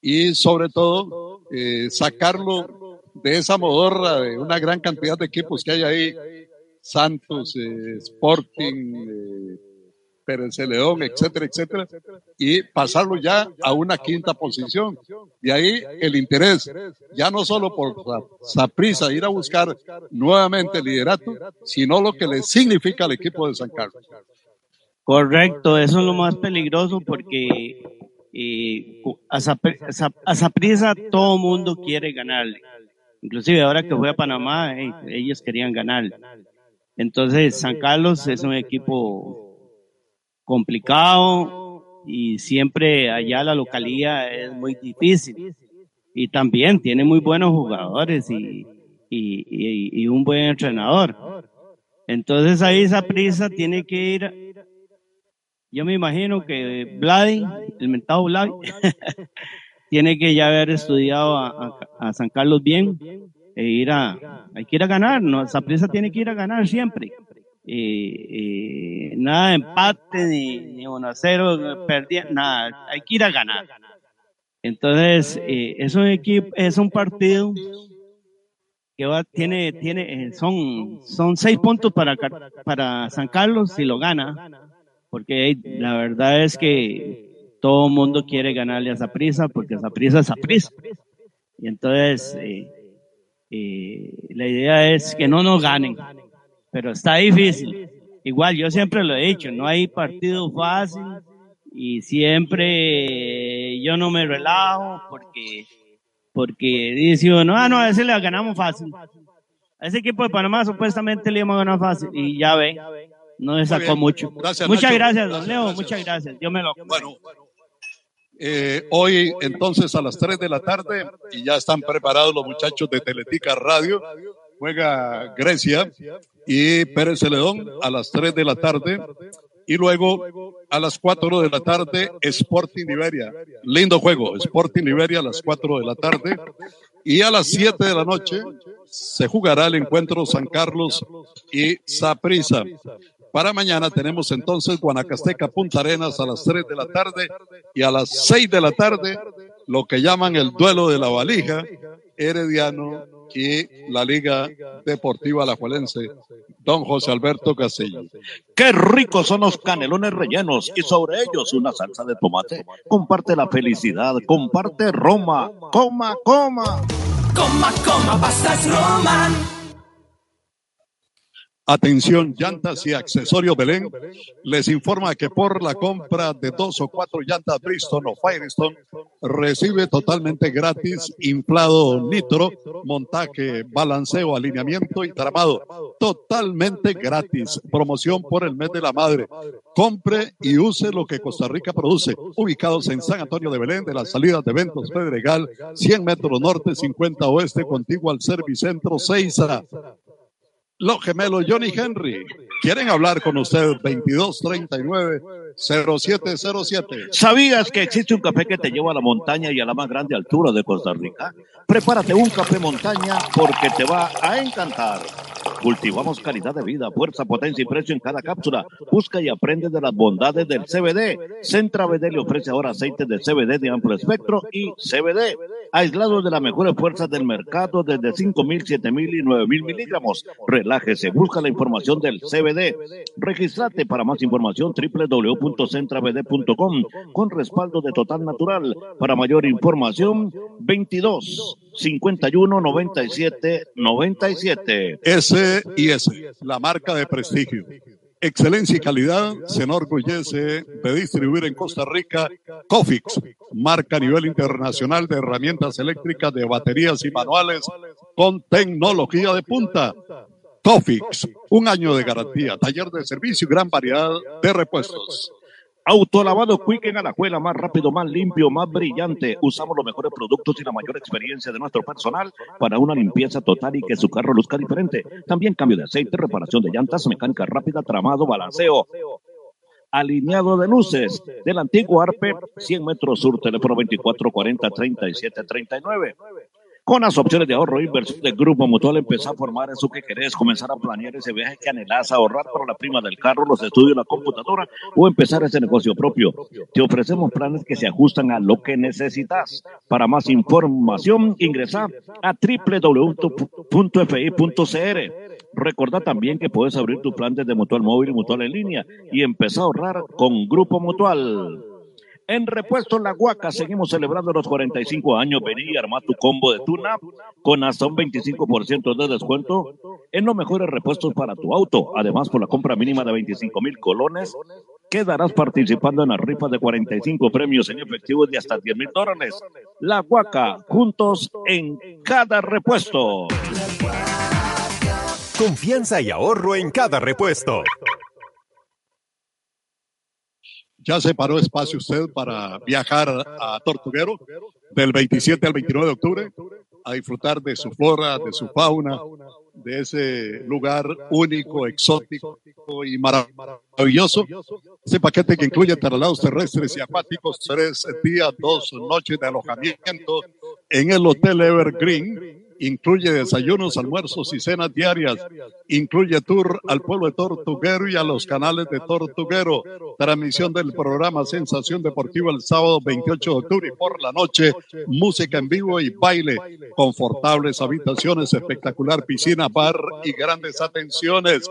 y sobre todo eh, sacarlo de esa modorra de una gran cantidad de equipos que hay ahí, Santos, eh, Sporting, eh, Pérez León, etcétera, etcétera, y pasarlo ya a una quinta posición. De ahí el interés, ya no solo por Saprisa ir a buscar nuevamente el liderato, sino lo que le significa al equipo de San Carlos. Correcto, eso es lo más peligroso porque eh, a Saprisa todo mundo quiere ganarle. Inclusive ahora que fue a Panamá, ellos querían ganar. Entonces, San Carlos es un equipo complicado y siempre allá la localía es muy difícil. Y también tiene muy buenos jugadores y, y, y un buen entrenador. Entonces ahí esa prisa tiene que ir. Yo me imagino que Vladi, el mentado Vladi, tiene que ya haber estudiado a, a San Carlos bien e ir a, hay que ir a ganar, ¿no? Esa prisa tiene que ir a ganar siempre. Eh, nada de empate, ni, ni 1 a 0, nada, hay que ir a ganar. Entonces, eh, es un equipo, es un partido que va, tiene, tiene, eh, son, son seis puntos para, para San Carlos si lo gana, porque la verdad es que todo el mundo quiere ganarle a prisa porque prisa es prisa Y entonces, eh, eh, la idea es que no nos ganen, pero está difícil. Igual, yo siempre lo he dicho, no hay partido fácil y siempre yo no me relajo porque, porque dice uno, ah, no, a ese le ganamos fácil. A ese equipo de Panamá supuestamente le íbamos a ganar fácil y ya ve, no le sacó mucho. muchas gracias, don Leo, muchas gracias. Yo me lo. Bueno, eh, hoy entonces a las 3 de la tarde y ya están preparados los muchachos de Teletica Radio. Juega Grecia y Pérez Celedón a las 3 de la tarde. Y luego a las 4 de la tarde, Sporting Iberia. Lindo juego, Sporting Iberia a las 4 de la tarde. Y a las 7 de la noche se jugará el encuentro San Carlos y Saprisa. Para mañana tenemos entonces Guanacasteca Punta Arenas a las 3 de la tarde y a las 6 de la tarde lo que llaman el duelo de la valija, Herediano y la Liga Deportiva Alajuelense, don José Alberto Casillo. Qué ricos son los canelones rellenos y sobre ellos una salsa de tomate. Comparte la felicidad, comparte Roma, coma, coma. Coma, coma, pastas Roma. Atención, llantas y accesorios Belén les informa que por la compra de dos o cuatro llantas Bristol o Firestone recibe totalmente gratis inflado nitro, montaje, balanceo, alineamiento y tramado. Totalmente gratis. Promoción por el mes de la madre. Compre y use lo que Costa Rica produce. Ubicados en San Antonio de Belén, de las salidas de eventos Pedregal, 100 metros norte, 50 oeste, contiguo al Servicentro 6 a los gemelos Johnny Henry. Quieren hablar con usted 2239-0707. ¿Sabías que existe un café que te lleva a la montaña y a la más grande altura de Costa Rica? Prepárate un café montaña porque te va a encantar. Cultivamos calidad de vida, fuerza, potencia y precio en cada cápsula. Busca y aprende de las bondades del CBD. Centra BD le ofrece ahora aceites de CBD de amplio espectro y CBD, aislados de las mejores fuerzas del mercado desde 5.000, 7.000 y 9.000 miligramos. Relájese, busca la información del CBD. Registrate para más información www.centrabd.com con respaldo de Total Natural. Para mayor información, 22 51 97 97. SIS, la marca de prestigio. Excelencia y calidad se enorgullece de distribuir en Costa Rica Cofix, marca a nivel internacional de herramientas eléctricas de baterías y manuales con tecnología de punta. Cofix, un año de garantía, taller de servicio y gran variedad de repuestos. Autolavado Quick en Alajuela, más rápido, más limpio, más brillante. Usamos los mejores productos y la mayor experiencia de nuestro personal para una limpieza total y que su carro luzca diferente. También cambio de aceite, reparación de llantas, mecánica rápida, tramado, balanceo. Alineado de luces del antiguo ARPE, 100 metros sur, teléfono 2440 3739. Con las opciones de ahorro e inversión del Grupo Mutual, empezar a formar eso que querés, comenzar a planear ese viaje que anhelás, ahorrar para la prima del carro, los estudios, la computadora o empezar ese negocio propio. Te ofrecemos planes que se ajustan a lo que necesitas. Para más información, ingresa a www.fi.cr. Recordá también que puedes abrir tu plan desde Mutual Móvil y Mutual en línea y empezar a ahorrar con Grupo Mutual. En Repuesto La Huaca seguimos celebrando los 45 años. Vení y arma tu combo de tuna con hasta un 25% de descuento en los mejores repuestos para tu auto. Además, por la compra mínima de 25 mil colones, quedarás participando en las rifas de 45 premios en efectivo de hasta 10 mil dólares. La Huaca, juntos en cada repuesto. Confianza y ahorro en cada repuesto. Ya separó espacio usted para viajar a Tortuguero del 27 al 29 de octubre a disfrutar de su flora, de su fauna, de ese lugar único, exótico y maravilloso. Ese paquete que incluye traslados terrestres y acuáticos, tres días, dos noches de alojamiento en el Hotel Evergreen incluye desayunos, almuerzos y cenas diarias, incluye tour al pueblo de Tortuguero y a los canales de Tortuguero, transmisión del programa Sensación Deportiva el sábado 28 de octubre y por la noche, música en vivo y baile, confortables habitaciones, espectacular piscina, bar y grandes atenciones.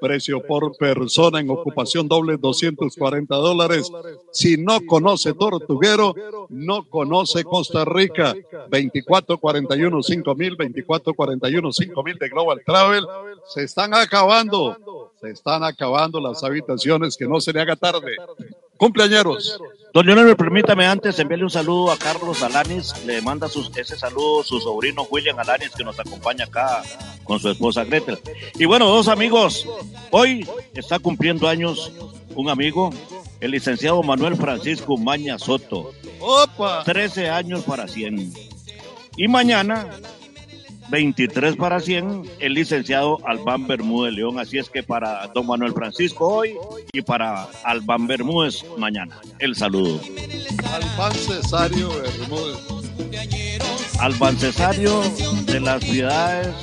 Precio por persona en ocupación doble 240 dólares. Si no conoce Tortuguero, no conoce Costa Rica. 2441 5000, 2441 5000 de Global Travel. Se están acabando, se están acabando las habitaciones que no se le haga tarde. Cumpleañeros. Don Leonel, permítame antes enviarle un saludo a Carlos Alanis. Le manda sus, ese saludo su sobrino William Alanis, que nos acompaña acá con su esposa Gretel. Y bueno, dos amigos. Hoy está cumpliendo años un amigo, el licenciado Manuel Francisco Maña Soto. ¡Opa! 13 años para 100. Y mañana, 23 para 100, el licenciado Albán Bermúdez León. Así es que para don Manuel Francisco hoy y para Albán Bermúdez mañana. El saludo. Albán Cesario Bermúdez. Albán Cesario de las ciudades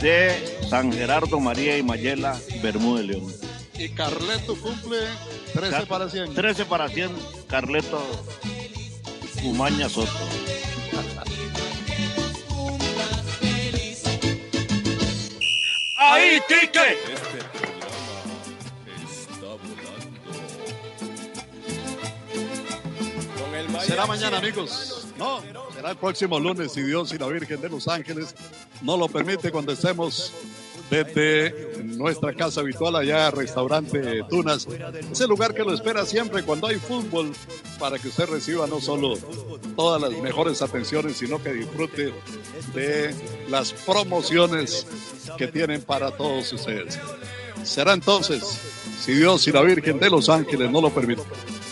de San Gerardo María y Mayela Bermúdez León. Y Carleto cumple 13 para 100. 13 para 100, Carleto Umaña Soto. ¡Ahí, tique! Este programa está volando. Será mañana, amigos. No, será el próximo lunes, si Dios y la Virgen de los Ángeles no lo permite, cuando estemos desde nuestra casa habitual allá, restaurante Tunas. Es el lugar que lo espera siempre cuando hay fútbol, para que usted reciba no solo todas las mejores atenciones, sino que disfrute de las promociones que tienen para todos ustedes. Será entonces, si Dios y la Virgen de los Ángeles no lo permiten,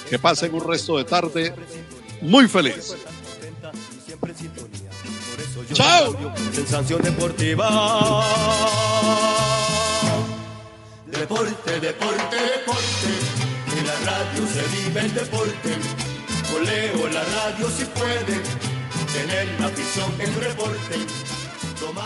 que pasen un resto de tarde muy feliz. ¡Chao! Sensación deportiva. Deporte, deporte, deporte. En la radio se vive el deporte. Con Leo la radio si puede. Tener la afición en reporte. Tomar